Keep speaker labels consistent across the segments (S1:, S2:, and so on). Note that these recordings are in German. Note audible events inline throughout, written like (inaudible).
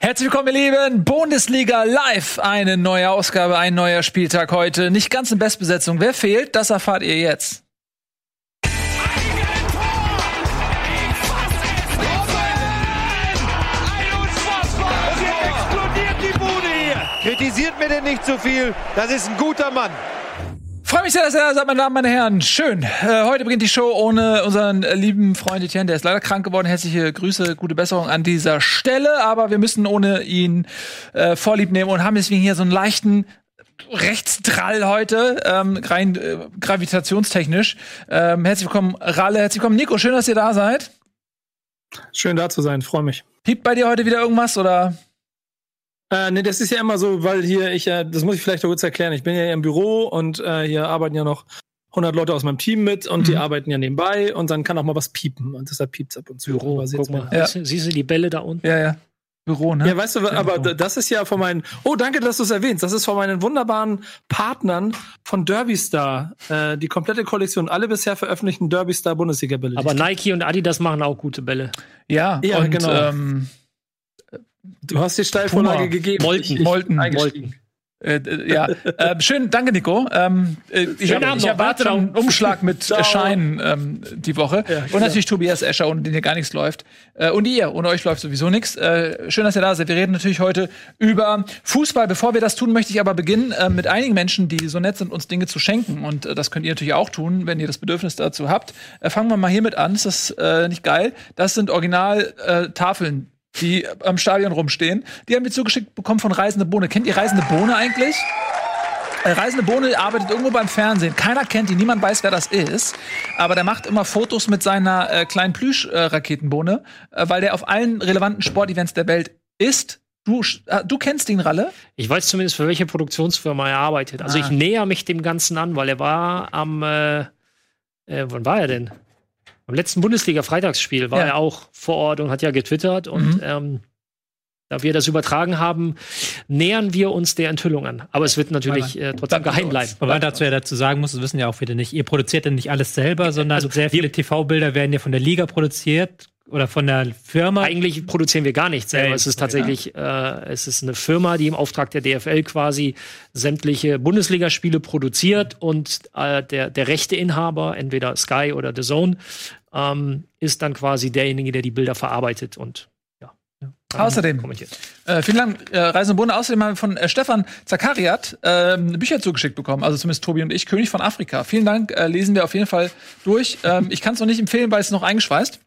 S1: Herzlich willkommen, ihr Lieben. Bundesliga live. Eine neue Ausgabe, ein neuer Spieltag heute. Nicht ganz in Bestbesetzung. Wer fehlt, das erfahrt ihr jetzt.
S2: Kritisiert mir denn nicht zu viel. Das ist ein guter Mann.
S1: Freue mich sehr, dass ihr da seid, meine Damen, meine Herren. Schön. Äh, heute beginnt die Show ohne unseren lieben Freund Etienne. Der ist leider krank geworden. Herzliche Grüße, gute Besserung an dieser Stelle. Aber wir müssen ohne ihn äh, Vorlieb nehmen und haben deswegen hier so einen leichten Rechtsdrall heute, ähm, rein äh, gravitationstechnisch. Ähm, herzlich willkommen, Ralle. Herzlich willkommen, Nico. Schön, dass ihr da seid.
S3: Schön da zu sein, freue mich.
S1: Piept bei dir heute wieder irgendwas oder?
S3: Äh, nee, das ist ja immer so, weil hier ich ja, das muss ich vielleicht kurz erklären. Ich bin ja hier im Büro und äh, hier arbeiten ja noch 100 Leute aus meinem Team mit und mhm. die arbeiten ja nebenbei und dann kann auch mal was piepen und deshalb piept's ab und zu.
S4: Büro, guck mal. Ja. Siehst du die Bälle da unten?
S1: Ja, ja. Büro, ne?
S3: Ja, weißt du, aber das ist ja von meinen. Oh, danke, dass du es erwähnst. Das ist von meinen wunderbaren Partnern von Derbystar. Äh, die komplette Kollektion, alle bisher veröffentlichten Derbystar Bundesliga-Bälle.
S4: Aber Nike und Adidas machen auch gute Bälle.
S1: Ja,
S3: ja und, genau. Ähm, Du hast die Steilvorlage gegeben.
S1: Molten. Molten. Molten. Äh, ja, (laughs) äh, schön, danke Nico. Ähm, äh, ich, hab, ich erwarte einen Umschlag mit (laughs) Schein ähm, die Woche. Ja, und natürlich Tobias Escher, ohne den hier gar nichts läuft. Äh, und ihr, ohne euch läuft sowieso nichts. Äh, schön, dass ihr da seid. Wir reden natürlich heute über Fußball. Bevor wir das tun, möchte ich aber beginnen äh, mit einigen Menschen, die so nett sind, uns Dinge zu schenken. Und äh, das könnt ihr natürlich auch tun, wenn ihr das Bedürfnis dazu habt. Äh, fangen wir mal hiermit an. Ist das äh, nicht geil? Das sind Original-Tafeln äh, die am Stadion rumstehen. Die haben wir zugeschickt bekommen von Reisende Bohne. Kennt ihr Reisende Bohne eigentlich? Äh, Reisende Bohne arbeitet irgendwo beim Fernsehen. Keiner kennt ihn, niemand weiß, wer das ist. Aber der macht immer Fotos mit seiner äh, kleinen Plüsch-Raketenbohne, äh, weil der auf allen relevanten Sportevents der Welt ist. Du, äh, du kennst ihn, Ralle?
S4: Ich weiß zumindest, für welche Produktionsfirma er arbeitet. Also ah. ich näher mich dem Ganzen an, weil er war am, äh, äh wann war er denn? Am letzten Bundesliga-Freitagsspiel war ja. er auch vor Ort und hat ja getwittert und mhm. ähm, da wir das übertragen haben, nähern wir uns der Enthüllung an. Aber es wird natürlich äh, trotzdem geheim bleiben.
S5: Wobei man dazu ja dazu sagen muss, das wissen ja auch wieder nicht, ihr produziert ja nicht alles selber, sondern also, sehr viele TV-Bilder werden ja von der Liga produziert oder von der Firma?
S4: Eigentlich produzieren wir gar nichts selber. Es ist tatsächlich, äh, es ist eine Firma, die im Auftrag der DFL quasi sämtliche Bundesligaspiele produziert und äh, der, der Rechteinhaber, entweder Sky oder The Zone, ähm, ist dann quasi derjenige, der die Bilder verarbeitet und ja.
S1: Außerdem, äh, vielen Dank, äh, Reisen und Bunde. Außerdem haben wir von äh, Stefan Zakariat äh, Bücher zugeschickt bekommen, also zumindest Tobi und ich, König von Afrika. Vielen Dank, äh, lesen wir auf jeden Fall durch. Ähm, ich kann es noch nicht empfehlen, weil es noch eingeschweißt.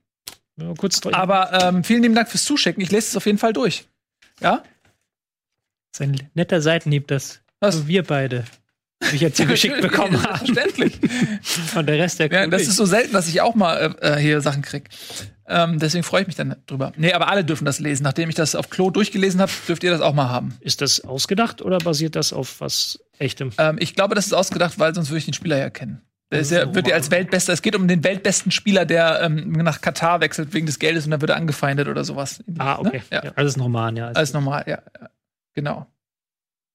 S1: Ja, kurz drücken. Aber ähm, vielen lieben Dank fürs Zuschicken. Ich lese es auf jeden Fall durch. Ja?
S5: Das ist ein netter Seitenhieb, dass Was? wir beide Bücher zugeschickt (laughs) bekommen haben.
S1: Verständlich.
S5: Und der Rest der
S1: ja, Das ist so selten, dass ich auch mal äh, hier Sachen krieg. Ähm, deswegen freue ich mich dann drüber. Nee, aber alle dürfen das lesen. Nachdem ich das auf Klo durchgelesen habe, dürft ihr das auch mal haben.
S4: Ist das ausgedacht oder basiert das auf was echtem?
S1: Ähm, ich glaube, das ist ausgedacht, weil sonst würde ich den Spieler ja kennen. Der ja, wird ja als Weltbester. Es geht um den weltbesten Spieler, der ähm, nach Katar wechselt wegen des Geldes und dann wird er angefeindet oder sowas.
S5: Ah, okay. Ne? Ja. ja. Alles normal, ja.
S1: Alles normal, ja. Genau.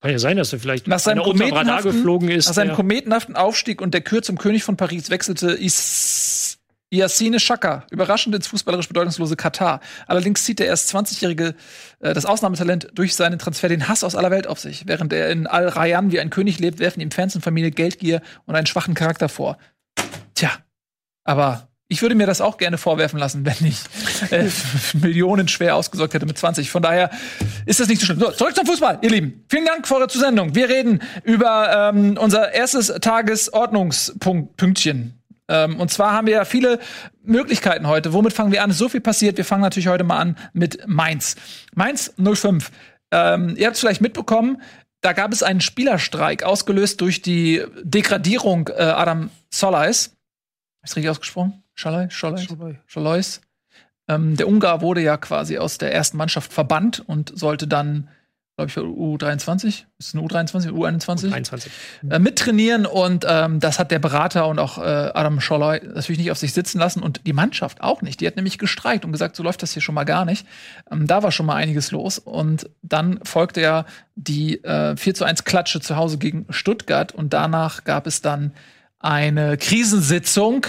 S4: Kann ja sein, dass er vielleicht
S1: nach seinem, kometenhaften, geflogen ist, nach seinem kometenhaften Aufstieg und der Kür zum König von Paris wechselte Is Yassine Chaka, überraschend ins fußballerisch bedeutungslose Katar. Allerdings zieht der erst 20-jährige äh, das Ausnahmetalent durch seinen Transfer den Hass aus aller Welt auf sich. Während er in Al Rayyan wie ein König lebt, werfen ihm Fans und Familie Geldgier und einen schwachen Charakter vor. Tja, aber ich würde mir das auch gerne vorwerfen lassen, wenn ich äh, (laughs) Millionen schwer ausgesorgt hätte mit 20. Von daher ist das nicht so schlimm. So, zurück zum Fußball, ihr Lieben. Vielen Dank für eure Zusendung. Wir reden über ähm, unser erstes Tagesordnungspünktchen. Ähm, und zwar haben wir ja viele Möglichkeiten heute. Womit fangen wir an? Ist so viel passiert. Wir fangen natürlich heute mal an mit Mainz. Mainz 05. Ähm, ihr habt es vielleicht mitbekommen, da gab es einen Spielerstreik, ausgelöst durch die Degradierung äh, Adam Solais. Ist richtig ausgesprochen? Schalai? Schalai? Schalais. Ähm, der Ungar wurde ja quasi aus der ersten Mannschaft verbannt und sollte dann glaube ich, für U23, ist es eine U23, U21?
S4: U23.
S1: Äh, mittrainieren und ähm, das hat der Berater und auch äh, Adam Scholloy natürlich nicht auf sich sitzen lassen und die Mannschaft auch nicht. Die hat nämlich gestreikt und gesagt, so läuft das hier schon mal gar nicht. Ähm, da war schon mal einiges los und dann folgte ja die äh, 4 zu 1 Klatsche zu Hause gegen Stuttgart und danach gab es dann eine Krisensitzung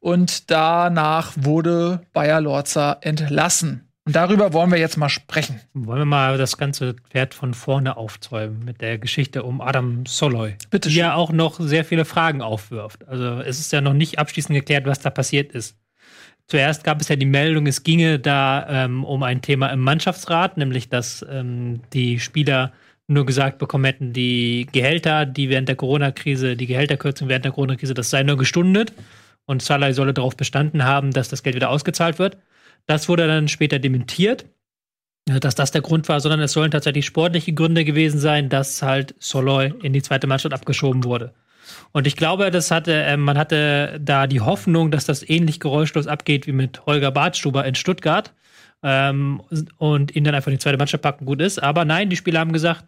S1: und danach wurde Bayer Lorzer entlassen. Und darüber wollen wir jetzt mal sprechen.
S5: Wollen wir mal das ganze Pferd von vorne aufzäumen mit der Geschichte um Adam Soloy. Bitte. Die ja auch noch sehr viele Fragen aufwirft. Also es ist ja noch nicht abschließend geklärt, was da passiert ist. Zuerst gab es ja die Meldung, es ginge da ähm, um ein Thema im Mannschaftsrat, nämlich dass ähm, die Spieler nur gesagt bekommen hätten, die Gehälter, die während der Corona-Krise, die Gehälterkürzung während der Corona-Krise, das sei nur gestundet. Und Salah solle darauf bestanden haben, dass das Geld wieder ausgezahlt wird. Das wurde dann später dementiert, dass das der Grund war, sondern es sollen tatsächlich sportliche Gründe gewesen sein, dass halt Soloy in die zweite Mannschaft abgeschoben wurde. Und ich glaube, das hatte, äh, man hatte da die Hoffnung, dass das ähnlich geräuschlos abgeht wie mit Holger Bartstuber in Stuttgart ähm, und ihn dann einfach in die zweite Mannschaft packen gut ist. Aber nein, die Spieler haben gesagt,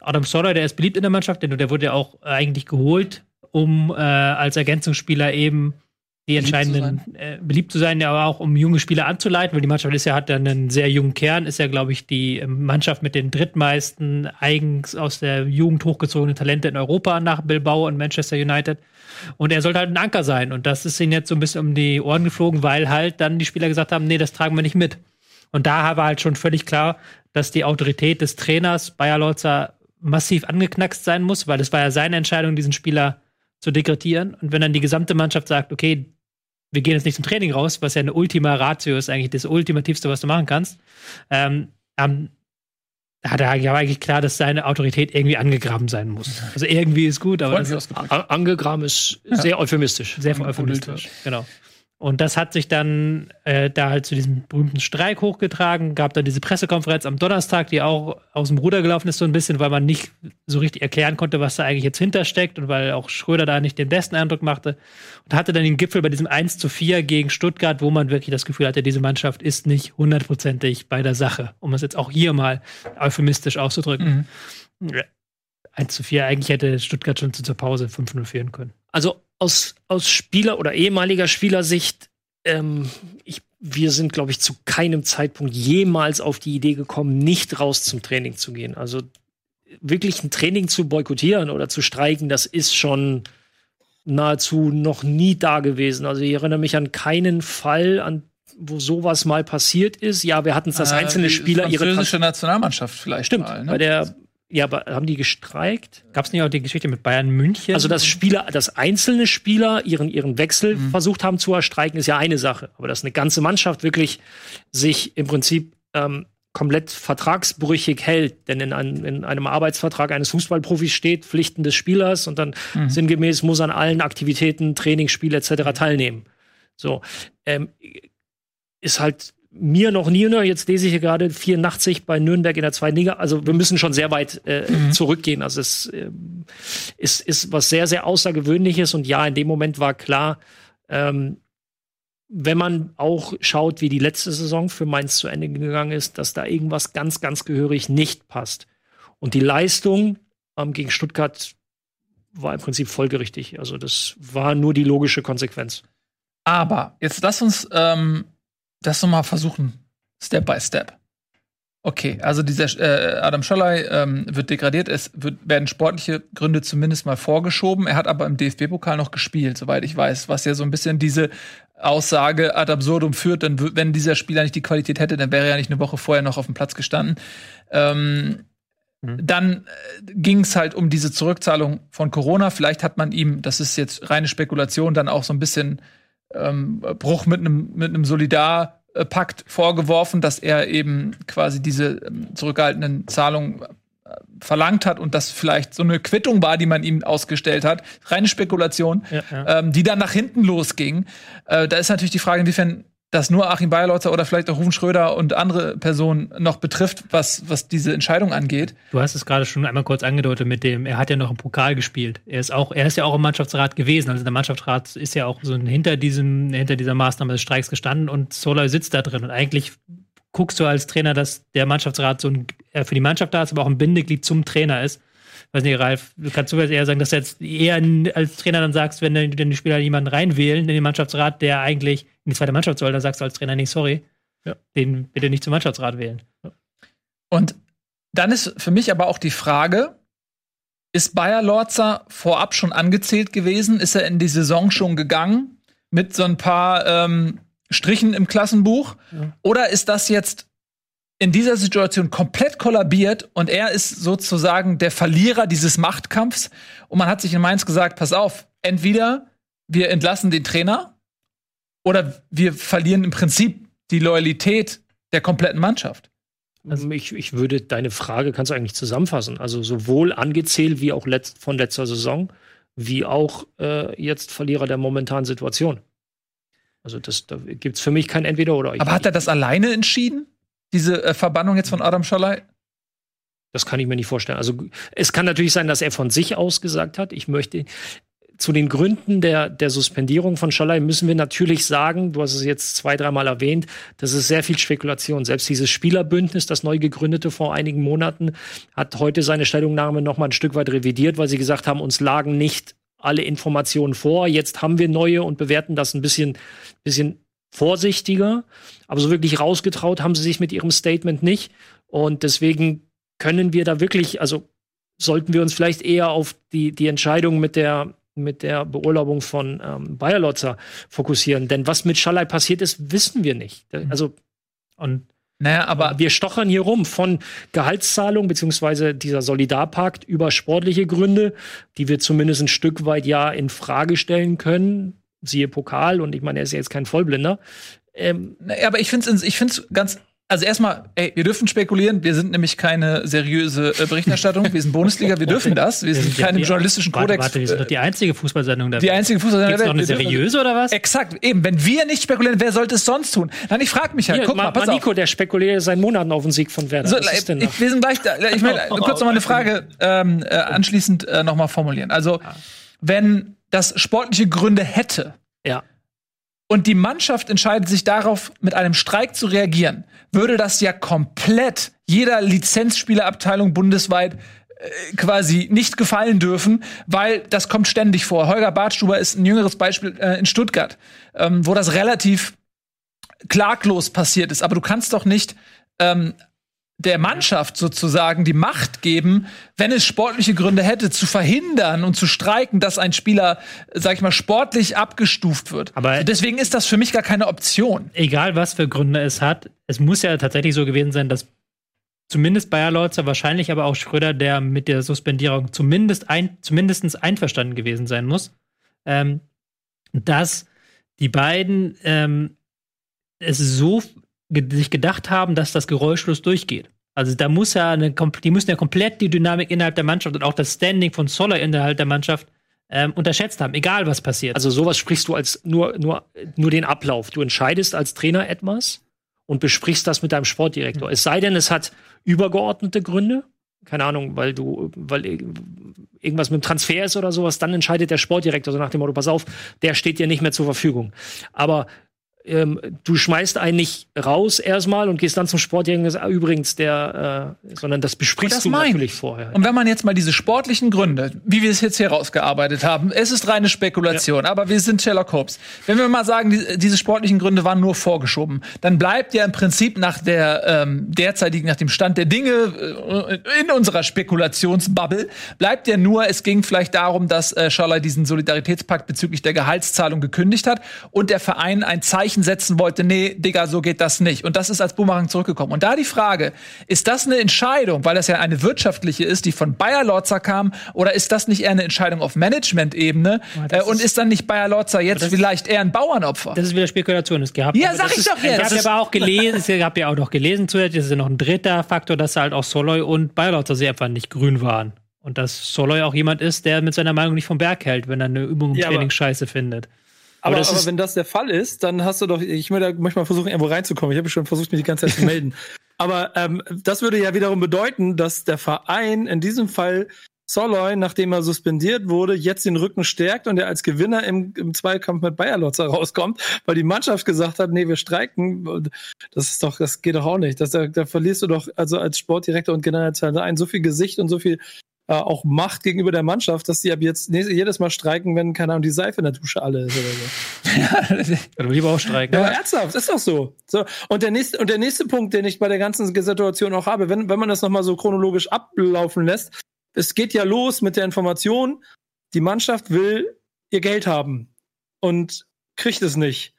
S5: Adam Soloy, der ist beliebt in der Mannschaft, denn der wurde ja auch eigentlich geholt, um äh, als Ergänzungsspieler eben die entscheidenden beliebt zu, äh, beliebt zu sein, aber auch um junge Spieler anzuleiten, weil die Mannschaft ist ja, hat dann einen sehr jungen Kern, ist ja, glaube ich, die ähm, Mannschaft mit den drittmeisten eigens aus der Jugend hochgezogenen Talente in Europa nach Bilbao und Manchester United. Und er sollte halt ein Anker sein. Und das ist ihnen jetzt so ein bisschen um die Ohren geflogen, weil halt dann die Spieler gesagt haben, nee, das tragen wir nicht mit. Und da war halt schon völlig klar, dass die Autorität des Trainers Bayer Lorzer massiv angeknackst sein muss, weil es war ja seine Entscheidung, diesen Spieler zu degradieren. Und wenn dann die gesamte Mannschaft sagt, okay, wir gehen jetzt nicht zum Training raus, was ja eine Ultima Ratio ist, eigentlich das Ultimativste, was du machen kannst, ähm, ähm, hat er eigentlich klar, dass seine Autorität irgendwie angegraben sein muss. Also irgendwie ist gut, aber
S4: ist angegraben ist sehr euphemistisch.
S5: Sehr euphemistisch, genau. Und das hat sich dann äh, da halt zu diesem berühmten Streik hochgetragen, gab dann diese Pressekonferenz am Donnerstag, die auch aus dem Ruder gelaufen ist, so ein bisschen, weil man nicht so richtig erklären konnte, was da eigentlich jetzt hintersteckt und weil auch Schröder da nicht den besten Eindruck machte. Und hatte dann den Gipfel bei diesem 1 zu 4 gegen Stuttgart, wo man wirklich das Gefühl hatte, diese Mannschaft ist nicht hundertprozentig bei der Sache, um es jetzt auch hier mal euphemistisch auszudrücken. Mhm. 1 zu 4, eigentlich hätte Stuttgart schon zur Pause 5-0 führen können.
S4: Also aus, aus Spieler- oder ehemaliger Spielersicht, ähm, ich, wir sind, glaube ich, zu keinem Zeitpunkt jemals auf die Idee gekommen, nicht raus zum Training zu gehen. Also wirklich ein Training zu boykottieren oder zu streiken, das ist schon nahezu noch nie da gewesen. Also ich erinnere mich an keinen Fall, an wo sowas mal passiert ist. Ja, wir hatten es, dass äh, einzelne Spieler
S1: ihre französische Nationalmannschaft vielleicht
S4: Stimmt, mal, ne? bei der ja, aber haben die gestreikt?
S5: Gab es nicht auch die Geschichte mit Bayern München?
S4: Also, dass Spieler, dass einzelne Spieler ihren, ihren Wechsel mhm. versucht haben zu erstreiken, ist ja eine Sache. Aber dass eine ganze Mannschaft wirklich sich im Prinzip ähm, komplett vertragsbrüchig hält. Denn in, ein, in, einem Arbeitsvertrag eines Fußballprofis steht Pflichten des Spielers und dann mhm. sinngemäß muss an allen Aktivitäten, Trainingsspiel etc. teilnehmen. So. Ähm, ist halt mir noch nie, ne, jetzt lese ich hier gerade 84 bei Nürnberg in der zweiten Liga. Also wir müssen schon sehr weit äh, mhm. zurückgehen. Also es äh, ist, ist was sehr, sehr Außergewöhnliches. Und ja, in dem Moment war klar, ähm, wenn man auch schaut, wie die letzte Saison für Mainz zu Ende gegangen ist, dass da irgendwas ganz, ganz gehörig nicht passt. Und die Leistung ähm, gegen Stuttgart war im Prinzip folgerichtig. Also das war nur die logische Konsequenz.
S1: Aber jetzt lass uns ähm, das nochmal versuchen, Step by Step. Okay, also dieser äh, Adam Scholley ähm, wird degradiert, es wird, werden sportliche Gründe zumindest mal vorgeschoben. Er hat aber im DFB-Pokal noch gespielt, soweit ich weiß, was ja so ein bisschen diese Aussage ad absurdum führt, denn wenn dieser Spieler nicht die Qualität hätte, dann wäre er ja nicht eine Woche vorher noch auf dem Platz gestanden. Ähm, mhm. Dann äh, ging es halt um diese Zurückzahlung von Corona. Vielleicht hat man ihm, das ist jetzt reine Spekulation, dann auch so ein bisschen ähm, Bruch mit einem mit einem Solidarpakt vorgeworfen, dass er eben quasi diese ähm, zurückgehaltenen Zahlungen äh, verlangt hat und das vielleicht so eine Quittung war, die man ihm ausgestellt hat. Reine Spekulation, ja, ja. Ähm, die dann nach hinten losging. Äh, da ist natürlich die Frage, inwiefern das nur Achim Bayerlotzer oder vielleicht auch Rufen Schröder und andere Personen noch betrifft, was, was diese Entscheidung angeht.
S5: Du hast es gerade schon einmal kurz angedeutet mit dem, er hat ja noch im Pokal gespielt. Er ist auch, er ist ja auch im Mannschaftsrat gewesen. Also der Mannschaftsrat ist ja auch so hinter diesem, hinter dieser Maßnahme des Streiks gestanden und Soloy sitzt da drin. Und eigentlich guckst du als Trainer, dass der Mannschaftsrat so ein, für die Mannschaft da ist, aber auch ein Bindeglied zum Trainer ist weiß nicht, Ralf, du kannst du eher sagen, dass du jetzt eher als Trainer dann sagst, wenn, wenn die Spieler jemanden reinwählen in den Mannschaftsrat, der eigentlich in die zweite Mannschaft soll, dann sagst du als Trainer nicht, sorry, ja. den bitte nicht zum Mannschaftsrat wählen.
S1: Und dann ist für mich aber auch die Frage, ist Bayer Lorzer vorab schon angezählt gewesen? Ist er in die Saison schon gegangen mit so ein paar ähm, Strichen im Klassenbuch? Ja. Oder ist das jetzt in dieser Situation komplett kollabiert und er ist sozusagen der Verlierer dieses Machtkampfs. Und man hat sich in Mainz gesagt, pass auf, entweder wir entlassen den Trainer oder wir verlieren im Prinzip die Loyalität der kompletten Mannschaft.
S4: Also ich, ich würde deine Frage kannst du eigentlich zusammenfassen. Also sowohl angezählt wie auch letzt, von letzter Saison, wie auch äh, jetzt Verlierer der momentanen Situation. Also das, da gibt es für mich kein Entweder oder.
S1: Aber hat er das alleine entschieden? Diese äh, Verbannung jetzt von Adam Schalay?
S4: Das kann ich mir nicht vorstellen. Also es kann natürlich sein, dass er von sich aus gesagt hat, ich möchte zu den Gründen der, der Suspendierung von Schalay müssen wir natürlich sagen, du hast es jetzt zwei, dreimal erwähnt, das ist sehr viel Spekulation. Selbst dieses Spielerbündnis, das neu gegründete vor einigen Monaten, hat heute seine Stellungnahme noch mal ein Stück weit revidiert, weil sie gesagt haben, uns lagen nicht alle Informationen vor. Jetzt haben wir neue und bewerten das ein bisschen, bisschen vorsichtiger. Aber so wirklich rausgetraut haben sie sich mit ihrem Statement nicht. Und deswegen können wir da wirklich, also sollten wir uns vielleicht eher auf die, die Entscheidung mit der, mit der Beurlaubung von ähm, Bayer Lotzer fokussieren. Denn was mit Schallei passiert ist, wissen wir nicht. Also, und naja, aber wir stochern hier rum von Gehaltszahlung beziehungsweise dieser Solidarpakt über sportliche Gründe, die wir zumindest ein Stück weit ja in Frage stellen können. Siehe Pokal und ich meine, er ist ja jetzt kein Vollblinder.
S1: Ähm, aber ich finde es ich find's ganz also erstmal, ey, wir dürfen spekulieren. Wir sind nämlich keine seriöse äh, Berichterstattung. Wir sind Bundesliga. Wir (laughs) dürfen das. Wir sind keine journalistischen Kodex.
S5: Warte, wir sind doch die einzige Fußballsendung
S1: der Die einzige Fußballsendung
S5: der Welt. noch eine seriöse oder was?
S1: Exakt. Eben. Wenn wir nicht spekulieren, wer sollte es sonst tun? Nein, ich frage mich halt. Hier, Guck mal, pass
S4: Maniko,
S1: auf.
S4: der spekuliert seit Monaten auf den Sieg von Werder.
S1: So, ich, wir sind gleich da. Ich meine, (laughs) kurz noch mal eine Frage ähm, äh, anschließend äh, noch mal formulieren. Also, wenn das sportliche Gründe hätte,
S4: ja
S1: und die Mannschaft entscheidet sich darauf, mit einem Streik zu reagieren, würde das ja komplett jeder Lizenzspielerabteilung bundesweit äh, quasi nicht gefallen dürfen, weil das kommt ständig vor. Holger Bartstuber ist ein jüngeres Beispiel äh, in Stuttgart, ähm, wo das relativ klaglos passiert ist. Aber du kannst doch nicht ähm, der Mannschaft sozusagen die Macht geben, wenn es sportliche Gründe hätte, zu verhindern und zu streiken, dass ein Spieler, sag ich mal, sportlich abgestuft wird.
S5: Aber
S1: also deswegen ist das für mich gar keine Option.
S5: Egal, was für Gründe es hat, es muss ja tatsächlich so gewesen sein, dass zumindest Bayer Leutzer, wahrscheinlich aber auch Schröder, der mit der Suspendierung zumindest ein, zumindestens einverstanden gewesen sein muss, ähm, dass die beiden ähm, es so sich gedacht haben, dass das geräuschlos durchgeht. Also da muss ja eine, die müssen ja komplett die Dynamik innerhalb der Mannschaft und auch das Standing von Soller innerhalb der Mannschaft ähm, unterschätzt haben, egal was passiert.
S4: Also sowas sprichst du als nur, nur, nur den Ablauf. Du entscheidest als Trainer etwas und besprichst das mit deinem Sportdirektor. Mhm. Es sei denn, es hat übergeordnete Gründe. Keine Ahnung, weil du, weil irgendwas mit dem Transfer ist oder sowas, dann entscheidet der Sportdirektor so nach dem Motto, pass auf, der steht dir nicht mehr zur Verfügung. Aber ähm, du schmeißt einen nicht raus erstmal und gehst dann zum Sportjäger übrigens, der, äh, sondern das besprichst das du natürlich vorher.
S1: Und wenn man jetzt mal diese sportlichen Gründe, wie wir es jetzt hier rausgearbeitet haben, es ist reine Spekulation, ja. aber wir sind Sherlock Holmes. Wenn wir mal sagen, die, diese sportlichen Gründe waren nur vorgeschoben, dann bleibt ja im Prinzip nach der ähm, derzeitigen, nach dem Stand der Dinge äh, in unserer Spekulationsbubble, bleibt ja nur, es ging vielleicht darum, dass äh, Scharley diesen Solidaritätspakt bezüglich der Gehaltszahlung gekündigt hat und der Verein ein Zeichen Zeichen setzen wollte, nee, Digga, so geht das nicht. Und das ist als Boomerang zurückgekommen. Und da die Frage, ist das eine Entscheidung, weil das ja eine wirtschaftliche ist, die von Bayer Lorzer kam, oder ist das nicht eher eine Entscheidung auf Management-Ebene? Äh, und ist dann nicht Bayer Lorzer jetzt vielleicht eher ein Bauernopfer?
S5: Das ist wieder Spekulation. Es
S1: gab, ja, sag ich doch jetzt.
S5: Ich habe aber auch gelesen, es gab ja auch noch gelesen zusätzlich, das ist ja noch ein dritter Faktor, dass halt auch Soloy und Bayer Lorzer sehr einfach nicht grün waren. Und dass Soloy auch jemand ist, der mit seiner Meinung nicht vom Berg hält, wenn er eine Übung im ja, Training scheiße findet.
S3: Aber, aber, aber wenn das der Fall ist, dann hast du doch, ich möchte manchmal versuchen, irgendwo reinzukommen. Ich habe schon versucht, mich die ganze Zeit zu (laughs) melden. aber ähm, das würde ja wiederum bedeuten, dass der Verein in diesem Fall Soloy, nachdem er suspendiert wurde, jetzt den Rücken stärkt und er als Gewinner im, im Zweikampf mit Bayer Lotzer rauskommt, weil die Mannschaft gesagt hat, nee, wir streiken. Das ist doch, das geht doch auch nicht. Das, da, da verlierst du doch also als Sportdirektor und Generalsekretär ein so viel Gesicht und so viel äh, auch Macht gegenüber der Mannschaft, dass die ab jetzt jedes Mal streiken, wenn, keine Ahnung, die Seife in der Dusche alle ist oder
S5: so. (laughs) ja, lieber auch streiken.
S3: Ja, aber ernsthaft, ist doch so. so. Und, der nächste, und der nächste Punkt, den ich bei der ganzen Situation auch habe, wenn, wenn man das nochmal so chronologisch ablaufen lässt, es geht ja los mit der Information, die Mannschaft will ihr Geld haben und kriegt es nicht.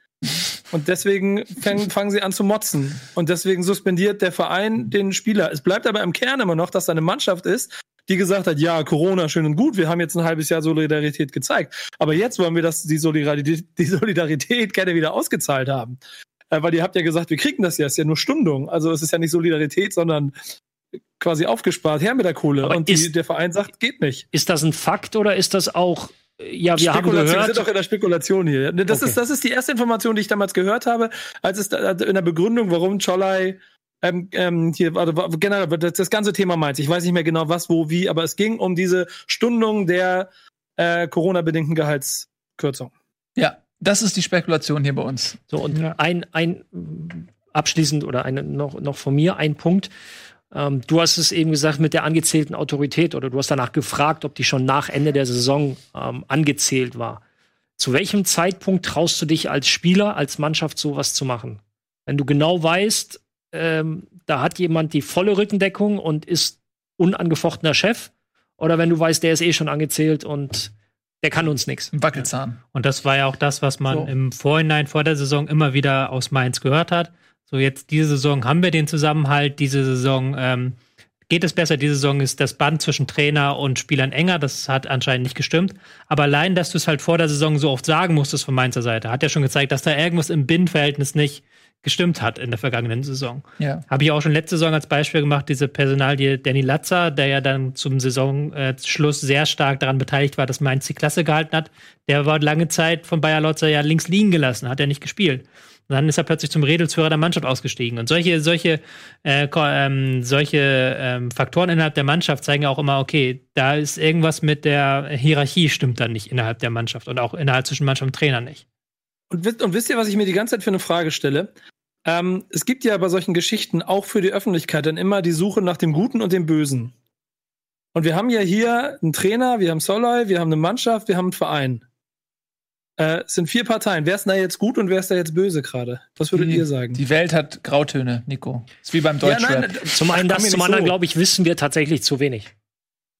S3: Und deswegen fangen, fangen sie an zu motzen. Und deswegen suspendiert der Verein den Spieler. Es bleibt aber im Kern immer noch, dass da eine Mannschaft ist, die gesagt hat, ja, Corona schön und gut, wir haben jetzt ein halbes Jahr Solidarität gezeigt. Aber jetzt wollen wir das, die Solidarität, (laughs) die Solidarität gerne wieder ausgezahlt haben. Äh, weil ihr habt ja gesagt, wir kriegen das ja, ist ja nur Stundung. Also es ist ja nicht Solidarität, sondern quasi aufgespart, her mit der Kohle. Aber und die, der Verein sagt, geht nicht.
S4: Ist das ein Fakt oder ist das auch ja, wir haben gehört. Wir
S3: sind doch in der Spekulation hier. Das, okay. ist, das ist die erste Information, die ich damals gehört habe, als es da, in der Begründung, warum Cholai ähm, ähm, hier, warte, generell, das, das ganze Thema meint. Ich weiß nicht mehr genau was, wo, wie, aber es ging um diese Stundung der äh, Corona-bedingten Gehaltskürzung.
S1: Ja, das ist die Spekulation hier bei uns.
S4: So, und ja. ein, ein abschließend oder eine, noch, noch von mir ein Punkt. Ähm, du hast es eben gesagt mit der angezählten Autorität oder du hast danach gefragt, ob die schon nach Ende der Saison ähm, angezählt war. Zu welchem Zeitpunkt traust du dich als Spieler, als Mannschaft sowas zu machen? Wenn du genau weißt, ähm, da hat jemand die volle Rückendeckung und ist unangefochtener Chef, oder wenn du weißt, der ist eh schon angezählt und der kann uns nichts.
S1: Wackelzahn.
S5: Und das war ja auch das, was man so. im Vorhinein vor der Saison immer wieder aus Mainz gehört hat. So, jetzt diese Saison haben wir den Zusammenhalt, diese Saison ähm, geht es besser. Diese Saison ist das Band zwischen Trainer und Spielern enger. Das hat anscheinend nicht gestimmt. Aber allein, dass du es halt vor der Saison so oft sagen musstest von Mainzer Seite, hat ja schon gezeigt, dass da irgendwas im Bindverhältnis nicht gestimmt hat in der vergangenen Saison. Ja. Habe ich auch schon letzte Saison als Beispiel gemacht, diese Personalie Danny Latzer, der ja dann zum Saisonschluss sehr stark daran beteiligt war, dass Mainz die Klasse gehalten hat. Der war lange Zeit von Bayer Lotzer ja links liegen gelassen, hat er nicht gespielt. Und dann ist er plötzlich zum Redelsführer der Mannschaft ausgestiegen. Und solche, solche, äh, ähm, solche ähm, Faktoren innerhalb der Mannschaft zeigen auch immer, okay, da ist irgendwas mit der Hierarchie stimmt dann nicht innerhalb der Mannschaft und auch innerhalb zwischen Mannschaft und Trainer nicht.
S3: Und, und wisst ihr, was ich mir die ganze Zeit für eine Frage stelle? Ähm, es gibt ja bei solchen Geschichten auch für die Öffentlichkeit dann immer die Suche nach dem Guten und dem Bösen. Und wir haben ja hier einen Trainer, wir haben Soloy, wir haben eine Mannschaft, wir haben einen Verein. Äh, es sind vier Parteien. Wer ist da jetzt gut und wer ist da jetzt böse gerade? Was würdet
S1: die,
S3: ihr sagen?
S1: Die Welt hat Grautöne, Nico. Ist wie beim Deutschrap. Ja,
S4: zum einen das, zum anderen, so. glaube ich, wissen wir tatsächlich zu wenig.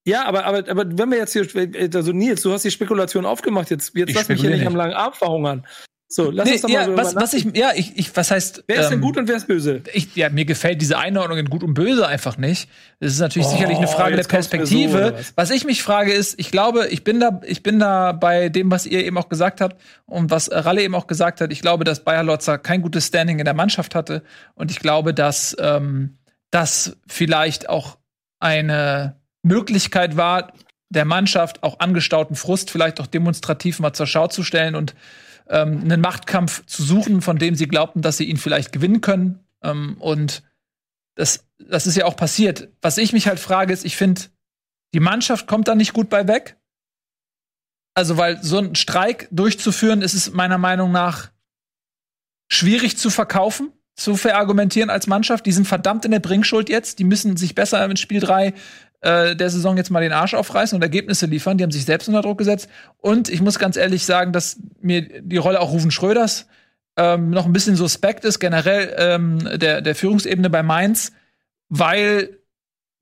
S3: Ja, aber, aber, aber wenn wir jetzt hier, also Nils, du hast die Spekulation aufgemacht, jetzt, jetzt lass mich hier nicht am langen Arm verhungern. So, lass nee, uns doch mal
S1: ja, so was, was ich, ja, ich, ich, was heißt.
S3: Wer ist denn ähm, gut und wer ist böse?
S1: Ich, ja, mir gefällt diese Einordnung in gut und böse einfach nicht. Das ist natürlich oh, sicherlich eine Frage der Perspektive. So, was? was ich mich frage ist, ich glaube, ich bin da, ich bin da bei dem, was ihr eben auch gesagt habt und was Ralle eben auch gesagt hat. Ich glaube, dass Bayer Lotzer kein gutes Standing in der Mannschaft hatte und ich glaube, dass ähm, das vielleicht auch eine Möglichkeit war, der Mannschaft auch angestauten Frust vielleicht auch demonstrativ mal zur Schau zu stellen und ähm, einen Machtkampf zu suchen, von dem sie glaubten, dass sie ihn vielleicht gewinnen können. Ähm, und das, das ist ja auch passiert. Was ich mich halt frage, ist, ich finde, die Mannschaft kommt da nicht gut bei weg. Also, weil so einen Streik durchzuführen, ist es meiner Meinung nach schwierig zu verkaufen, zu verargumentieren als Mannschaft. Die sind verdammt in der Bringschuld jetzt. Die müssen sich besser in Spiel 3 äh, der Saison jetzt mal den Arsch aufreißen und Ergebnisse liefern. Die haben sich selbst unter Druck gesetzt. Und ich muss ganz ehrlich sagen, dass mir die Rolle auch Rufen Schröders ähm, noch ein bisschen suspekt ist, generell ähm, der, der Führungsebene bei Mainz, weil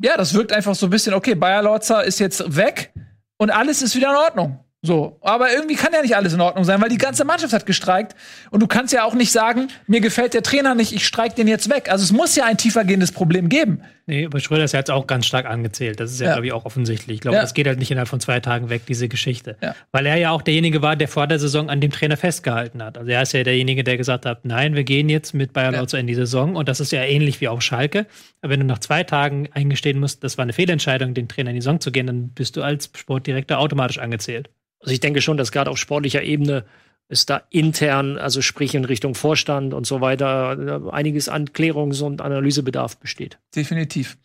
S1: ja, das wirkt einfach so ein bisschen, okay, Bayer Lorzer ist jetzt weg und alles ist wieder in Ordnung. So, aber irgendwie kann ja nicht alles in Ordnung sein, weil die ganze Mannschaft hat gestreikt und du kannst ja auch nicht sagen, mir gefällt der Trainer nicht, ich streik den jetzt weg. Also es muss ja ein tiefergehendes Problem geben.
S5: Nee, aber Schröder ist ja jetzt auch ganz stark angezählt. Das ist ja, ja. glaube ich, auch offensichtlich. Ich glaube, ja. das geht halt nicht innerhalb von zwei Tagen weg, diese Geschichte. Ja. Weil er ja auch derjenige war, der vor der Saison an dem Trainer festgehalten hat. Also er ist ja derjenige, der gesagt hat, nein, wir gehen jetzt mit Bayern ja. in die Saison und das ist ja ähnlich wie auch Schalke. Aber wenn du nach zwei Tagen eingestehen musst, das war eine Fehlentscheidung, den Trainer in die Saison zu gehen, dann bist du als Sportdirektor automatisch angezählt.
S4: Also ich denke schon, dass gerade auf sportlicher Ebene es da intern, also sprich in Richtung Vorstand und so weiter, einiges an Klärungs- und Analysebedarf besteht.
S1: Definitiv.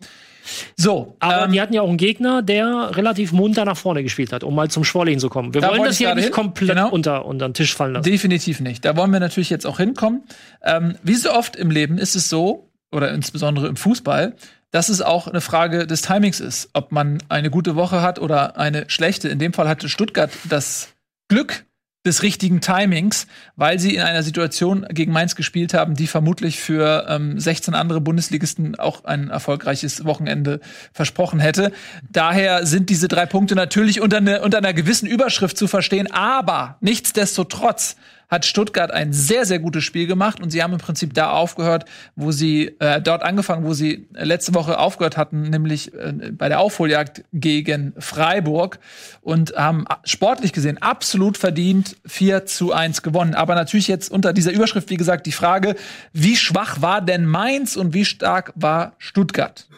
S1: So,
S4: aber ähm, die hatten ja auch einen Gegner, der relativ munter nach vorne gespielt hat, um mal zum Sportlichen zu kommen. Wir da wollen das hier nicht hin. komplett genau. unter, unter den Tisch fallen lassen.
S1: Definitiv nicht. Da wollen wir natürlich jetzt auch hinkommen. Ähm, wie so oft im Leben ist es so, oder insbesondere im Fußball, dass es auch eine Frage des Timings ist, ob man eine gute Woche hat oder eine schlechte. In dem Fall hatte Stuttgart das Glück des richtigen Timings, weil sie in einer Situation gegen Mainz gespielt haben, die vermutlich für ähm, 16 andere Bundesligisten auch ein erfolgreiches Wochenende versprochen hätte. Daher sind diese drei Punkte natürlich unter, ne, unter einer gewissen Überschrift zu verstehen, aber nichtsdestotrotz hat Stuttgart ein sehr, sehr gutes Spiel gemacht und sie haben im Prinzip da aufgehört, wo sie äh, dort angefangen, wo sie letzte Woche aufgehört hatten, nämlich äh, bei der Aufholjagd gegen Freiburg und haben sportlich gesehen absolut verdient 4 zu 1 gewonnen. Aber natürlich jetzt unter dieser Überschrift, wie gesagt, die Frage, wie schwach war denn Mainz und wie stark war Stuttgart?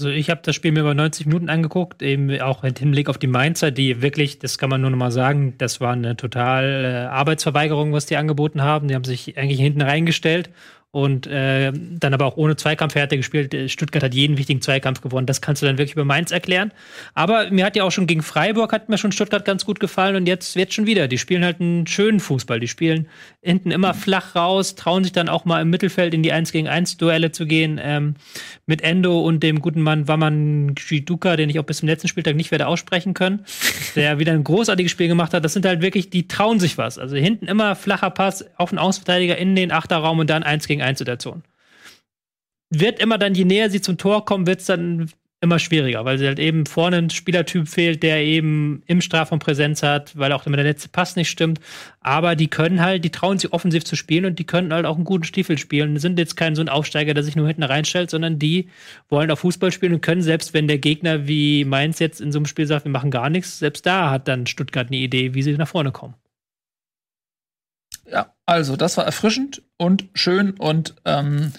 S5: Also ich habe das Spiel mir über 90 Minuten angeguckt, eben auch im Hinblick auf die Mainzer, die wirklich, das kann man nur noch mal sagen, das war eine total äh, Arbeitsverweigerung, was die angeboten haben. Die haben sich eigentlich hinten reingestellt und äh, dann aber auch ohne Zweikampfhärte gespielt. Stuttgart hat jeden wichtigen Zweikampf gewonnen. Das kannst du dann wirklich über Mainz erklären. Aber mir hat ja auch schon gegen Freiburg hat mir schon Stuttgart ganz gut gefallen und jetzt wird schon wieder. Die spielen halt einen schönen Fußball. Die spielen hinten immer flach raus, trauen sich dann auch mal im Mittelfeld in die 1 gegen 1 Duelle zu gehen. Ähm, mit Endo und dem guten Mann Waman Giduka, den ich auch bis zum letzten Spieltag nicht werde aussprechen können, der wieder ein großartiges Spiel gemacht hat. Das sind halt wirklich, die trauen sich was. Also hinten immer flacher Pass auf den Außenverteidiger in den Achterraum und dann 1 gegen gegen 1 Situation. Wird immer dann, je näher sie zum Tor kommen, wird es dann immer schwieriger, weil sie halt eben vorne ein Spielertyp fehlt, der eben im Strafraum Präsenz hat, weil auch immer der letzte Pass nicht stimmt. Aber die können halt, die trauen sich offensiv zu spielen und die können halt auch einen guten Stiefel spielen. Die sind jetzt kein so ein Aufsteiger, der sich nur hinten reinstellt, sondern die wollen auch Fußball spielen und können, selbst wenn der Gegner wie Mainz jetzt in so einem Spiel sagt, wir machen gar nichts, selbst da hat dann Stuttgart eine Idee, wie sie nach vorne kommen.
S1: Ja, also das war erfrischend und schön und ähm,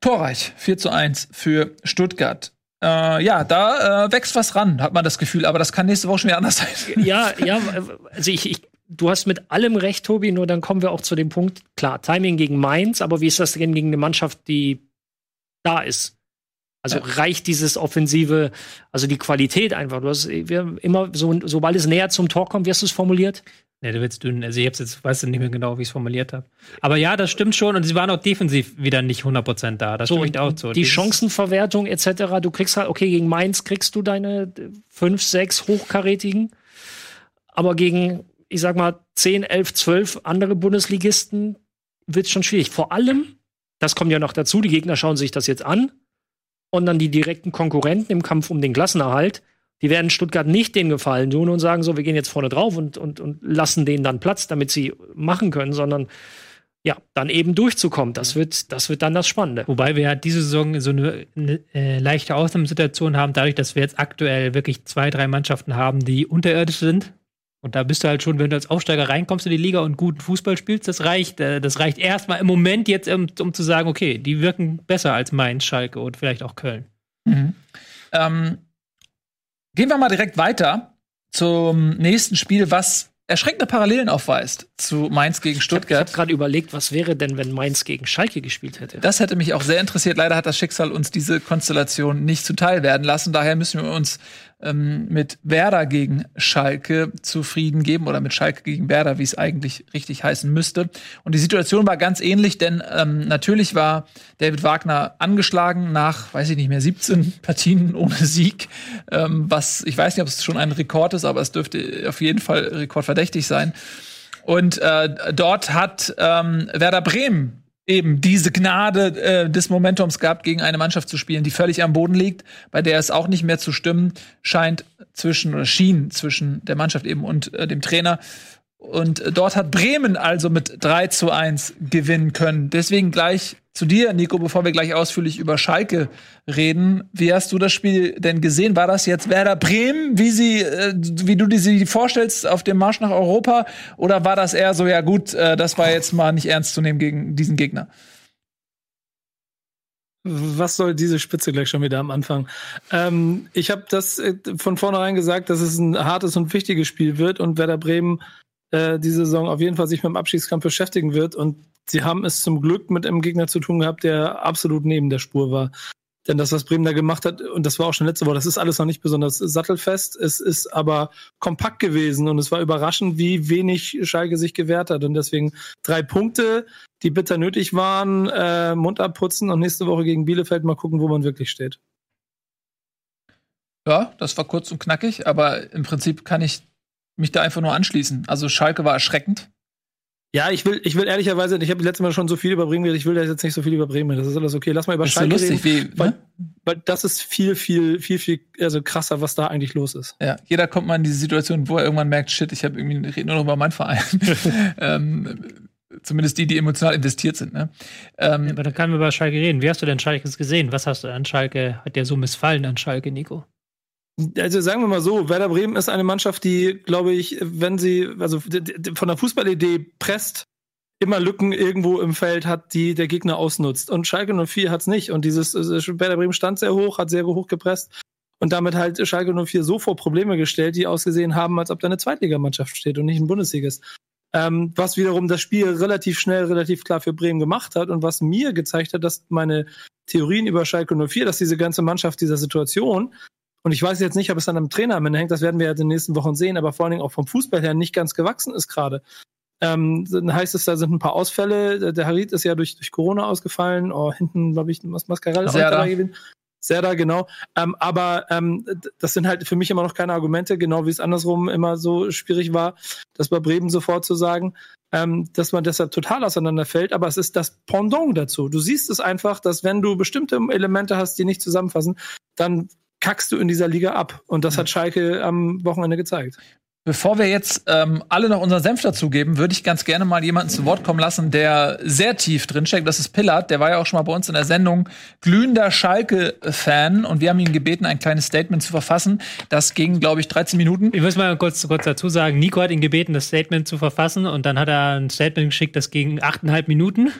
S1: torreich. 4 zu 1 für Stuttgart. Äh, ja, da äh, wächst was ran, hat man das Gefühl, aber das kann nächste Woche schon wieder anders sein. (laughs)
S4: Ja, ja, also ich, ich du hast mit allem recht, Tobi, nur dann kommen wir auch zu dem Punkt, klar, Timing gegen Mainz, aber wie ist das denn gegen eine Mannschaft, die da ist? Also ja. reicht dieses offensive, also die Qualität einfach. Du hast immer so, sobald es näher zum Tor kommt, wie hast du es formuliert?
S5: Ne, du willst dünn. Also ich hab's jetzt, weiß nicht mehr genau, wie ich es formuliert habe. Aber ja, das stimmt schon. Und sie waren auch defensiv wieder nicht 100% da. Das so, stimmt auch
S4: so. Die Chancenverwertung etc. Du kriegst halt, okay, gegen Mainz kriegst du deine fünf, sechs hochkarätigen. Aber gegen, ich sag mal, 10, 11, 12 andere Bundesligisten wird es schon schwierig. Vor allem, das kommt ja noch dazu, die Gegner schauen sich das jetzt an. Und dann die direkten Konkurrenten im Kampf um den Klassenerhalt die werden Stuttgart nicht den Gefallen tun und sagen so, wir gehen jetzt vorne drauf und, und, und lassen denen dann Platz, damit sie machen können, sondern ja, dann eben durchzukommen. Das wird, das wird dann das Spannende.
S5: Wobei wir ja diese Saison so eine, eine äh, leichte Ausnahmesituation haben, dadurch, dass wir jetzt aktuell wirklich zwei, drei Mannschaften haben, die unterirdisch sind. Und da bist du halt schon, wenn du als Aufsteiger reinkommst in die Liga und guten Fußball spielst, das reicht. Äh, das reicht erstmal im Moment jetzt, um, um, zu sagen, okay, die wirken besser als Mainz, Schalke und vielleicht auch Köln. Mhm.
S1: Ähm, Gehen wir mal direkt weiter zum nächsten Spiel, was erschreckende Parallelen aufweist zu Mainz gegen Stuttgart. Ich
S4: habe hab gerade überlegt, was wäre denn, wenn Mainz gegen Schalke gespielt hätte?
S1: Das hätte mich auch sehr interessiert. Leider hat das Schicksal uns diese Konstellation nicht zuteil werden lassen. Daher müssen wir uns ähm, mit Werder gegen Schalke zufrieden geben oder mit Schalke gegen Werder, wie es eigentlich richtig heißen müsste. Und die Situation war ganz ähnlich, denn ähm, natürlich war David Wagner angeschlagen nach, weiß ich nicht mehr, 17 (laughs) Partien ohne Sieg, ähm, was ich weiß nicht, ob es schon ein Rekord ist, aber es dürfte auf jeden Fall rekordverdächtig sein. Und äh, dort hat ähm, Werder Bremen eben diese Gnade äh, des Momentums gehabt, gegen eine Mannschaft zu spielen, die völlig am Boden liegt, bei der es auch nicht mehr zu stimmen scheint zwischen oder schien zwischen der Mannschaft eben und äh, dem Trainer. Und dort hat Bremen also mit 3 zu 1 gewinnen können. Deswegen gleich zu dir, Nico, bevor wir gleich ausführlich über Schalke reden. Wie hast du das Spiel denn gesehen? War das jetzt Werder Bremen, wie sie, äh, wie du dir sie vorstellst auf dem Marsch nach Europa? Oder war das eher so, ja gut, äh, das war jetzt mal nicht ernst zu nehmen gegen diesen Gegner?
S3: Was soll diese Spitze gleich schon wieder am Anfang? Ähm, ich habe das äh, von vornherein gesagt, dass es ein hartes und wichtiges Spiel wird und Werder Bremen äh, diese Saison auf jeden Fall sich mit dem Abschiedskampf beschäftigen wird. Und sie haben es zum Glück mit einem Gegner zu tun gehabt, der absolut neben der Spur war. Denn das, was Bremen da gemacht hat, und das war auch schon letzte Woche, das ist alles noch nicht besonders sattelfest. Es ist aber kompakt gewesen und es war überraschend, wie wenig Schalke sich gewehrt hat. Und deswegen drei Punkte, die bitter nötig waren, äh, Mund abputzen und nächste Woche gegen Bielefeld mal gucken, wo man wirklich steht.
S1: Ja, das war kurz und knackig, aber im Prinzip kann ich mich da einfach nur anschließen. Also Schalke war erschreckend.
S3: Ja, ich will, ich will ehrlicherweise, ich habe letztes Mal schon so viel über Bremen ich will da jetzt nicht so viel über Bremen. Das ist alles okay. Lass mal über
S1: ist
S3: Schalke
S1: so lustig, reden.
S3: Wie, weil, ne? weil das ist viel, viel, viel, viel also krasser, was da eigentlich los ist.
S1: Ja, jeder kommt mal in diese Situation, wo er irgendwann merkt, shit, ich habe irgendwie rede nur noch über meinen Verein. (laughs) ähm, zumindest die, die emotional investiert sind. Ne?
S5: Ähm, ja, aber dann können wir über Schalke reden. Wie hast du denn Schalke gesehen? Was hast du an Schalke, hat dir so missfallen an Schalke, Nico?
S3: Also sagen wir mal so, Werder Bremen ist eine Mannschaft, die, glaube ich, wenn sie, also von der Fußballidee presst, immer Lücken irgendwo im Feld hat, die der Gegner ausnutzt. Und Schalke 04 hat es nicht. Und dieses also Werder Bremen stand sehr hoch, hat sehr hoch gepresst und damit halt Schalke 04 so vor Probleme gestellt, die ausgesehen haben, als ob da eine Zweitligamannschaft steht und nicht ein Bundesligist. Ähm, was wiederum das Spiel relativ schnell, relativ klar für Bremen gemacht hat und was mir gezeigt hat, dass meine Theorien über Schalke 04, dass diese ganze Mannschaft dieser Situation und ich weiß jetzt nicht, ob es an einem Trainer am Ende hängt, das werden wir ja in den nächsten Wochen sehen, aber vor allen Dingen auch vom Fußball her nicht ganz gewachsen ist gerade. Ähm, dann heißt es, da sind ein paar Ausfälle. Der Harit ist ja durch, durch Corona ausgefallen. Oh, hinten, glaube ich, was Mascarell auch dabei gewesen. Serda, genau. Ähm, aber ähm, das sind halt für mich immer noch keine Argumente, genau wie es andersrum immer so schwierig war, das bei Bremen sofort zu sagen, ähm, dass man deshalb total auseinanderfällt. Aber es ist das Pendant dazu. Du siehst es einfach, dass wenn du bestimmte Elemente hast, die nicht zusammenfassen, dann kackst du in dieser Liga ab. Und das hat Schalke am Wochenende gezeigt.
S1: Bevor wir jetzt ähm, alle noch unseren Senf dazugeben, würde ich ganz gerne mal jemanden zu Wort kommen lassen, der sehr tief drinsteckt. Das ist Pillard. Der war ja auch schon mal bei uns in der Sendung. Glühender Schalke-Fan. Und wir haben ihn gebeten, ein kleines Statement zu verfassen. Das ging, glaube ich, 13 Minuten.
S5: Ich muss mal kurz, kurz dazu sagen, Nico hat ihn gebeten, das Statement zu verfassen. Und dann hat er ein Statement geschickt, das ging achteinhalb Minuten.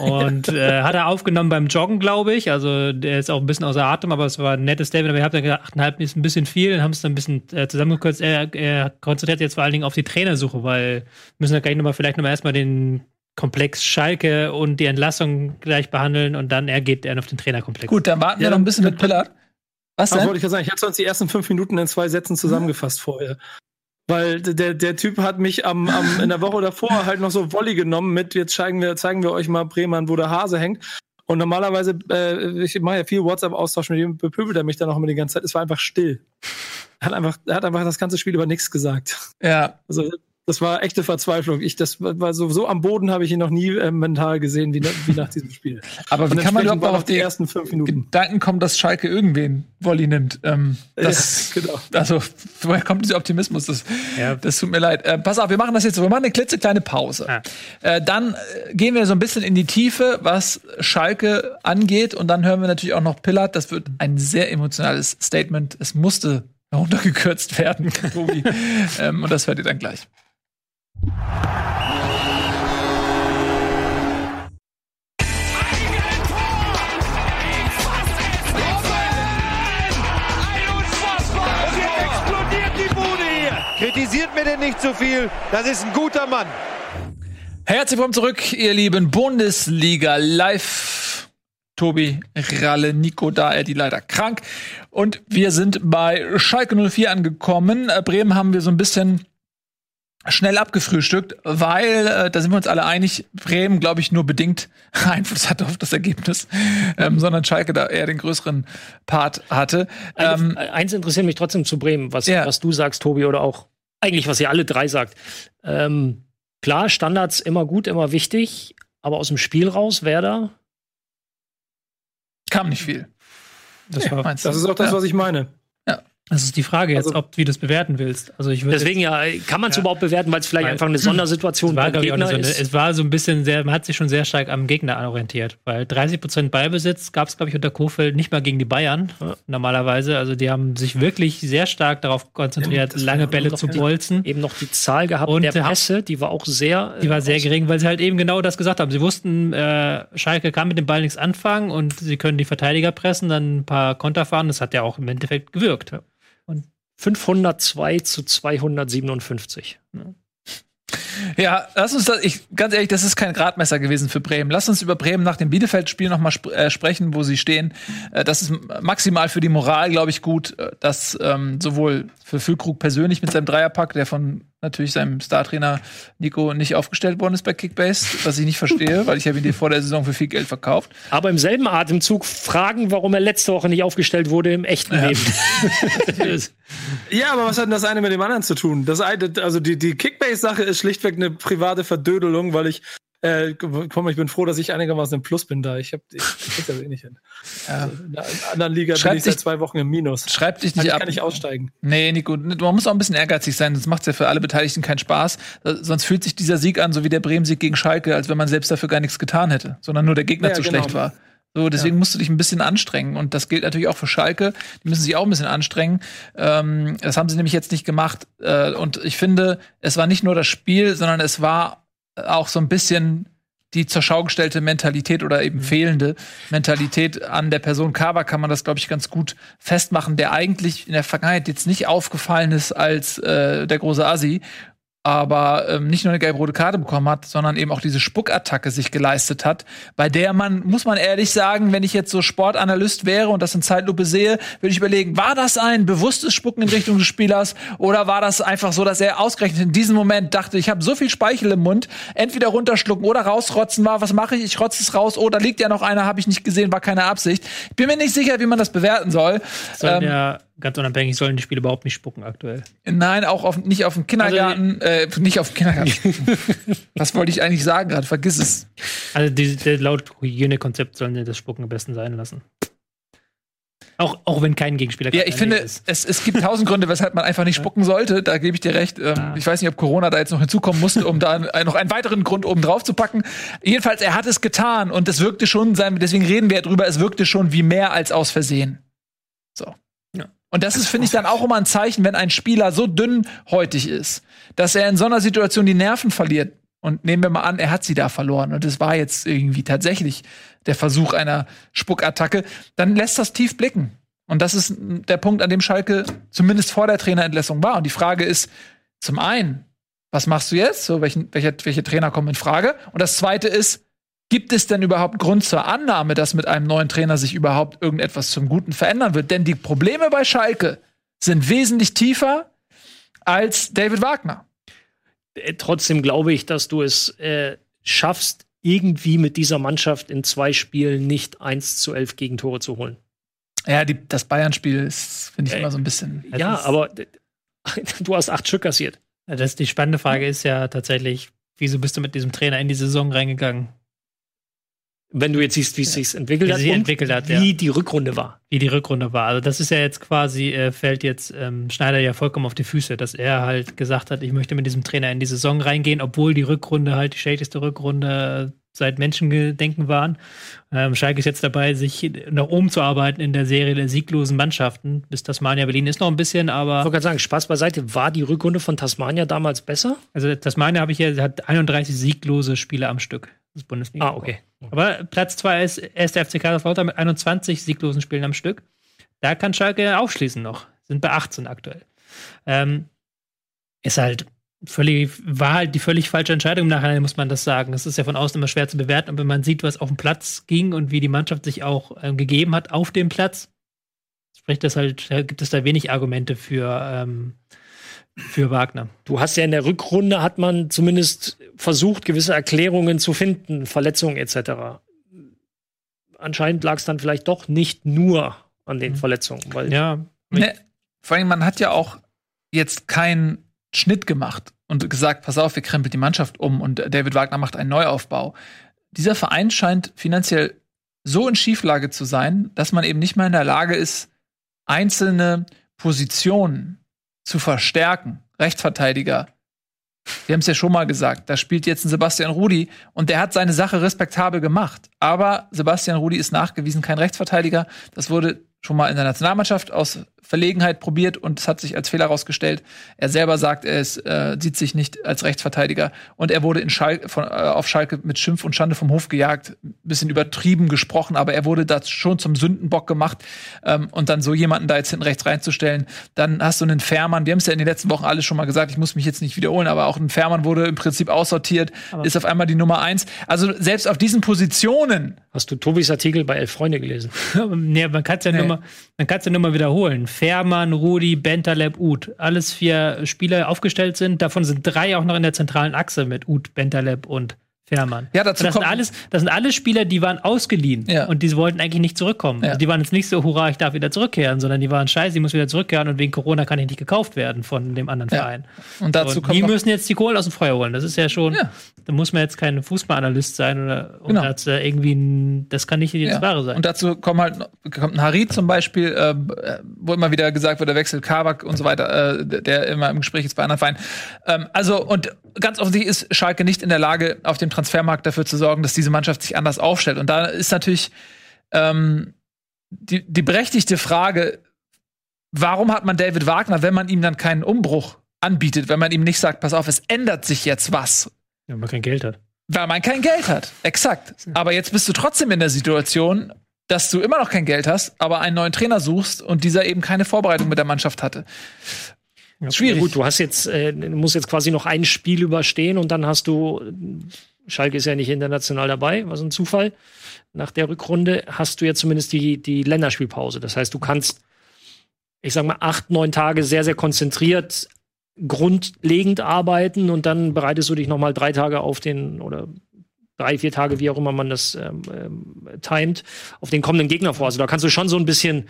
S5: Und äh, hat er aufgenommen beim Joggen, glaube ich. Also der ist auch ein bisschen außer Atem, aber es war ein nettes Statement. Aber ich habe dann gedacht, 8,5 ist ein bisschen viel. Dann haben es dann ein bisschen äh, zusammengekürzt. Er, er konzentriert jetzt vor allen Dingen auf die Trainersuche, weil müssen wir gleich nochmal vielleicht nochmal erstmal den Komplex Schalke und die Entlassung gleich behandeln und dann er geht er auf den Trainerkomplex.
S1: Gut, dann warten ja, wir noch ein bisschen mit Pillard.
S3: Was denn? wollte ich ja sagen, ich hatte sonst die ersten fünf Minuten in zwei Sätzen zusammengefasst vorher. Weil der, der Typ hat mich am, am, in der Woche davor halt noch so Volley genommen mit, jetzt zeigen wir, zeigen wir euch mal Bremen, wo der Hase hängt. Und normalerweise, äh, ich mache ja viel WhatsApp-Austausch mit ihm, bepöbelt er mich dann auch immer die ganze Zeit. Es war einfach still. Er hat einfach, er hat einfach das ganze Spiel über nichts gesagt.
S1: Ja.
S3: Also das war echte Verzweiflung. Ich, das war so, so am Boden habe ich ihn noch nie äh, mental gesehen wie, wie nach diesem Spiel. (laughs)
S1: Aber wie kann man überhaupt auf die ersten fünf Minuten Gedanken kommen, dass Schalke irgendwen Wolli nimmt? Ähm, das, ja, (laughs) genau. Also, woher kommt dieser Optimismus? Das, ja. das tut mir leid. Äh, pass auf, wir machen das jetzt so. Wir machen eine klitzekleine Pause. Ja. Äh, dann äh, gehen wir so ein bisschen in die Tiefe, was Schalke angeht. Und dann hören wir natürlich auch noch Pillard. Das wird ein sehr emotionales Statement. Es musste runtergekürzt werden, (laughs) Tobi. ähm, und das hört ihr dann gleich.
S2: Kritisiert mir denn nicht zu so viel. Das ist ein guter Mann.
S1: Herzlich willkommen zurück, ihr lieben Bundesliga Live. Tobi, Ralle, Nico da, er die leider krank. Und wir sind bei Schalke 04 angekommen. Bremen haben wir so ein bisschen schnell abgefrühstückt, weil äh, da sind wir uns alle einig, Bremen, glaube ich, nur bedingt (laughs) Einfluss hatte auf das Ergebnis, ähm, sondern Schalke da eher den größeren Part hatte.
S4: Ähm, eins interessiert mich trotzdem zu Bremen, was, ja. was du sagst, Tobi, oder auch eigentlich, was ihr alle drei sagt. Ähm, klar, Standards immer gut, immer wichtig, aber aus dem Spiel raus, wer da?
S1: Kam nicht viel.
S3: Das, war, das ist auch das, ja. was ich meine.
S5: Das ist die Frage jetzt, also, ob du das bewerten willst. Also ich
S4: Deswegen ja, kann man es ja, überhaupt bewerten, weil es vielleicht weil, einfach eine (clears throat) Sondersituation
S5: war, beim Gegner ist. So es war so ein bisschen sehr, man hat sich schon sehr stark am Gegner orientiert, weil 30 Prozent Ballbesitz gab es, glaube ich, unter Kofeld nicht mal gegen die Bayern ja. normalerweise. Also die haben sich wirklich sehr stark darauf konzentriert, ja, lange Bälle zu bolzen.
S4: Eben noch die Zahl gehabt und der Pässe, die war auch sehr,
S5: die war sehr äh, gering, weil sie halt eben genau das gesagt haben. Sie wussten, äh, Schalke kann mit dem Ball nichts anfangen und sie können die Verteidiger pressen, dann ein paar Konter fahren. Das hat ja auch im Endeffekt gewirkt.
S4: Und 502 zu 257. Ne?
S1: Ja, lass uns das, ich, ganz ehrlich, das ist kein Gradmesser gewesen für Bremen. Lass uns über Bremen nach dem Bielefeld-Spiel nochmal sp äh, sprechen, wo sie stehen. Äh, das ist maximal für die Moral, glaube ich, gut, äh, dass ähm, sowohl für Füllkrug persönlich mit seinem Dreierpack, der von natürlich seinem Startrainer Nico nicht aufgestellt worden ist bei Kickbase, was ich nicht verstehe, (laughs) weil ich habe ihn dir vor der Saison für viel Geld verkauft.
S4: Aber im selben Atemzug fragen, warum er letzte Woche nicht aufgestellt wurde im echten ja. Leben. (laughs)
S3: ja, aber was hat denn das eine mit dem anderen zu tun? Das eine, also die, die Kickbase-Sache ist schlichtweg eine private Verdödelung, weil ich Äh, komm, ich bin froh, dass ich einigermaßen im Plus bin da. Ich, hab, ich, ich krieg das eh nicht hin. Ja. Also in einer anderen Liga Schreib bin ich seit zwei Wochen im Minus.
S1: Schreib dich nicht
S3: kann
S1: ab.
S3: kann ich aussteigen.
S1: Nee, Nico, man muss auch ein bisschen ehrgeizig sein. Das macht ja für alle Beteiligten keinen Spaß. Äh, sonst fühlt sich dieser Sieg an, so wie der Bremen-Sieg gegen Schalke, als wenn man selbst dafür gar nichts getan hätte, sondern nur der Gegner ja, zu genau. schlecht war. So, deswegen ja. musst du dich ein bisschen anstrengen. Und das gilt natürlich auch für Schalke. Die müssen sich auch ein bisschen anstrengen. Ähm, das haben sie nämlich jetzt nicht gemacht. Äh, und ich finde, es war nicht nur das Spiel, sondern es war auch so ein bisschen die zur Schau gestellte Mentalität oder eben mhm. fehlende Mentalität an der Person Kaba kann man das, glaube ich, ganz gut festmachen, der eigentlich in der Vergangenheit jetzt nicht aufgefallen ist als äh, der große Asi aber ähm, nicht nur eine gelb-rote Karte bekommen hat, sondern eben auch diese Spuckattacke sich geleistet hat, bei der man, muss man ehrlich sagen, wenn ich jetzt so Sportanalyst wäre und das in Zeitlupe sehe, würde ich überlegen, war das ein bewusstes Spucken in Richtung des Spielers oder war das einfach so, dass er ausgerechnet in diesem Moment dachte, ich habe so viel Speichel im Mund, entweder runterschlucken oder rausrotzen war, was mache ich? Ich rotze es raus, oh, da liegt ja noch einer, habe ich nicht gesehen, war keine Absicht. Ich bin mir nicht sicher, wie man das bewerten soll.
S5: Sollen ähm, ja ganz unabhängig sollen die Spiele überhaupt nicht spucken aktuell.
S1: Nein, auch auf, nicht auf dem Kindergarten, also, äh, nicht auf dem Kindergarten. (laughs) Was wollte ich eigentlich sagen gerade? Vergiss es.
S5: Also die, die, laut Hygienekonzept sollen sie das Spucken am besten sein lassen. Auch, auch wenn kein Gegenspieler
S1: Ja, ich finde, es, es gibt tausend Gründe, weshalb man einfach nicht (laughs) spucken sollte. Da gebe ich dir recht. Ähm, ah. Ich weiß nicht, ob Corona da jetzt noch hinzukommen musste, um da (laughs) noch einen weiteren Grund oben drauf zu packen. Jedenfalls, er hat es getan und es wirkte schon, deswegen reden wir ja drüber, es wirkte schon wie mehr als aus Versehen. So. Und das ist, finde ich, dann auch immer ein Zeichen, wenn ein Spieler so dünnhäutig ist, dass er in so einer Situation die Nerven verliert. Und nehmen wir mal an, er hat sie da verloren und es war jetzt irgendwie tatsächlich der Versuch einer Spuckattacke, dann lässt das tief blicken. Und das ist der Punkt, an dem Schalke zumindest vor der Trainerentlassung war. Und die Frage ist zum einen, was machst du jetzt? So, welchen, welche, welche Trainer kommen in Frage? Und das zweite ist, Gibt es denn überhaupt Grund zur Annahme, dass mit einem neuen Trainer sich überhaupt irgendetwas zum Guten verändern wird? Denn die Probleme bei Schalke sind wesentlich tiefer als David Wagner.
S4: Äh, trotzdem glaube ich, dass du es äh, schaffst, irgendwie mit dieser Mannschaft in zwei Spielen nicht 1 zu 11 Gegentore zu holen.
S1: Ja, die, das Bayern-Spiel ist, finde ich, äh, immer so ein bisschen.
S4: Ja, aber (laughs) du hast acht Stück kassiert.
S5: Das, die spannende Frage ist ja tatsächlich, wieso bist du mit diesem Trainer in die Saison reingegangen?
S4: Wenn du jetzt siehst, wie es sich entwickelt,
S5: hat, entwickelt hat,
S4: wie ja. die Rückrunde war.
S5: Wie die Rückrunde war. Also das ist ja jetzt quasi, äh, fällt jetzt ähm, Schneider ja vollkommen auf die Füße, dass er halt gesagt hat, ich möchte mit diesem Trainer in die Saison reingehen, obwohl die Rückrunde halt die schlechteste Rückrunde seit Menschengedenken waren. Ähm, Schalke ist jetzt dabei, sich nach oben zu arbeiten in der Serie der sieglosen Mannschaften. Bis Tasmania Berlin ist noch ein bisschen, aber.
S4: Ich wollte gerade sagen, Spaß beiseite. War die Rückrunde von Tasmania damals besser?
S5: Also Tasmania habe ich ja, hat 31 sieglose Spiele am Stück.
S4: Das Bundesliga.
S5: Ah, okay. Aber Platz 2 ist erst der FC Kaiserslautern mit 21 sieglosen Spielen am Stück. Da kann Schalke aufschließen noch. Sind bei 18 aktuell. Ähm, ist halt völlig, war halt die völlig falsche Entscheidung nachher, muss man das sagen. Das ist ja von außen immer schwer zu bewerten. Und wenn man sieht, was auf dem Platz ging und wie die Mannschaft sich auch ähm, gegeben hat auf dem Platz, spricht das halt, gibt es da wenig Argumente für, ähm, für Wagner.
S4: Du hast ja in der Rückrunde hat man zumindest versucht, gewisse Erklärungen zu finden, Verletzungen etc. Anscheinend lag es dann vielleicht doch nicht nur an den mhm. Verletzungen. Weil
S1: ja. Ne, vor allem, man hat ja auch jetzt keinen Schnitt gemacht und gesagt, pass auf, wir krempeln die Mannschaft um und David Wagner macht einen Neuaufbau. Dieser Verein scheint finanziell so in Schieflage zu sein, dass man eben nicht mehr in der Lage ist, einzelne Positionen zu verstärken. Rechtsverteidiger. Wir haben es ja schon mal gesagt, da spielt jetzt ein Sebastian Rudi und der hat seine Sache respektabel gemacht. Aber Sebastian Rudi ist nachgewiesen kein Rechtsverteidiger. Das wurde schon mal in der Nationalmannschaft aus Verlegenheit probiert und es hat sich als Fehler herausgestellt. Er selber sagt, er ist, äh, sieht sich nicht als Rechtsverteidiger und er wurde in Schalke, von, äh, auf Schalke mit Schimpf und Schande vom Hof gejagt. Bisschen übertrieben gesprochen, aber er wurde da schon zum Sündenbock gemacht ähm, und dann so jemanden da jetzt hinten rechts reinzustellen. Dann hast du einen Fährmann, wir haben es ja in den letzten Wochen alles schon mal gesagt, ich muss mich jetzt nicht wiederholen, aber auch ein Fährmann wurde im Prinzip aussortiert, aber ist auf einmal die Nummer eins. Also selbst auf diesen Positionen.
S4: Hast du Tobis Artikel bei Elf Freunde gelesen? (laughs)
S5: nee, man kann es ja nee. nur mal, man kann es ja nur mal wiederholen. Fährmann, Rudi, Bentaleb, Uth. Alles vier Spieler aufgestellt sind. Davon sind drei auch noch in der zentralen Achse mit Uth, Bentaleb und Fährmann.
S1: Ja, dazu
S5: das
S1: sind
S5: alles, das sind alles Spieler, die waren ausgeliehen
S1: ja.
S5: und die wollten eigentlich nicht zurückkommen. Ja. Also die waren jetzt nicht so, hurra, ich darf wieder zurückkehren, sondern die waren scheiße, ich muss wieder zurückkehren und wegen Corona kann ich nicht gekauft werden von dem anderen ja. Verein.
S1: Und dazu
S5: und die müssen jetzt die Kohle aus dem Feuer holen. Das ist ja schon, da muss man jetzt kein Fußballanalyst sein oder
S1: genau.
S5: das, äh, irgendwie, das kann nicht die Wahre sein.
S1: Und dazu kommen halt, kommt ein Harid zum Beispiel, äh, wo immer wieder gesagt wird, der wechselt Kabak und so weiter, äh, der immer im Gespräch ist bei anderen Vereinen. Ähm, also, und ganz offensichtlich ist Schalke nicht in der Lage, auf dem Transfermarkt dafür zu sorgen, dass diese Mannschaft sich anders aufstellt. Und da ist natürlich ähm, die, die berechtigte Frage, warum hat man David Wagner, wenn man ihm dann keinen Umbruch anbietet, wenn man ihm nicht sagt, pass auf, es ändert sich jetzt was.
S5: Ja, weil man kein Geld hat.
S1: Weil man kein Geld hat, exakt. Aber jetzt bist du trotzdem in der Situation, dass du immer noch kein Geld hast, aber einen neuen Trainer suchst und dieser eben keine Vorbereitung mit der Mannschaft hatte.
S4: Schwierig. Ja, gut, du hast jetzt, äh, musst jetzt quasi noch ein Spiel überstehen und dann hast du, Schalke ist ja nicht international dabei, was ein Zufall. Nach der Rückrunde hast du ja zumindest die, die Länderspielpause. Das heißt, du kannst, ich sag mal, acht, neun Tage sehr, sehr konzentriert grundlegend arbeiten und dann bereitest du dich noch mal drei Tage auf den oder drei, vier Tage, wie auch immer man das ähm, ähm, timet, auf den kommenden Gegner vor. Also da kannst du schon so ein bisschen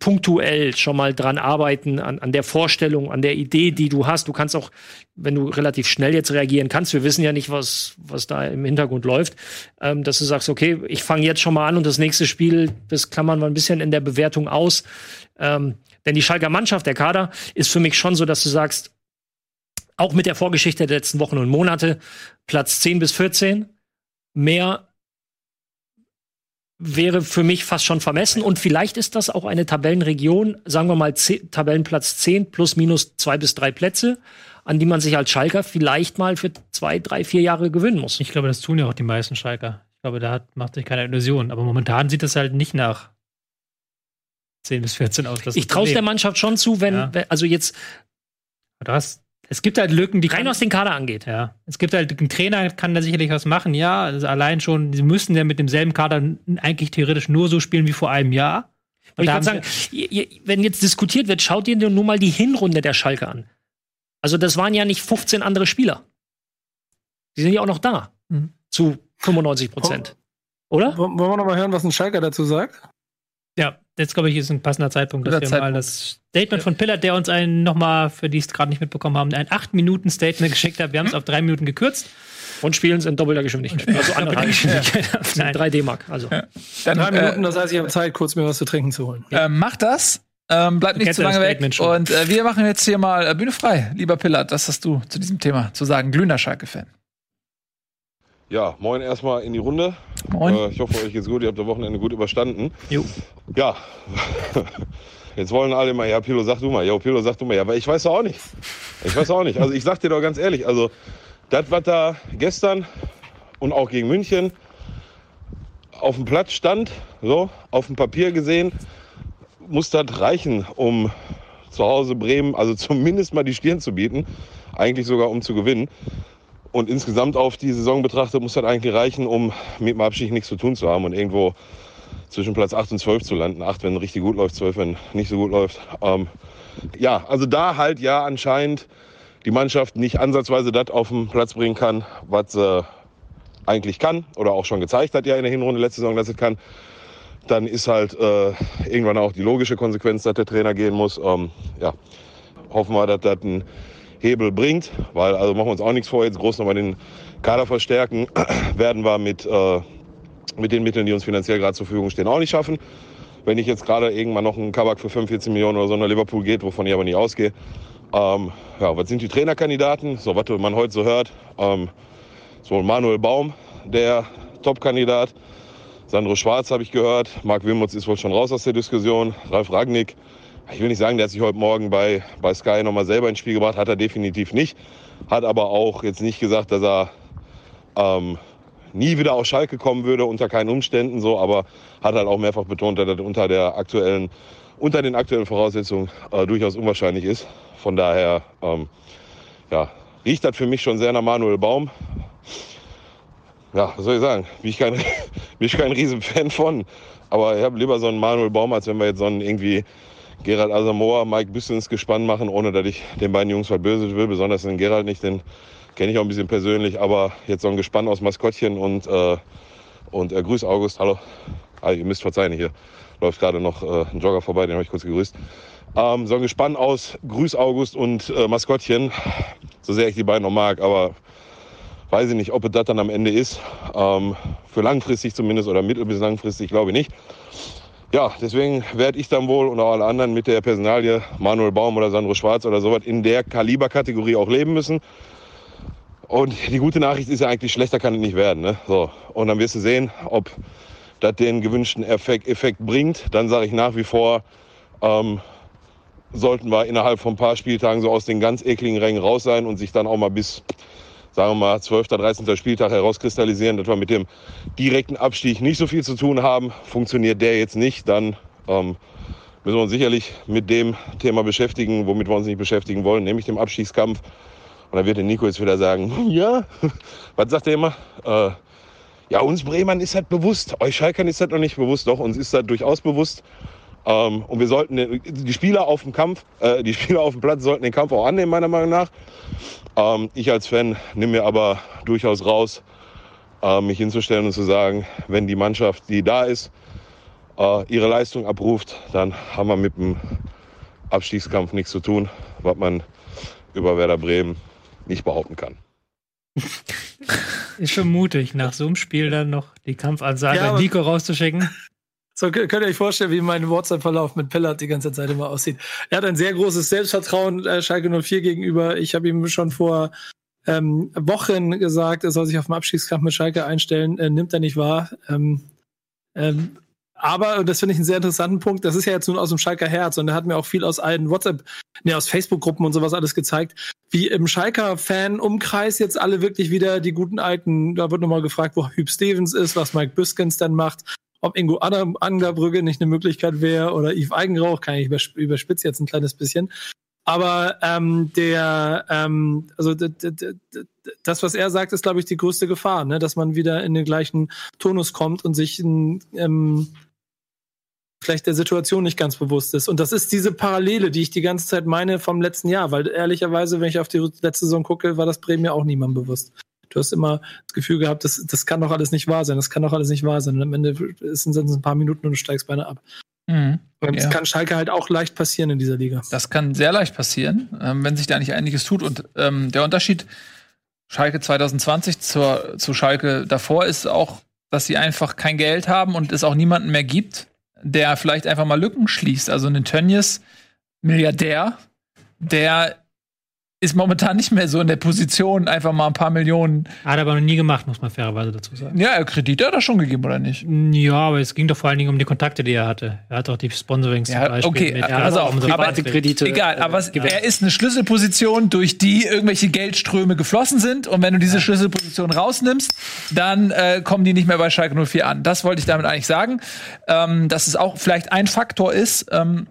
S4: punktuell schon mal dran arbeiten, an, an der Vorstellung, an der Idee, die du hast. Du kannst auch, wenn du relativ schnell jetzt reagieren kannst, wir wissen ja nicht, was, was da im Hintergrund läuft, ähm, dass du sagst, okay, ich fange jetzt schon mal an und das nächste Spiel, das klammern wir ein bisschen in der Bewertung aus. Ähm, denn die Schalker Mannschaft, der Kader, ist für mich schon so, dass du sagst, auch mit der Vorgeschichte der letzten Wochen und Monate, Platz 10 bis 14, mehr wäre für mich fast schon vermessen. Und vielleicht ist das auch eine Tabellenregion, sagen wir mal 10, Tabellenplatz 10 plus minus zwei bis drei Plätze, an die man sich als Schalker vielleicht mal für zwei, drei, vier Jahre gewöhnen muss.
S5: Ich glaube, das tun ja auch die meisten Schalker. Ich glaube, da hat, macht sich keine Illusion. Aber momentan sieht es halt nicht nach 10 bis 14 aus.
S4: ich traue der Mannschaft schon zu, wenn, ja. also jetzt.
S5: Du hast es gibt halt Lücken, die
S4: rein kann, was den Kader angeht.
S5: Ja, es gibt halt ein Trainer kann da sicherlich was machen. Ja, also allein schon, sie müssen ja mit demselben Kader eigentlich theoretisch nur so spielen wie vor einem Jahr.
S4: Und ich kann sagen, wenn jetzt diskutiert wird, schaut ihr nur mal die Hinrunde der Schalke an. Also das waren ja nicht 15 andere Spieler. Die sind ja auch noch da. Mhm. Zu 95 Prozent. Oder?
S3: Wollen wir noch mal hören, was ein Schalker dazu sagt?
S5: Ja, jetzt glaube ich, ist ein passender Zeitpunkt, dass wir Zeitpunkt. mal das Statement von Pillard, der uns einen nochmal, für die es gerade nicht mitbekommen haben, ein 8-Minuten-Statement geschickt hat. Wir haben es hm? auf drei Minuten gekürzt.
S4: Und spielen es in doppelter Geschwindigkeit.
S5: Also (laughs) anderthalb Geschwindigkeit.
S4: Ja. 3 D-Mark. Also. Ja.
S3: Dann, drei Minuten, äh, das heißt, ich habe Zeit, kurz mir was zu trinken zu holen.
S1: Äh, mach das. Ähm, bleibt nicht zu lange weg. Und äh, wir machen jetzt hier mal äh, Bühne frei. Lieber Pillard, was hast du zu diesem Thema zu sagen? Glühender Schalke-Fan.
S6: Ja, moin erstmal in die Runde.
S1: Moin.
S6: Äh, ich hoffe, euch geht's gut. Ihr habt das Wochenende gut überstanden.
S1: Jo.
S6: Ja. (laughs) Jetzt wollen alle mal, ja, Pilo, sag du mal. Ja, Pilo, sag du mal. Ja, aber ich weiß auch nicht. Ich weiß auch nicht. Also ich sag dir doch ganz ehrlich, also das, was da gestern und auch gegen München auf dem Platz stand, so, auf dem Papier gesehen, muss das reichen, um zu Hause Bremen, also zumindest mal die Stirn zu bieten. Eigentlich sogar um zu gewinnen. Und insgesamt auf die Saison betrachtet muss das eigentlich reichen, um mit dem Abstieg nichts zu tun zu haben und irgendwo zwischen Platz 8 und 12 zu landen. 8, wenn richtig gut läuft, 12, wenn nicht so gut läuft. Ähm, ja, also da halt ja anscheinend die Mannschaft nicht ansatzweise das auf den Platz bringen kann, was sie eigentlich kann oder auch schon gezeigt hat ja in der Hinrunde letzte Saison, dass es kann. Dann ist halt äh, irgendwann auch die logische Konsequenz, dass der Trainer gehen muss. Ähm, ja, hoffen wir, dass das ein Hebel bringt, weil also machen wir uns auch nichts vor, jetzt groß nochmal den Kader verstärken, (clears throat) werden wir mit, äh, mit den Mitteln, die uns finanziell gerade zur Verfügung stehen, auch nicht schaffen. Wenn ich jetzt gerade irgendwann noch einen Kabak für 45 Millionen oder so nach Liverpool geht, wovon ich aber nicht ausgehe. Ähm, ja, was sind die Trainerkandidaten? So, was man heute so hört, ähm, so Manuel Baum, der Top-Kandidat. Sandro Schwarz habe ich gehört. Marc Wilmots ist wohl schon raus aus der Diskussion. Ralf Ragnick ich will nicht sagen, der hat sich heute Morgen bei, bei Sky nochmal selber ins Spiel gebracht, hat er definitiv nicht. Hat aber auch jetzt nicht gesagt, dass er ähm, nie wieder auf Schalke kommen würde, unter keinen Umständen so, aber hat halt auch mehrfach betont, dass das unter, der aktuellen, unter den aktuellen Voraussetzungen äh, durchaus unwahrscheinlich ist. Von daher ähm, ja, riecht das für mich schon sehr nach Manuel Baum. Ja, was soll ich sagen? Bin ich kein, (laughs) bin ich kein Riesenfan von. Aber ich habe lieber so einen Manuel Baum, als wenn wir jetzt so einen irgendwie Gerald Asamoah, Mike Büssens gespannt machen, ohne dass ich den beiden Jungs was Böses will, besonders den Gerald nicht, den kenne ich auch ein bisschen persönlich, aber jetzt so ein Gespann aus Maskottchen und, äh, und äh, Grüß August, hallo. Ah, ihr müsst verzeihen, hier läuft gerade noch äh, ein Jogger vorbei, den habe ich kurz gegrüßt. Ähm, so ein Gespann aus Grüß August und äh, Maskottchen, so sehr ich die beiden noch mag, aber weiß ich nicht, ob es das dann am Ende ist. Ähm, für langfristig zumindest oder mittel- bis langfristig glaube ich nicht. Ja, deswegen werde ich dann wohl und auch alle anderen mit der Personalie Manuel Baum oder Sandro Schwarz oder sowas in der Kaliberkategorie auch leben müssen. Und die gute Nachricht ist ja eigentlich, schlechter kann es nicht werden. Ne? So. Und dann wirst du sehen, ob das den gewünschten Effekt, Effekt bringt. Dann sage ich nach wie vor, ähm, sollten wir innerhalb von ein paar Spieltagen so aus den ganz ekligen Rängen raus sein und sich dann auch mal bis sagen wir mal, 12., 13. Spieltag herauskristallisieren, dass wir mit dem direkten Abstieg nicht so viel zu tun haben. Funktioniert der jetzt nicht, dann ähm, müssen wir uns sicherlich mit dem Thema beschäftigen, womit wir uns nicht beschäftigen wollen, nämlich dem Abstiegskampf. Und dann wird der Nico jetzt wieder sagen, (laughs) ja, was sagt er immer? Äh, ja, uns Bremern ist das bewusst, euch Schalkern ist das noch nicht bewusst, doch, uns ist das durchaus bewusst. Ähm, und wir sollten die Spieler auf dem Kampf, äh, die Spieler auf dem Platz sollten den Kampf auch annehmen, meiner Meinung nach. Ähm, ich als Fan nehme mir aber durchaus raus, äh, mich hinzustellen und zu sagen, wenn die Mannschaft, die da ist, äh, ihre Leistung abruft, dann haben wir mit dem Abstiegskampf nichts zu tun, was man über Werder Bremen nicht behaupten kann.
S5: Ist schon mutig, nach so einem Spiel dann noch die Kampfansage ja, an Nico rauszuschicken.
S3: So könnt ihr euch vorstellen, wie mein WhatsApp-Verlauf mit Pellert die ganze Zeit immer aussieht. Er hat ein sehr großes Selbstvertrauen äh, Schalke 04 gegenüber. Ich habe ihm schon vor ähm, Wochen gesagt, er soll sich auf den Abstiegskampf mit Schalke einstellen. Äh, nimmt er nicht wahr. Ähm, ähm, aber, und das finde ich einen sehr interessanten Punkt, das ist ja jetzt nun aus dem Schalker Herz und er hat mir auch viel aus allen WhatsApp, nee, aus Facebook-Gruppen und sowas alles gezeigt, wie im Schalker-Fan-Umkreis jetzt alle wirklich wieder die guten alten, da wird nochmal gefragt, wo Hüb Stevens ist, was Mike Biskins dann macht, ob Ingo Angerbrügge nicht eine Möglichkeit wäre oder Yves Eigenrauch, kann ich überspitze jetzt ein kleines bisschen. Aber ähm, der, ähm, also das, was er sagt, ist, glaube ich, die größte Gefahr, ne? dass man wieder in den gleichen Tonus kommt und sich ein, ähm, vielleicht der Situation nicht ganz bewusst ist. Und das ist diese Parallele, die ich die ganze Zeit meine vom letzten Jahr, weil ehrlicherweise, wenn ich auf die letzte Saison gucke, war das Bremen ja auch niemandem bewusst. Du hast immer das Gefühl gehabt, das, das kann doch alles nicht wahr sein, das kann doch alles nicht wahr sein. Und am Ende sind es ein paar Minuten und du steigst beinahe ab. Mhm. Und das ja. kann Schalke halt auch leicht passieren in dieser Liga.
S1: Das kann sehr leicht passieren, ähm, wenn sich da nicht einiges tut. Und ähm, der Unterschied Schalke 2020 zur, zu Schalke davor ist auch, dass sie einfach kein Geld haben und es auch niemanden mehr gibt, der vielleicht einfach mal Lücken schließt. Also ein Tönnies, Milliardär, der ist momentan nicht mehr so in der Position, einfach mal ein paar Millionen.
S5: Hat er aber noch nie gemacht, muss man fairerweise dazu sagen.
S1: Ja, Kredit hat er schon gegeben, oder nicht?
S5: Ja, aber es ging doch vor allen Dingen um die Kontakte, die er hatte. Er hat auch die Sponsorings
S1: ja, zum Beispiel. Okay, mit, also auch um private Kredite. Egal, aber äh, er ist eine Schlüsselposition, durch die irgendwelche Geldströme geflossen sind. Und wenn du diese ja. Schlüsselposition rausnimmst, dann äh, kommen die nicht mehr bei Schalke 04 an. Das wollte ich damit eigentlich sagen. Ähm, dass es auch vielleicht ein Faktor ist, ähm,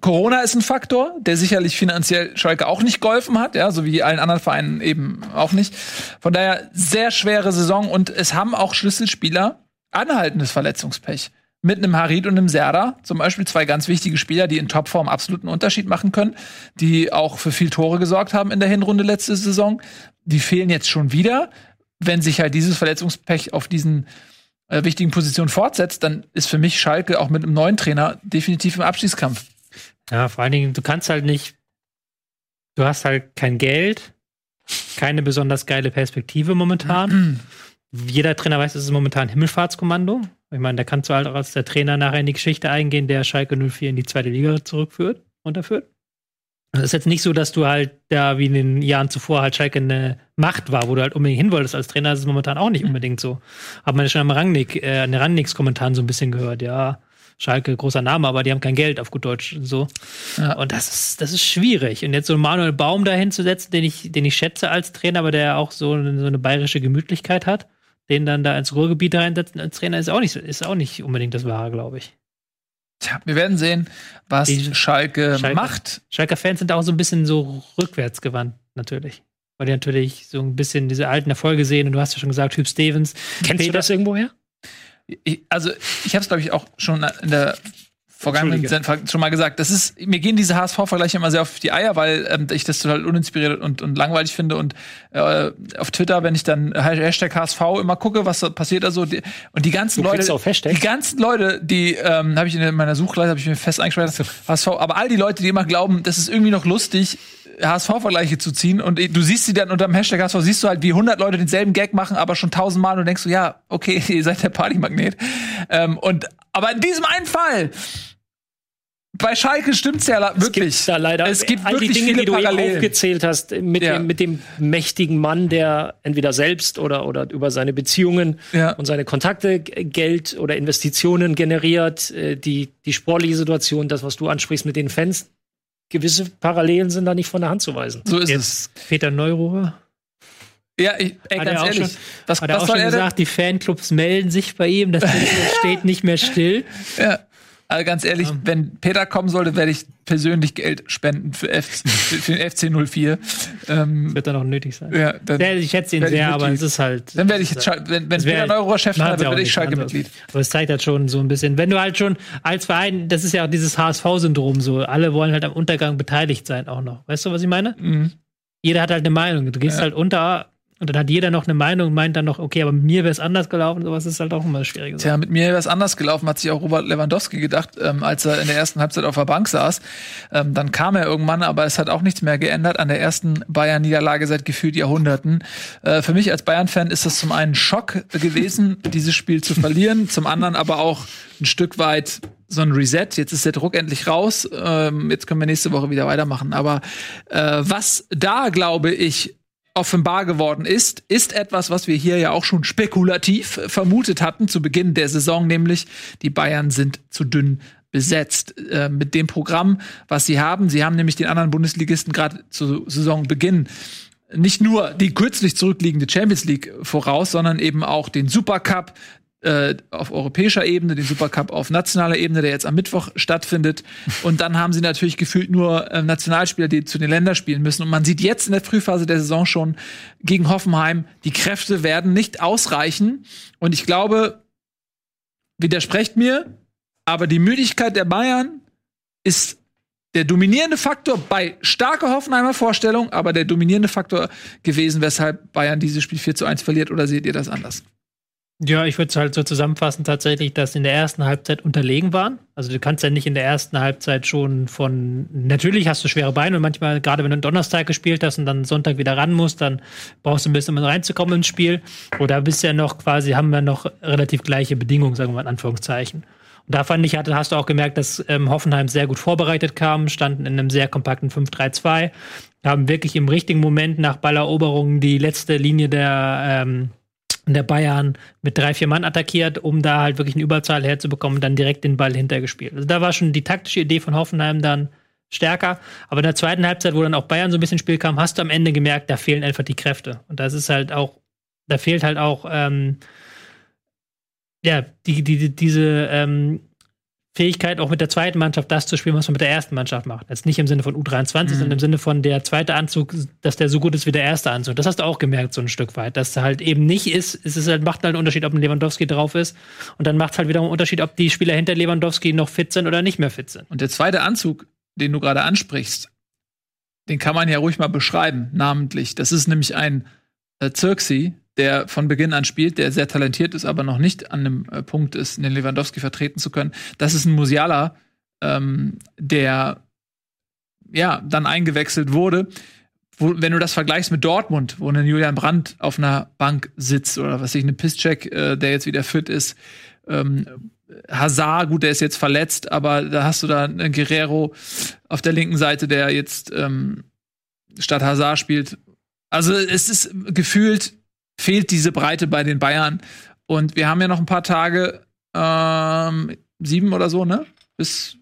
S1: Corona ist ein Faktor, der sicherlich finanziell Schalke auch nicht geholfen hat, ja, so wie allen anderen Vereinen eben auch nicht. Von daher sehr schwere Saison und es haben auch Schlüsselspieler anhaltendes Verletzungspech. Mit einem Harid und einem Serda, zum Beispiel zwei ganz wichtige Spieler, die in Topform absoluten Unterschied machen können, die auch für viel Tore gesorgt haben in der Hinrunde letzte Saison. Die fehlen jetzt schon wieder. Wenn sich halt dieses Verletzungspech auf diesen äh, wichtigen Position fortsetzt, dann ist für mich Schalke auch mit einem neuen Trainer definitiv im Abstiegskampf.
S5: Ja, vor allen Dingen, du kannst halt nicht, du hast halt kein Geld, keine besonders geile Perspektive momentan. (clears throat) Jeder Trainer weiß, es ist momentan Himmelfahrtskommando. Ich meine, da kannst du halt auch als der Trainer nachher in die Geschichte eingehen, der Schalke 04 in die zweite Liga zurückführt, unterführt. Es ist jetzt nicht so, dass du halt da wie in den Jahren zuvor halt Schalke eine Macht war, wo du halt unbedingt hin wolltest als Trainer. Das ist momentan auch nicht unbedingt so. Hat man ja schon am Rangnick, äh, an den Rangnicks-Kommentaren so ein bisschen gehört. Ja, Schalke, großer Name, aber die haben kein Geld auf gut Deutsch so. Ja. Und das ist, das ist schwierig. Und jetzt so Manuel Baum da hinzusetzen, den ich, den ich schätze als Trainer, aber der auch so, eine, so eine bayerische Gemütlichkeit hat, den dann da ins Ruhrgebiet reinsetzen als Trainer, ist auch nicht, ist auch nicht unbedingt das Wahre, glaube ich.
S1: Tja, wir werden sehen, was die Schalke, Schalke macht.
S5: Schalke-Fans sind auch so ein bisschen so rückwärts gewandt, natürlich. Weil die natürlich so ein bisschen diese alten Erfolge sehen und du hast ja schon gesagt, Typ Stevens.
S1: Kennst Peter, du das irgendwoher? Ich, also, ich habe es, glaube ich, auch schon in der vergangenen schon mal gesagt. Das ist, mir gehen diese HSV-Vergleiche immer sehr auf die Eier, weil ähm, ich das total uninspiriert und, und langweilig finde. Und äh, auf Twitter, wenn ich dann Hashtag HSV immer gucke, was passiert da so, die, und die ganzen du Leute, die ganzen Leute, die ähm, habe ich in meiner Suchleiste habe ich mir fest eingespeichert, HSV, aber all die Leute, die immer glauben, das ist irgendwie noch lustig, HSV-Vergleiche zu ziehen und du siehst sie dann unter dem Hashtag HSV, siehst du halt, wie 100 Leute denselben Gag machen, aber schon tausendmal und denkst du, ja, okay, (laughs) ihr seid der Partymagnet. Ähm, und aber in diesem einen Fall bei Schalke stimmt's ja wirklich.
S4: Es gibt da leider es gibt all wirklich die Dinge, die du Parallelen. eben aufgezählt hast, mit, ja. dem, mit dem mächtigen Mann, der entweder selbst oder, oder über seine Beziehungen ja. und seine Kontakte Geld oder Investitionen generiert, äh, die, die sportliche Situation, das, was du ansprichst mit den Fans, gewisse Parallelen sind da nicht von der Hand zu weisen.
S5: So ist Jetzt es. Peter Neururer.
S1: Ja, ich, ey,
S5: hat ganz ehrlich. Schon, was, hat er was auch schon gesagt, die Fanclubs melden sich bei ihm, das (laughs) steht nicht mehr still.
S1: Ja. Also ganz ehrlich, ja. wenn Peter kommen sollte, werde ich persönlich Geld spenden für, F, für den FC 04.
S5: Ähm, Wird dann auch nötig sein.
S1: Ja, dann
S5: ja, ich schätze ihn sehr, aber es ist halt.
S1: Dann werde ich jetzt, wenn, wenn Peter Neurohr Chef wird, werde ich Schalke-Mitglied.
S5: Aber es zeigt halt schon so ein bisschen, wenn du halt schon als Verein, das ist ja auch dieses HSV-Syndrom so, alle wollen halt am Untergang beteiligt sein auch noch. Weißt du, was ich meine? Mhm. Jeder hat halt eine Meinung. Du gehst ja. halt unter und dann hat jeder noch eine Meinung und meint dann noch, okay, aber mit mir wäre es anders gelaufen. Sowas ist halt auch immer schwierig.
S1: Tja, mit mir wäre es anders gelaufen, hat sich auch Robert Lewandowski gedacht, ähm, als er in der ersten Halbzeit auf der Bank saß. Ähm, dann kam er irgendwann, aber es hat auch nichts mehr geändert an der ersten Bayern-Niederlage seit gefühlt Jahrhunderten. Äh, für mich als Bayern-Fan ist das zum einen Schock gewesen, (laughs) dieses Spiel zu verlieren, zum anderen aber auch ein Stück weit so ein Reset. Jetzt ist der Druck endlich raus. Ähm, jetzt können wir nächste Woche wieder weitermachen. Aber äh, was da, glaube ich, offenbar geworden ist, ist etwas, was wir hier ja auch schon spekulativ vermutet hatten zu Beginn der Saison, nämlich die Bayern sind zu dünn besetzt äh, mit dem Programm, was sie haben. Sie haben nämlich den anderen Bundesligisten gerade zu Saisonbeginn nicht nur die kürzlich zurückliegende Champions League voraus, sondern eben auch den Supercup, äh, auf europäischer Ebene, den Supercup auf nationaler Ebene, der jetzt am Mittwoch stattfindet. Und dann haben sie natürlich gefühlt nur äh, Nationalspieler, die zu den Ländern spielen müssen. Und man sieht jetzt in der Frühphase der Saison schon gegen Hoffenheim, die Kräfte werden nicht ausreichen. Und ich glaube, widersprecht mir, aber die Müdigkeit der Bayern ist der dominierende Faktor bei starker Hoffenheimer Vorstellung, aber der dominierende Faktor gewesen, weshalb Bayern dieses Spiel 4 zu 1 verliert. Oder seht ihr das anders?
S5: Ja, ich würde es halt so zusammenfassen, tatsächlich, dass in der ersten Halbzeit unterlegen waren. Also du kannst ja nicht in der ersten Halbzeit schon von, natürlich hast du schwere Beine und manchmal, gerade wenn du Donnerstag gespielt hast und dann Sonntag wieder ran musst, dann brauchst du ein bisschen, um reinzukommen ins Spiel. Oder bist ja noch quasi, haben wir noch relativ gleiche Bedingungen, sagen wir mal in Anführungszeichen. Und da fand ich, hast du auch gemerkt, dass ähm, Hoffenheim sehr gut vorbereitet kam, standen in einem sehr kompakten 5-3-2, haben wirklich im richtigen Moment nach Balleroberung die letzte Linie der, ähm, der Bayern mit drei, vier Mann attackiert, um da halt wirklich eine Überzahl herzubekommen und dann direkt den Ball hintergespielt. Also da war schon die taktische Idee von Hoffenheim dann stärker. Aber in der zweiten Halbzeit, wo dann auch Bayern so ein bisschen Spiel kam, hast du am Ende gemerkt, da fehlen einfach die Kräfte. Und das ist halt auch, da fehlt halt auch, ähm, ja, die, die, diese ähm, Fähigkeit, auch mit der zweiten Mannschaft das zu spielen, was man mit der ersten Mannschaft macht. Jetzt nicht im Sinne von U23, mhm. sondern im Sinne von der zweite Anzug, dass der so gut ist wie der erste Anzug. Das hast du auch gemerkt, so ein Stück weit. Dass er halt eben nicht ist, es ist halt, macht halt einen Unterschied, ob ein Lewandowski drauf ist. Und dann macht es halt wieder einen Unterschied, ob die Spieler hinter Lewandowski noch fit sind oder nicht mehr fit sind.
S1: Und der zweite Anzug, den du gerade ansprichst, den kann man ja ruhig mal beschreiben, namentlich. Das ist nämlich ein äh, Zirksi, der von Beginn an spielt, der sehr talentiert ist, aber noch nicht an einem äh, Punkt ist, den Lewandowski vertreten zu können. Das ist ein Musiala, ähm, der ja dann eingewechselt wurde. Wo, wenn du das vergleichst mit Dortmund, wo ein Julian Brandt auf einer Bank sitzt oder was ich, eine Pisscheck, äh, der jetzt wieder fit ist, ähm, Hazard, gut, der ist jetzt verletzt, aber da hast du da einen Guerrero auf der linken Seite, der jetzt ähm, statt Hazard spielt. Also es ist gefühlt fehlt diese Breite bei den Bayern. Und wir haben ja noch ein paar Tage, ähm, sieben oder so, ne? Bis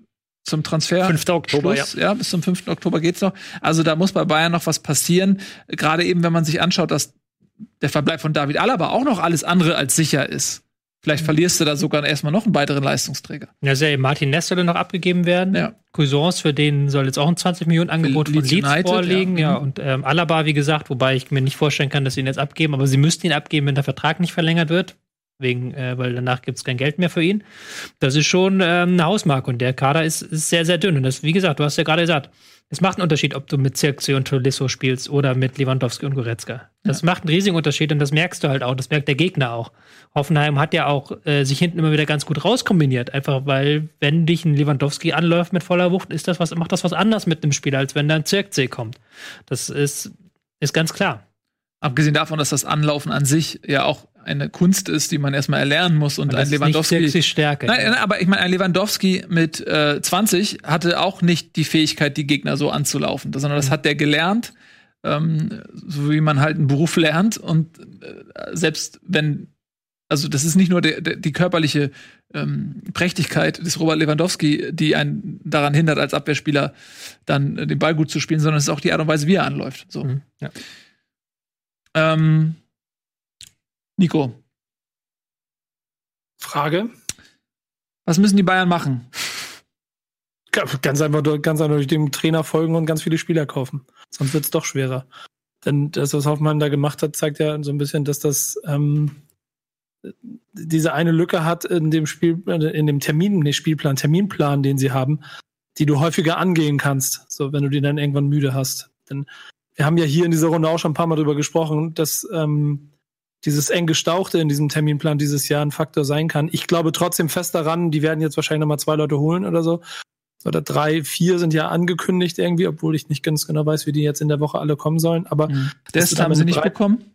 S1: zum Transfer.
S4: 5. Oktober,
S1: Schluss. ja. ja. Bis zum 5. Oktober geht's noch. Also da muss bei Bayern noch was passieren. Gerade eben, wenn man sich anschaut, dass der Verbleib von David Alaba auch noch alles andere als sicher ist. Vielleicht verlierst du da sogar erstmal noch einen weiteren Leistungsträger.
S5: Ja, sehr. Martin Ness soll noch abgegeben werden. Ja. Cousins, für den soll jetzt auch ein 20 Millionen Angebot von Leeds United, vorlegen. Ja. ja. Mhm. und ähm, Alaba, wie gesagt, wobei ich mir nicht vorstellen kann, dass sie ihn jetzt abgeben, aber sie müssten ihn abgeben, wenn der Vertrag nicht verlängert wird. wegen, äh, weil danach gibt es kein Geld mehr für ihn. Das ist schon ähm, eine Hausmarke und der Kader ist, ist sehr, sehr dünn. Und das, wie gesagt, du hast ja gerade gesagt, es macht einen Unterschied, ob du mit Zirkzee und Tolisso spielst oder mit Lewandowski und Goretzka. Das ja. macht einen riesigen Unterschied und das merkst du halt auch, das merkt der Gegner auch. Hoffenheim hat ja auch äh, sich hinten immer wieder ganz gut rauskombiniert, einfach weil, wenn dich ein Lewandowski anläuft mit voller Wucht, ist das was, macht das was anders mit dem Spiel, als wenn da ein Zirkzee kommt. Das ist, ist ganz klar.
S1: Abgesehen davon, dass das Anlaufen an sich ja auch eine Kunst ist, die man erstmal erlernen muss und, und ein Lewandowski
S5: ist nicht Stärke.
S1: Nein, aber ich meine, ein Lewandowski mit äh, 20 hatte auch nicht die Fähigkeit, die Gegner so anzulaufen, sondern das mhm. hat der gelernt, ähm, so wie man halt einen Beruf lernt und äh, selbst wenn also das ist nicht nur der, der, die körperliche ähm, Prächtigkeit des Robert Lewandowski, die einen daran hindert, als Abwehrspieler dann äh, den Ball gut zu spielen, sondern es ist auch die Art und Weise, wie er anläuft. So. Mhm, ja. ähm, Nico.
S3: Frage.
S1: Was müssen die Bayern machen?
S3: Ganz einfach, ganz einfach durch dem Trainer folgen und ganz viele Spieler kaufen. Sonst wird es doch schwerer. Denn das, was Hoffmann da gemacht hat, zeigt ja so ein bisschen, dass das ähm, diese eine Lücke hat in dem Spiel, in dem Termin, nee, Spielplan, Terminplan, den sie haben, die du häufiger angehen kannst, so wenn du die dann irgendwann müde hast. Denn wir haben ja hier in dieser Runde auch schon ein paar Mal drüber gesprochen, dass ähm, dieses eng gestauchte in diesem Terminplan dieses Jahr ein Faktor sein kann. Ich glaube trotzdem fest daran, die werden jetzt wahrscheinlich nochmal zwei Leute holen oder so. Oder drei, vier sind ja angekündigt irgendwie, obwohl ich nicht ganz genau weiß, wie die jetzt in der Woche alle kommen sollen. Aber
S1: mhm. Dest haben sie nicht bekommen?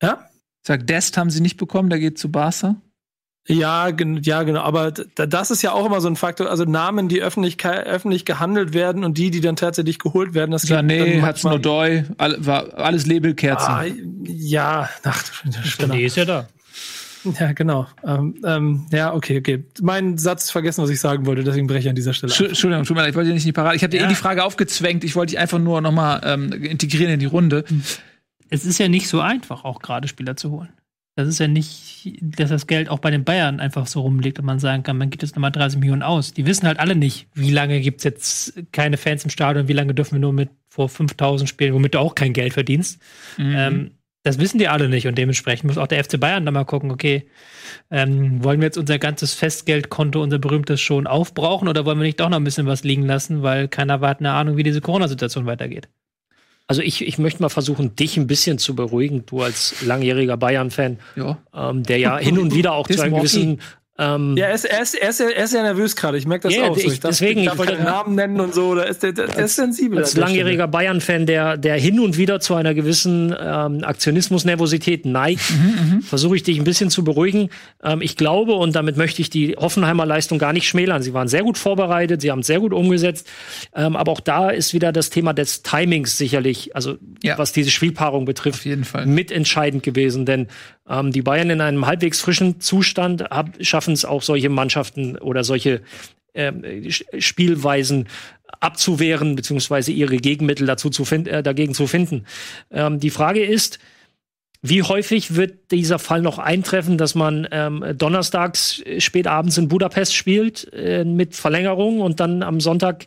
S3: Ja?
S1: Sag, Dest haben sie nicht bekommen, der geht zu Barca.
S3: Ja, ja, genau. Aber das ist ja auch immer so ein Faktor. Also Namen, die öffentlich, öffentlich gehandelt werden und die, die dann tatsächlich geholt werden. Das
S1: Sané, Hudson-Odoi, all, war alles Labelkerzen. Ah,
S3: ja, ach,
S5: genau. ist ja da.
S3: Ja, genau. Ähm, ähm, ja, okay, okay. Mein Satz vergessen, was ich sagen wollte, deswegen breche ich an dieser Stelle.
S1: Entschuldigung, tut mir leid, ich wollte dir nicht die parat. Ich hatte ja. eh die Frage aufgezwängt. Ich wollte dich einfach nur noch mal ähm, integrieren in die Runde.
S5: Es ist ja nicht so einfach, auch gerade Spieler zu holen. Das ist ja nicht, dass das Geld auch bei den Bayern einfach so rumliegt und man sagen kann, man gibt jetzt nochmal 30 Millionen aus. Die wissen halt alle nicht, wie lange gibt es jetzt keine Fans im Stadion, wie lange dürfen wir nur mit vor 5000 spielen, womit du auch kein Geld verdienst. Mhm. Ähm, das wissen die alle nicht und dementsprechend muss auch der FC Bayern da mal gucken, okay, ähm, wollen wir jetzt unser ganzes Festgeldkonto, unser berühmtes schon aufbrauchen oder wollen wir nicht doch noch ein bisschen was liegen lassen, weil keiner hat eine Ahnung, wie diese Corona-Situation weitergeht. Also ich, ich möchte mal versuchen, dich ein bisschen zu beruhigen, du als langjähriger Bayern-Fan, ja. ähm, der ja hin und wieder auch (laughs) zu einem gewissen
S3: ähm, ja, er ist, er, ist, er, ist, er ist ja nervös gerade. Ich merke das yeah, auch. So. Ich,
S5: darf, deswegen, ich
S3: darf ich den Namen nennen und so. Da ist der, der, der ist sensibel.
S5: Als langjähriger Bayern-Fan, der, der hin und wieder zu einer gewissen ähm, Aktionismus-Nervosität neigt, mhm, mhm, versuche ich dich ein bisschen zu beruhigen. Ähm, ich glaube, und damit möchte ich die Hoffenheimer Leistung gar nicht schmälern. Sie waren sehr gut vorbereitet, sie haben es sehr gut umgesetzt. Ähm, aber auch da ist wieder das Thema des Timings sicherlich, also ja. was diese Spielpaarung betrifft, Auf jeden Fall. mitentscheidend gewesen. Denn ähm, die Bayern in einem halbwegs frischen Zustand schaffen es auch solche Mannschaften oder solche ähm, Spielweisen abzuwehren, beziehungsweise ihre Gegenmittel dazu zu äh, dagegen zu finden. Ähm, die Frage ist, wie häufig wird dieser Fall noch eintreffen, dass man ähm, donnerstags spät abends in Budapest spielt äh, mit Verlängerung und dann am Sonntag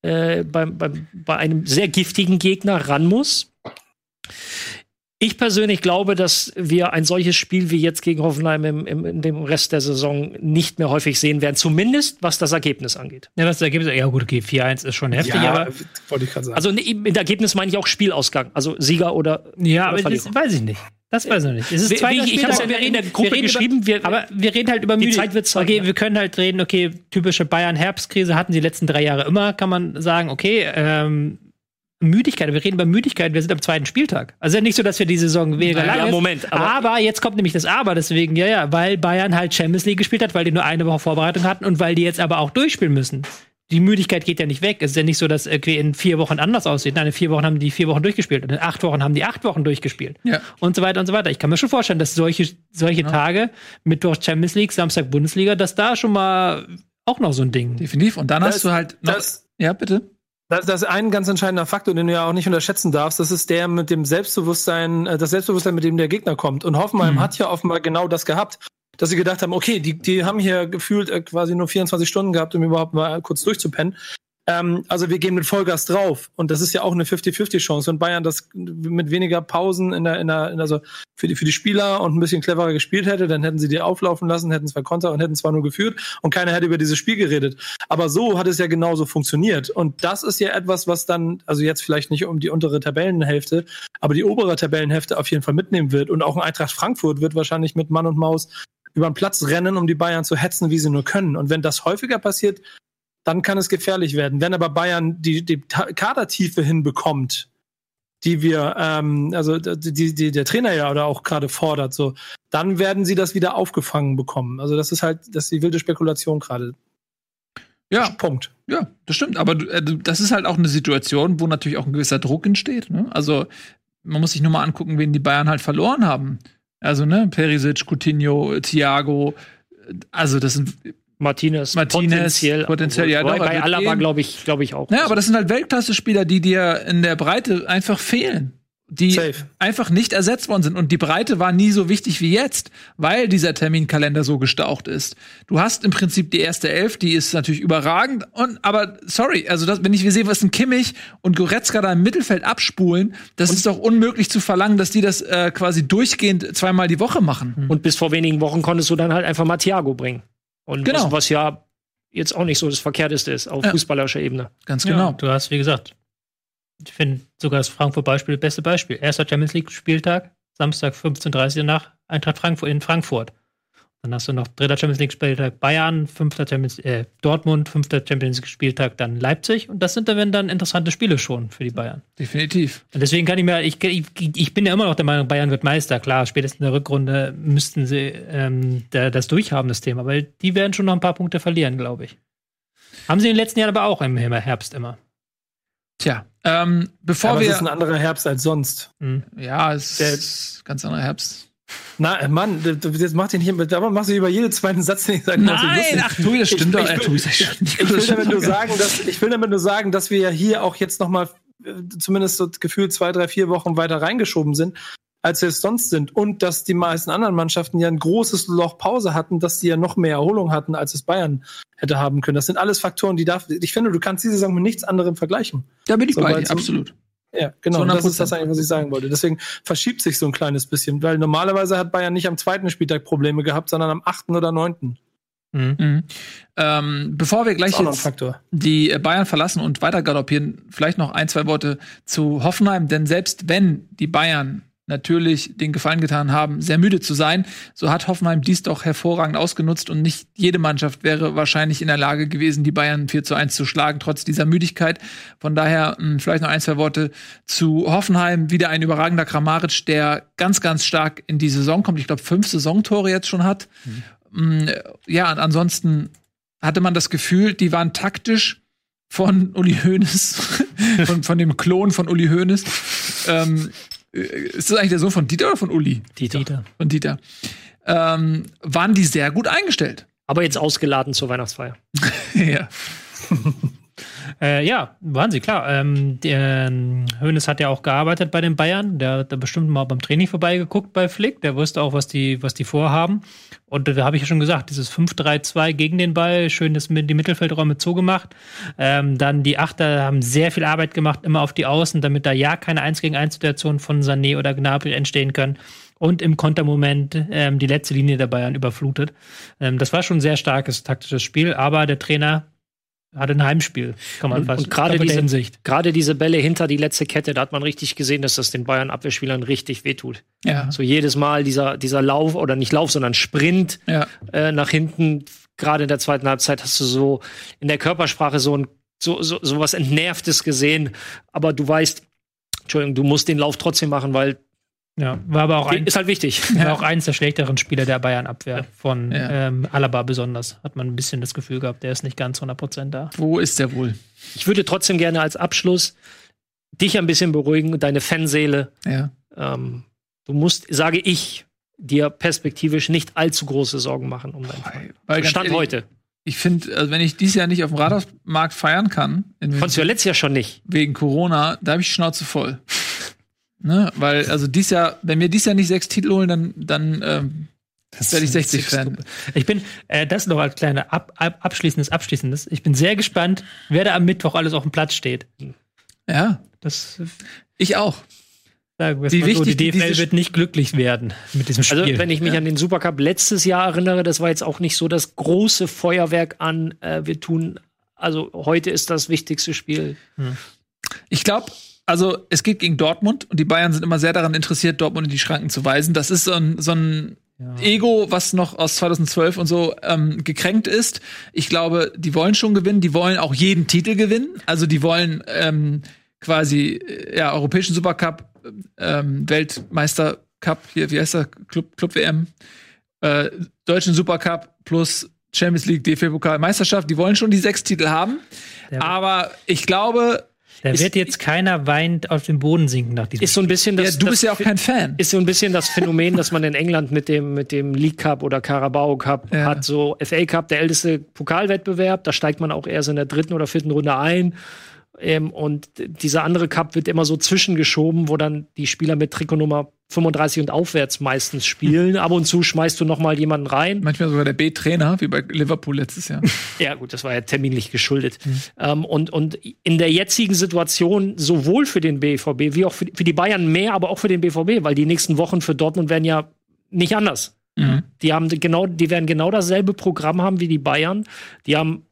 S5: äh, bei, bei, bei einem sehr giftigen Gegner ran muss? Ich persönlich glaube, dass wir ein solches Spiel wie jetzt gegen Hoffenheim im, im, in dem Rest der Saison nicht mehr häufig sehen werden, zumindest was das Ergebnis angeht.
S1: Ja, was das Ergebnis, ja gut, okay, 4-1 ist schon heftig, ja, aber
S5: wollte ich gerade sagen. Also mit Ergebnis meine ich auch Spielausgang, also Sieger oder
S1: Ja, oder aber das weiß ich nicht. Das weiß ich nicht.
S5: Es ist wie, wie, ich habe ja in der Gruppe geschrieben,
S1: über, wir, aber wir reden halt über
S5: die Zeit wird
S1: Okay, ja. wir können halt reden, okay, typische Bayern Herbstkrise hatten die letzten drei Jahre immer, kann man sagen, okay, ähm, Müdigkeit. Wir reden über Müdigkeit. Wir sind am zweiten Spieltag. Also nicht so, dass wir die Saison weniger
S5: lang ja, Moment.
S1: Aber, aber, jetzt kommt nämlich das Aber. Deswegen, ja, ja, weil Bayern halt Champions League gespielt hat, weil die nur eine Woche Vorbereitung hatten und weil die jetzt aber auch durchspielen müssen. Die Müdigkeit geht ja nicht weg. Es ist ja nicht so, dass irgendwie in vier Wochen anders aussieht. Nein, in vier Wochen haben die vier Wochen durchgespielt und in acht Wochen haben die acht Wochen durchgespielt. Ja. Und so weiter und so weiter. Ich kann mir schon vorstellen, dass solche, solche ja. Tage, Mittwoch Champions League, Samstag Bundesliga, dass da schon mal auch noch so ein Ding.
S5: Definitiv. Und dann das, hast du halt
S3: noch. Das, ja, bitte. Das, das ist ein ganz entscheidender Faktor, den du ja auch nicht unterschätzen darfst. Das ist der mit dem Selbstbewusstsein, äh, das Selbstbewusstsein, mit dem der Gegner kommt. Und Hoffenheim mhm. hat ja offenbar genau das gehabt, dass sie gedacht haben, okay, die, die haben hier gefühlt äh, quasi nur 24 Stunden gehabt, um überhaupt mal kurz durchzupennen. Ähm, also wir gehen mit Vollgas drauf. Und das ist ja auch eine 50-50-Chance. Wenn Bayern das mit weniger Pausen in der, in der, in also für die, für die Spieler und ein bisschen cleverer gespielt hätte, dann hätten sie die auflaufen lassen, hätten zwei Konter und hätten zwar nur geführt und keiner hätte über dieses Spiel geredet. Aber so hat es ja genauso funktioniert. Und das ist ja etwas, was dann, also jetzt vielleicht nicht um die untere Tabellenhälfte, aber die obere Tabellenhälfte auf jeden Fall mitnehmen wird. Und auch ein Eintracht Frankfurt wird wahrscheinlich mit Mann und Maus über den Platz rennen, um die Bayern zu hetzen, wie sie nur können. Und wenn das häufiger passiert, dann kann es gefährlich werden. Wenn aber Bayern die, die Kadertiefe hinbekommt, die wir, ähm, also die, die der Trainer ja oder auch gerade fordert, so, dann werden sie das wieder aufgefangen bekommen. Also das ist halt, das ist die wilde Spekulation gerade.
S1: Ja, Punkt. Ja, das stimmt. Aber äh, das ist halt auch eine Situation, wo natürlich auch ein gewisser Druck entsteht. Ne? Also man muss sich nur mal angucken, wen die Bayern halt verloren haben. Also ne, Perisic, Coutinho, Thiago. Also das sind
S4: Martinez,
S1: Martinez potenziell,
S4: potenziell ja, doch, bei Alaba glaube ich, glaube ich auch.
S1: Ja, aber das sind halt Weltklasse-Spieler, die dir in der Breite einfach fehlen, die Safe. einfach nicht ersetzt worden sind und die Breite war nie so wichtig wie jetzt, weil dieser Terminkalender so gestaucht ist. Du hast im Prinzip die erste Elf, die ist natürlich überragend und aber sorry, also das, wenn ich sehe, was ein Kimmich und Goretzka da im Mittelfeld abspulen, das und ist doch unmöglich zu verlangen, dass die das äh, quasi durchgehend zweimal die Woche machen.
S4: Und bis vor wenigen Wochen konntest du dann halt einfach mal Thiago bringen. Und genau. was, was, ja jetzt auch nicht so das Verkehrteste ist auf ja. fußballerischer Ebene.
S5: Ganz genau. Ja, du hast, wie gesagt, ich finde sogar das Frankfurt-Beispiel das beste Beispiel. Erster Champions League-Spieltag, Samstag 15.30 Uhr nach Eintracht Frankfurt in Frankfurt. Dann hast du noch dritter Champions League Spieltag Bayern, fünfter Champions äh, Dortmund, fünfter Champions League Spieltag dann Leipzig und das sind dann, dann interessante Spiele schon für die Bayern.
S1: Definitiv.
S5: Und deswegen kann ich mir, ich, ich, ich bin ja immer noch der Meinung, Bayern wird Meister. Klar, spätestens in der Rückrunde müssten sie ähm, da, das durchhaben, das Thema, weil die werden schon noch ein paar Punkte verlieren, glaube ich. Haben sie in den letzten Jahren aber auch im Herbst immer.
S1: Tja, ähm, bevor aber wir.
S3: Es ist ein anderer Herbst als sonst.
S1: Mhm. Ja, es ist ein ganz anderer Herbst.
S3: Na, äh, Mann, jetzt macht ihn nicht, aber machst du über jeden zweiten Satz, den ich
S1: sage. Nein, ach du, das stimmt doch. Ich,
S3: ich, ich, ich, will damit nur sagen, dass, ich will damit nur sagen, dass wir ja hier auch jetzt noch mal äh, zumindest so gefühlt zwei, drei, vier Wochen weiter reingeschoben sind, als wir es sonst sind. Und dass die meisten anderen Mannschaften ja ein großes Loch Pause hatten, dass die ja noch mehr Erholung hatten, als es Bayern hätte haben können. Das sind alles Faktoren, die darf, ich finde, du kannst diese Saison mit nichts anderem vergleichen.
S1: Da bin ich so, bei dir, absolut.
S3: Ja, genau. 100%. Das ist das eigentlich, was ich sagen wollte. Deswegen verschiebt sich so ein kleines bisschen, weil normalerweise hat Bayern nicht am zweiten Spieltag Probleme gehabt, sondern am achten oder neunten.
S1: Mhm. Mhm. Ähm, bevor wir gleich die Bayern verlassen und weiter galoppieren, vielleicht noch ein, zwei Worte zu Hoffenheim, denn selbst wenn die Bayern natürlich den Gefallen getan haben, sehr müde zu sein. So hat Hoffenheim dies doch hervorragend ausgenutzt und nicht jede Mannschaft wäre wahrscheinlich in der Lage gewesen, die Bayern 4 zu 1 zu schlagen, trotz dieser Müdigkeit. Von daher mh, hm, vielleicht noch ein, zwei Worte zu Hoffenheim. Wieder ein überragender Kramaric, der ganz, ganz stark in die Saison kommt. Ich glaube, fünf Saisontore jetzt schon hat. Mhm. Ja, ansonsten hatte man das Gefühl, die waren taktisch von Uli Hoeneß, (laughs) von, von dem Klon von Uli Hoeneß, ähm, äh, ist das eigentlich der Sohn von Dieter oder von Uli?
S4: Dieter. Dieter.
S1: Von Dieter. Ähm, waren die sehr gut eingestellt.
S4: Aber jetzt ausgeladen zur Weihnachtsfeier. (laughs)
S1: ja. (laughs)
S5: Äh, ja, waren sie, klar. Ähm, der ähm, Hönes hat ja auch gearbeitet bei den Bayern. Der hat da bestimmt mal beim Training vorbeigeguckt bei Flick. Der wusste auch, was die, was die vorhaben. Und da habe ich ja schon gesagt, dieses 5-3-2 gegen den Ball, schön das mit die Mittelfeldräume zugemacht. Ähm, dann die Achter haben sehr viel Arbeit gemacht, immer auf die Außen, damit da ja keine 1 gegen 1 Situation von Sané oder Gnabry entstehen können und im Kontermoment ähm, die letzte Linie der Bayern überflutet. Ähm, das war schon ein sehr starkes taktisches Spiel, aber der Trainer hatte ein Heimspiel, kann man
S4: und, fast. Und gerade diese, Hinsicht. gerade diese Bälle hinter die letzte Kette, da hat man richtig gesehen, dass das den Bayern Abwehrspielern richtig wehtut. Ja. So jedes Mal dieser, dieser Lauf oder nicht Lauf, sondern Sprint ja. äh, nach hinten. Gerade in der zweiten Halbzeit hast du so in der Körpersprache so ein so, so, so was Entnervtes gesehen. Aber du weißt, Entschuldigung, du musst den Lauf trotzdem machen, weil
S5: ja, war aber auch
S4: ein, ist halt wichtig. (laughs)
S5: War auch eins der schlechteren Spieler der Bayern-Abwehr. Ja. Von ja. Ähm, Alaba besonders. Hat man ein bisschen das Gefühl gehabt, der ist nicht ganz 100% da.
S1: Wo ist der wohl?
S4: Ich würde trotzdem gerne als Abschluss dich ein bisschen beruhigen, deine Fanseele.
S1: Ja.
S4: Ähm, du musst, sage ich, dir perspektivisch nicht allzu große Sorgen machen um deinen Verein. Stand ehrlich, heute.
S1: Ich finde, also wenn ich dieses Jahr nicht auf dem Rathausmarkt feiern kann.
S4: Konntest du ja letztes Jahr schon nicht.
S1: Wegen Corona, da habe ich Schnauze voll. Ne? Weil, also dies Jahr, wenn wir dies Jahr nicht sechs Titel holen, dann, dann ähm, Das werde ich 60-Fan.
S5: Ich bin, äh, das noch als kleine ab, ab, abschließendes, abschließendes. Ich bin sehr gespannt, wer da am Mittwoch alles auf dem Platz steht.
S1: Ja. Das, ich auch.
S5: Sagen wir die, wichtig, so, die DFL wird nicht glücklich werden mit diesem also,
S4: Spiel. Also, wenn ich mich ja. an den Supercup letztes Jahr erinnere, das war jetzt auch nicht so das große Feuerwerk an, äh, wir tun, also heute ist das wichtigste Spiel. Hm.
S1: Ich glaube, also es geht gegen Dortmund und die Bayern sind immer sehr daran interessiert, Dortmund in die Schranken zu weisen. Das ist so ein, so ein ja. Ego, was noch aus 2012 und so ähm, gekränkt ist. Ich glaube, die wollen schon gewinnen, die wollen auch jeden Titel gewinnen. Also die wollen ähm, quasi äh, ja europäischen Supercup, ähm, Weltmeister Cup, hier wie heißt der Club Club WM, äh, deutschen Supercup plus Champions League, DFB-Pokal, Meisterschaft. Die wollen schon die sechs Titel haben. Aber ich glaube,
S5: da wird jetzt keiner weinend auf den Boden sinken nach diesem
S4: Ist so ein bisschen das,
S1: ja, du bist ja auch kein Fan.
S4: Ist so ein bisschen das Phänomen, das man in England mit dem, mit dem League Cup oder Carabao Cup ja. hat. So FA Cup, der älteste Pokalwettbewerb, da steigt man auch erst in der dritten oder vierten Runde ein. Ähm, und dieser andere Cup wird immer so zwischengeschoben, wo dann die Spieler mit Trikotnummer 35 und aufwärts meistens spielen. Ab und zu schmeißt du noch mal jemanden rein.
S1: Manchmal sogar der B-Trainer, wie bei Liverpool letztes Jahr. (laughs)
S4: ja, gut, das war ja terminlich geschuldet. Mhm. Ähm, und, und in der jetzigen Situation sowohl für den BVB wie auch für, für, die Bayern mehr, aber auch für den BVB, weil die nächsten Wochen für Dortmund werden ja nicht anders. Mhm. Die haben genau, die werden genau dasselbe Programm haben wie die Bayern. Die haben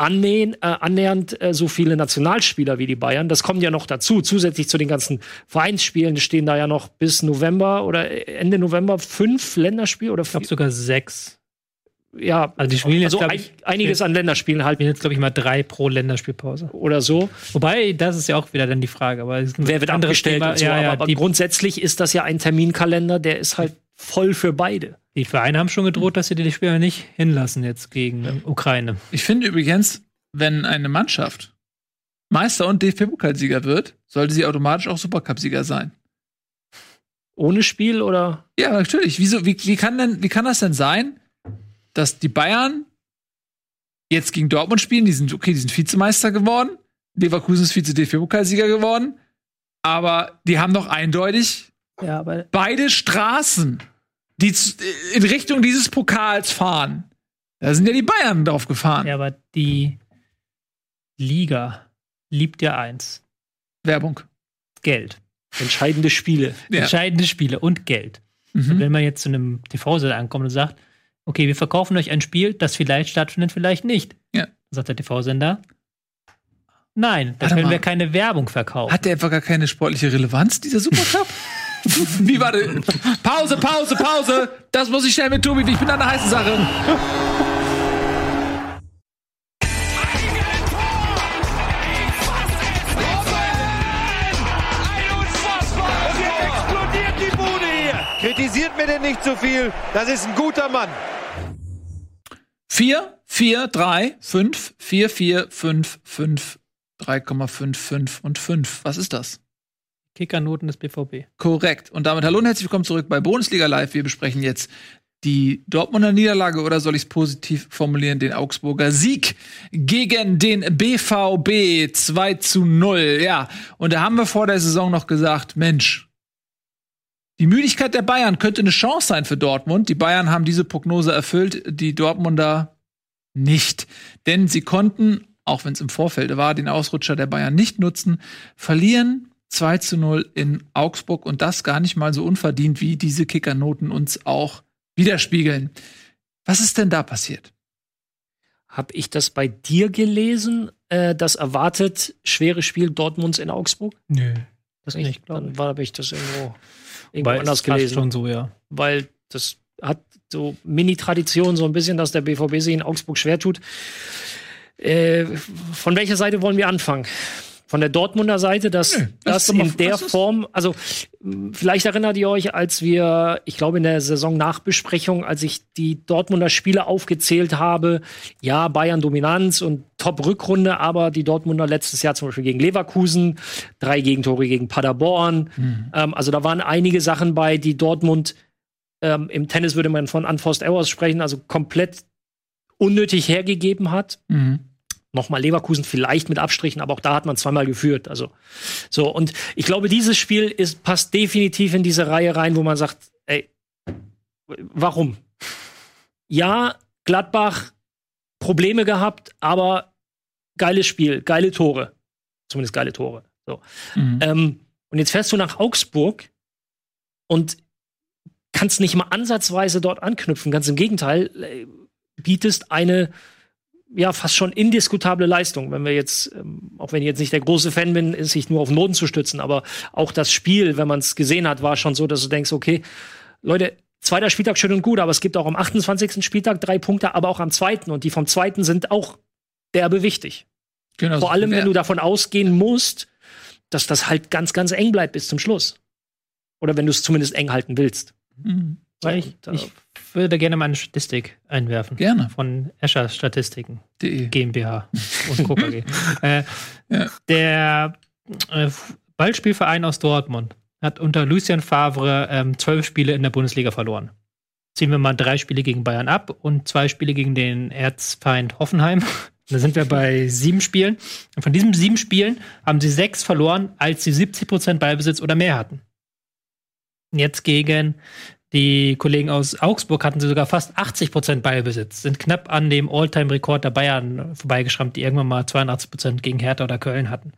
S4: annähen, äh, annähernd äh, so viele Nationalspieler wie die Bayern. Das kommt ja noch dazu. Zusätzlich zu den ganzen Vereinsspielen stehen da ja noch bis November oder Ende November fünf Länderspiele oder
S5: ich glaube sogar sechs.
S4: Ja, also die spielen jetzt also ein, ich, einiges an Länderspielen halt.
S5: Jetzt glaube ich mal drei pro Länderspielpause
S4: oder so.
S5: Wobei das ist ja auch wieder dann die Frage. Aber
S4: wer wird abgestellt? Thema, so, ja, ja, aber grundsätzlich ist das ja ein Terminkalender, der ist halt voll für beide.
S5: Die Vereine haben schon gedroht, dass sie die Spieler nicht hinlassen jetzt gegen ja. Ukraine.
S1: Ich finde übrigens, wenn eine Mannschaft Meister und DFB-Pokalsieger wird, sollte sie automatisch auch Supercup-Sieger sein.
S4: Ohne Spiel oder?
S1: Ja, natürlich. Wieso, wie, wie, kann denn, wie kann das denn sein, dass die Bayern jetzt gegen Dortmund spielen? Die sind, okay, die sind Vizemeister geworden. Leverkusen ist Vize-DFB-Pokalsieger geworden. Aber die haben doch eindeutig ja, beide Straßen die in Richtung dieses Pokals fahren. Da sind ja die Bayern drauf gefahren.
S5: Ja, aber die Liga liebt ja eins.
S1: Werbung.
S5: Geld.
S4: Entscheidende Spiele.
S5: Ja. Entscheidende Spiele und Geld. Mhm. Und wenn man jetzt zu einem TV-Sender ankommt und sagt, okay, wir verkaufen euch ein Spiel, das vielleicht stattfindet, vielleicht nicht. Ja. Dann sagt der TV-Sender, nein, da können wir keine Werbung verkaufen.
S1: Hat der einfach gar keine sportliche Relevanz, dieser Supercup? (laughs) (laughs) Wie war das? Pause, Pause, Pause. Das muss ich schnell mit Tobi. Ich bin an der heißen Sache.
S2: Kritisiert mir denn nicht zu so viel. Das ist ein guter Mann.
S1: 4, 4, 3, 5, 4, 4, 5, 5, 3,55 und 5. Was ist das?
S5: Kickernoten des BVB.
S1: Korrekt. Und damit hallo und herzlich willkommen zurück bei Bundesliga Live. Wir besprechen jetzt die Dortmunder Niederlage oder soll ich es positiv formulieren, den Augsburger Sieg gegen den BVB 2 zu 0. Ja, und da haben wir vor der Saison noch gesagt, Mensch, die Müdigkeit der Bayern könnte eine Chance sein für Dortmund. Die Bayern haben diese Prognose erfüllt, die Dortmunder nicht. Denn sie konnten, auch wenn es im Vorfeld war, den Ausrutscher der Bayern nicht nutzen, verlieren 2 zu 0 in Augsburg und das gar nicht mal so unverdient, wie diese Kickernoten uns auch widerspiegeln. Was ist denn da passiert?
S4: Habe ich das bei dir gelesen, äh, das erwartet schwere Spiel Dortmunds in Augsburg?
S5: Nö,
S4: das nicht, nicht ich. Dann war, habe ich das irgendwo, irgendwo anders gelesen.
S5: schon so, ja.
S4: Weil das hat so Mini-Tradition, so ein bisschen, dass der BVB sich in Augsburg schwer tut. Äh, von welcher Seite wollen wir anfangen? Von der Dortmunder Seite, dass nee, das, das in der Form, also vielleicht erinnert ihr euch, als wir, ich glaube in der Saison-Nachbesprechung, als ich die Dortmunder Spiele aufgezählt habe, ja, Bayern Dominanz und Top-Rückrunde, aber die Dortmunder letztes Jahr zum Beispiel gegen Leverkusen, drei Gegentore gegen Paderborn. Mhm. Ähm, also da waren einige Sachen bei, die Dortmund ähm, im Tennis würde man von Unforced Errors sprechen, also komplett unnötig hergegeben hat. Mhm nochmal Leverkusen vielleicht mit Abstrichen, aber auch da hat man zweimal geführt. Also so und ich glaube, dieses Spiel ist passt definitiv in diese Reihe rein, wo man sagt, ey, warum? ja, Gladbach Probleme gehabt, aber geiles Spiel, geile Tore. Zumindest geile Tore. So. Mhm. Ähm, und jetzt fährst du nach Augsburg und kannst nicht mal ansatzweise dort anknüpfen. Ganz im Gegenteil, äh, bietest eine ja fast schon indiskutable Leistung. Wenn wir jetzt, ähm, auch wenn ich jetzt nicht der große Fan bin, ist sich nur auf Noten zu stützen, aber auch das Spiel, wenn man es gesehen hat, war schon so, dass du denkst, okay, Leute, zweiter Spieltag schön und gut, aber es gibt auch am 28. Spieltag drei Punkte, aber auch am zweiten und die vom zweiten sind auch derbe wichtig. Genau, Vor allem, wenn du davon ausgehen musst, dass das halt ganz, ganz eng bleibt bis zum Schluss. Oder wenn du es zumindest eng halten willst.
S5: Mhm. Weil ich, ich würde gerne mal eine Statistik einwerfen.
S1: Gerne.
S5: Von Escher Statistiken. De. GmbH und KKG. (laughs) äh, ja. Der äh, Ballspielverein aus Dortmund hat unter Lucien Favre ähm, zwölf Spiele in der Bundesliga verloren. Ziehen wir mal drei Spiele gegen Bayern ab und zwei Spiele gegen den Erzfeind Hoffenheim. Da sind wir bei sieben Spielen. Und von diesen sieben Spielen haben sie sechs verloren, als sie 70 Prozent Ballbesitz oder mehr hatten. Jetzt gegen die Kollegen aus Augsburg hatten sie sogar fast 80 Prozent Ballbesitz, sind knapp an dem All-Time-Rekord der Bayern vorbeigeschrammt, die irgendwann mal 82 Prozent gegen Hertha oder Köln hatten.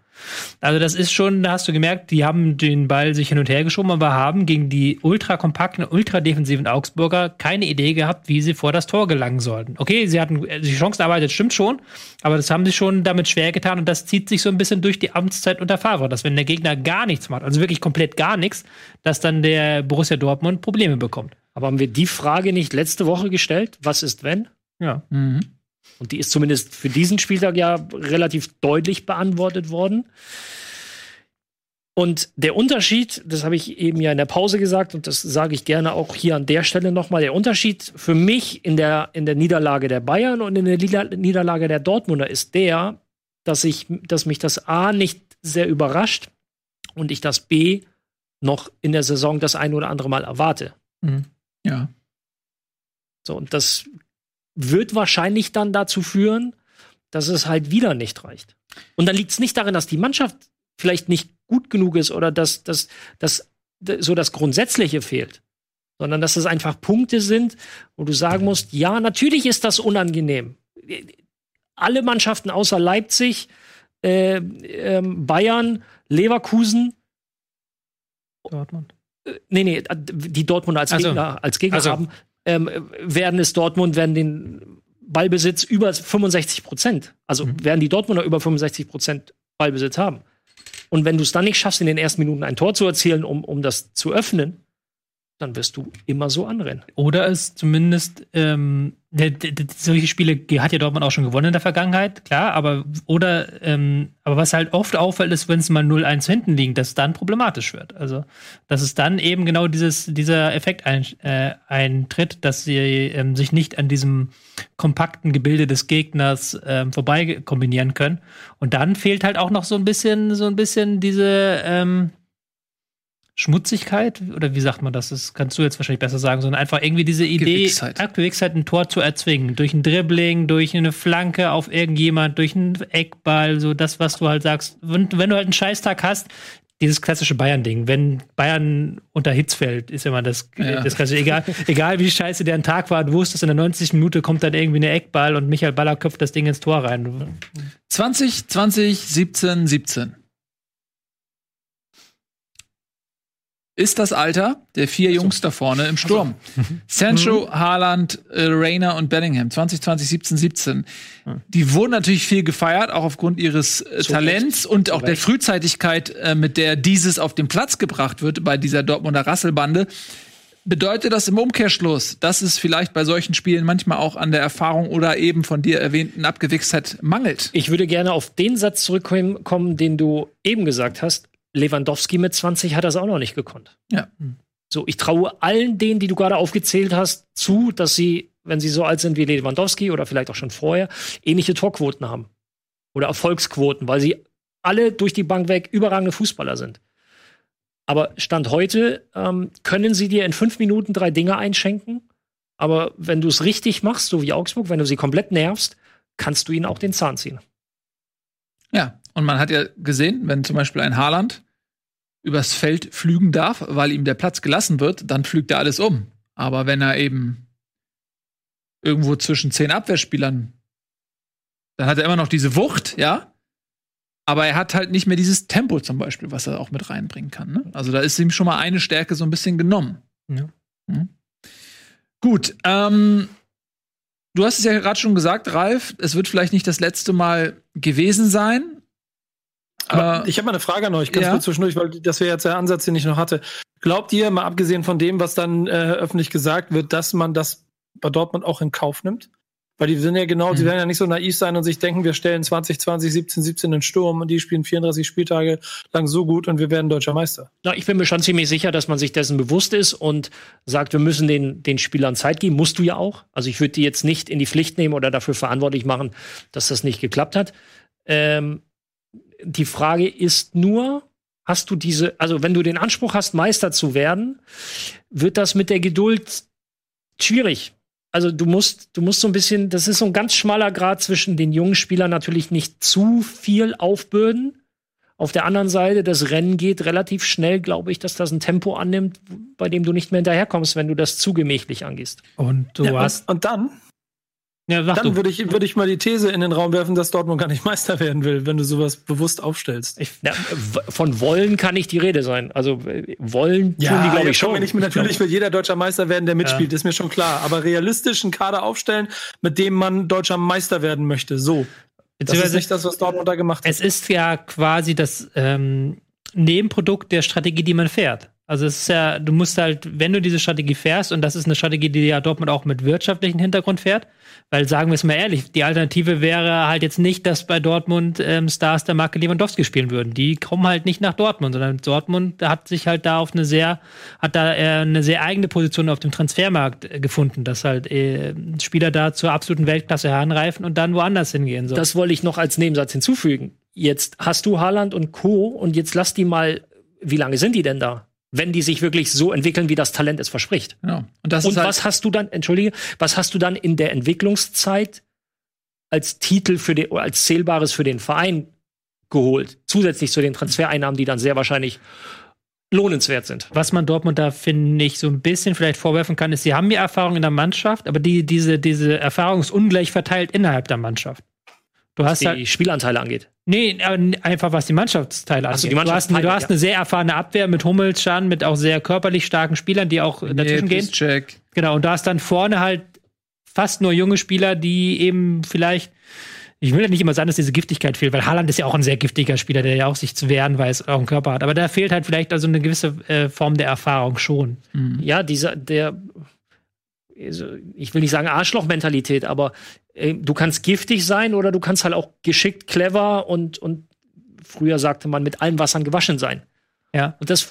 S5: Also das ist schon, da hast du gemerkt, die haben den Ball sich hin und her geschoben, aber haben gegen die ultra kompakten, ultra defensiven Augsburger keine Idee gehabt, wie sie vor das Tor gelangen sollten. Okay, sie hatten die Chancen erarbeitet, stimmt schon, aber das haben sie schon damit schwer getan und das zieht sich so ein bisschen durch die Amtszeit unter Favre, dass wenn der Gegner gar nichts macht, also wirklich komplett gar nichts, dass dann der Borussia Dortmund Probleme bekommt.
S4: Aber haben wir die Frage nicht letzte Woche gestellt? Was ist wenn?
S5: Ja. Mhm.
S4: Und die ist zumindest für diesen Spieltag ja relativ deutlich beantwortet worden. Und der Unterschied, das habe ich eben ja in der Pause gesagt und das sage ich gerne auch hier an der Stelle nochmal, der Unterschied für mich in der, in der Niederlage der Bayern und in der Niederlage der Dortmunder ist der, dass, ich, dass mich das A nicht sehr überrascht und ich das B noch in der Saison das ein oder andere Mal erwarte.
S1: Mhm. Ja.
S4: So, und das wird wahrscheinlich dann dazu führen, dass es halt wieder nicht reicht. Und dann liegt es nicht darin, dass die Mannschaft vielleicht nicht gut genug ist oder dass, dass, dass so das Grundsätzliche fehlt, sondern dass es einfach Punkte sind, wo du sagen musst, ja, natürlich ist das unangenehm. Alle Mannschaften außer Leipzig, äh, äh, Bayern, Leverkusen,
S5: Dortmund.
S4: Äh, nee, nee, die Dortmund als also, Gegner, als Gegner also. haben, ähm, werden es Dortmund, werden den Ballbesitz über 65 Prozent. Also mhm. werden die Dortmunder über 65 Prozent Ballbesitz haben. Und wenn du es dann nicht schaffst, in den ersten Minuten ein Tor zu erzielen, um, um das zu öffnen, dann wirst du immer so anrennen.
S5: Oder es zumindest, ähm, solche Spiele hat ja Dortmund auch schon gewonnen in der Vergangenheit, klar, aber oder ähm, aber was halt oft auffällt, ist, wenn es mal 0-1 hinten liegt, dass es dann problematisch wird. Also, dass es dann eben genau dieses, dieser Effekt ein, äh, eintritt, dass sie ähm, sich nicht an diesem kompakten Gebilde des Gegners ähm, vorbei kombinieren können. Und dann fehlt halt auch noch so ein bisschen, so ein bisschen diese, ähm, Schmutzigkeit oder wie sagt man das? Das kannst du jetzt wahrscheinlich besser sagen, sondern einfach irgendwie diese Idee, Gewichsheit. Ein Tor zu erzwingen. Durch ein Dribbling, durch eine Flanke auf irgendjemand, durch einen Eckball, so das, was du halt sagst. Wenn, wenn du halt einen Scheißtag hast, dieses klassische Bayern-Ding. Wenn Bayern unter Hitzfeld ist immer das, ja. das klassische. Egal, egal wie scheiße der Tag war, du wusstest, in der 90. Minute kommt dann irgendwie eine Eckball und Michael Baller köpft das Ding ins Tor rein.
S1: 20, 20, 17, 17. ist das Alter der vier also. Jungs da vorne im Sturm. Also. Sancho, mhm. Haaland, äh, Rayner und Bellingham, 2020, 17, 17. Die wurden natürlich viel gefeiert, auch aufgrund ihres äh, Talents und auch der Frühzeitigkeit, äh, mit der dieses auf den Platz gebracht wird bei dieser Dortmunder Rasselbande. Bedeutet das im Umkehrschluss, dass es vielleicht bei solchen Spielen manchmal auch an der Erfahrung oder eben von dir erwähnten Abgewichstheit mangelt?
S4: Ich würde gerne auf den Satz zurückkommen, den du eben gesagt hast. Lewandowski mit 20 hat das auch noch nicht gekonnt.
S1: Ja.
S4: So, ich traue allen denen, die du gerade aufgezählt hast, zu, dass sie, wenn sie so alt sind wie Lewandowski oder vielleicht auch schon vorher, ähnliche Torquoten haben. Oder Erfolgsquoten, weil sie alle durch die Bank weg überragende Fußballer sind. Aber Stand heute ähm, können sie dir in fünf Minuten drei Dinge einschenken. Aber wenn du es richtig machst, so wie Augsburg, wenn du sie komplett nervst, kannst du ihnen auch den Zahn ziehen.
S1: Ja, und man hat ja gesehen, wenn zum Beispiel ein Haaland übers Feld flügen darf, weil ihm der Platz gelassen wird, dann pflügt er alles um. Aber wenn er eben irgendwo zwischen zehn Abwehrspielern. Dann hat er immer noch diese Wucht, ja. Aber er hat halt nicht mehr dieses Tempo zum Beispiel, was er auch mit reinbringen kann. Ne? Also da ist ihm schon mal eine Stärke so ein bisschen genommen. Ja. Mhm. Gut, ähm, du hast es ja gerade schon gesagt, Ralf, es wird vielleicht nicht das letzte Mal gewesen sein.
S3: Aber äh, ich habe mal eine Frage an euch, ganz ja? kurz zwischendurch, weil das wäre jetzt der Ansatz, den ich noch hatte. Glaubt ihr, mal abgesehen von dem, was dann äh, öffentlich gesagt wird, dass man das bei Dortmund auch in Kauf nimmt? Weil die sind ja genau, mhm. die werden ja nicht so naiv sein und sich denken, wir stellen 2020, 17, 17 in Sturm und die spielen 34 Spieltage lang so gut und wir werden deutscher Meister.
S4: Na, ich bin mir schon ziemlich sicher, dass man sich dessen bewusst ist und sagt, wir müssen den, den Spielern Zeit geben. Musst du ja auch. Also ich würde die jetzt nicht in die Pflicht nehmen oder dafür verantwortlich machen, dass das nicht geklappt hat. Ähm, die Frage ist nur, hast du diese, also wenn du den Anspruch hast, Meister zu werden, wird das mit der Geduld schwierig. Also du musst, du musst so ein bisschen, das ist so ein ganz schmaler Grad zwischen den jungen Spielern natürlich nicht zu viel aufbürden. Auf der anderen Seite, das Rennen geht relativ schnell, glaube ich, dass das ein Tempo annimmt, bei dem du nicht mehr hinterherkommst, wenn du das zu gemächlich angehst.
S3: Und du ja, hast. Und, und dann ja, Dann würde ich, würde ich mal die These in den Raum werfen, dass Dortmund gar nicht Meister werden will, wenn du sowas bewusst aufstellst.
S4: Ich, ja, von wollen kann nicht die Rede sein. Also wollen
S3: ja, tun die, glaube ich, schon. Nicht, natürlich will jeder deutscher Meister werden, der mitspielt, ja. ist mir schon klar. Aber realistisch einen Kader aufstellen, mit dem man deutscher Meister werden möchte. So. Das ist nicht das, was Dortmund da gemacht hat.
S5: Es ist ja quasi das ähm, Nebenprodukt der Strategie, die man fährt. Also es ist ja, du musst halt, wenn du diese Strategie fährst, und das ist eine Strategie, die ja Dortmund auch mit wirtschaftlichen Hintergrund fährt, weil sagen wir es mal ehrlich, die Alternative wäre halt jetzt nicht, dass bei Dortmund ähm, Stars der Marke Lewandowski spielen würden. Die kommen halt nicht nach Dortmund, sondern Dortmund hat sich halt da auf eine sehr, hat da äh, eine sehr eigene Position auf dem Transfermarkt äh, gefunden, dass halt äh, Spieler da zur absoluten Weltklasse heranreifen und dann woanders hingehen.
S4: So. Das wollte ich noch als Nebensatz hinzufügen. Jetzt hast du Haaland und Co. und jetzt lass die mal, wie lange sind die denn da? Wenn die sich wirklich so entwickeln, wie das Talent es verspricht.
S1: Ja.
S4: Und, und halt was hast du dann, entschuldige, was hast du dann in der Entwicklungszeit als Titel für den, als zählbares für den Verein geholt? Zusätzlich zu den Transfereinnahmen, die dann sehr wahrscheinlich lohnenswert sind.
S5: Was man Dortmund da, finde ich, so ein bisschen vielleicht vorwerfen kann, ist, sie haben ja Erfahrung in der Mannschaft, aber die, diese, diese Erfahrung ist ungleich verteilt innerhalb der Mannschaft.
S4: Du was hast die halt, Spielanteile angeht.
S5: Nee, einfach was die Mannschaftsteile angeht. So, die du hast, du hast eine sehr erfahrene Abwehr mit Hummels, Schan, mit auch sehr körperlich starken Spielern, die auch nee, dazwischen gehen. Check. Genau, und du hast dann vorne halt fast nur junge Spieler, die eben vielleicht ich will ja nicht immer sagen, dass diese Giftigkeit fehlt, weil Haaland ist ja auch ein sehr giftiger Spieler, der ja auch sich zu wehren weiß, auch einen Körper hat. Aber da fehlt halt vielleicht also eine gewisse äh, Form der Erfahrung schon.
S4: Mhm. Ja, dieser, der, also ich will nicht sagen Arschloch-Mentalität, aber du kannst giftig sein oder du kannst halt auch geschickt, clever und, und früher sagte man mit allen Wassern gewaschen sein. Ja. Und das,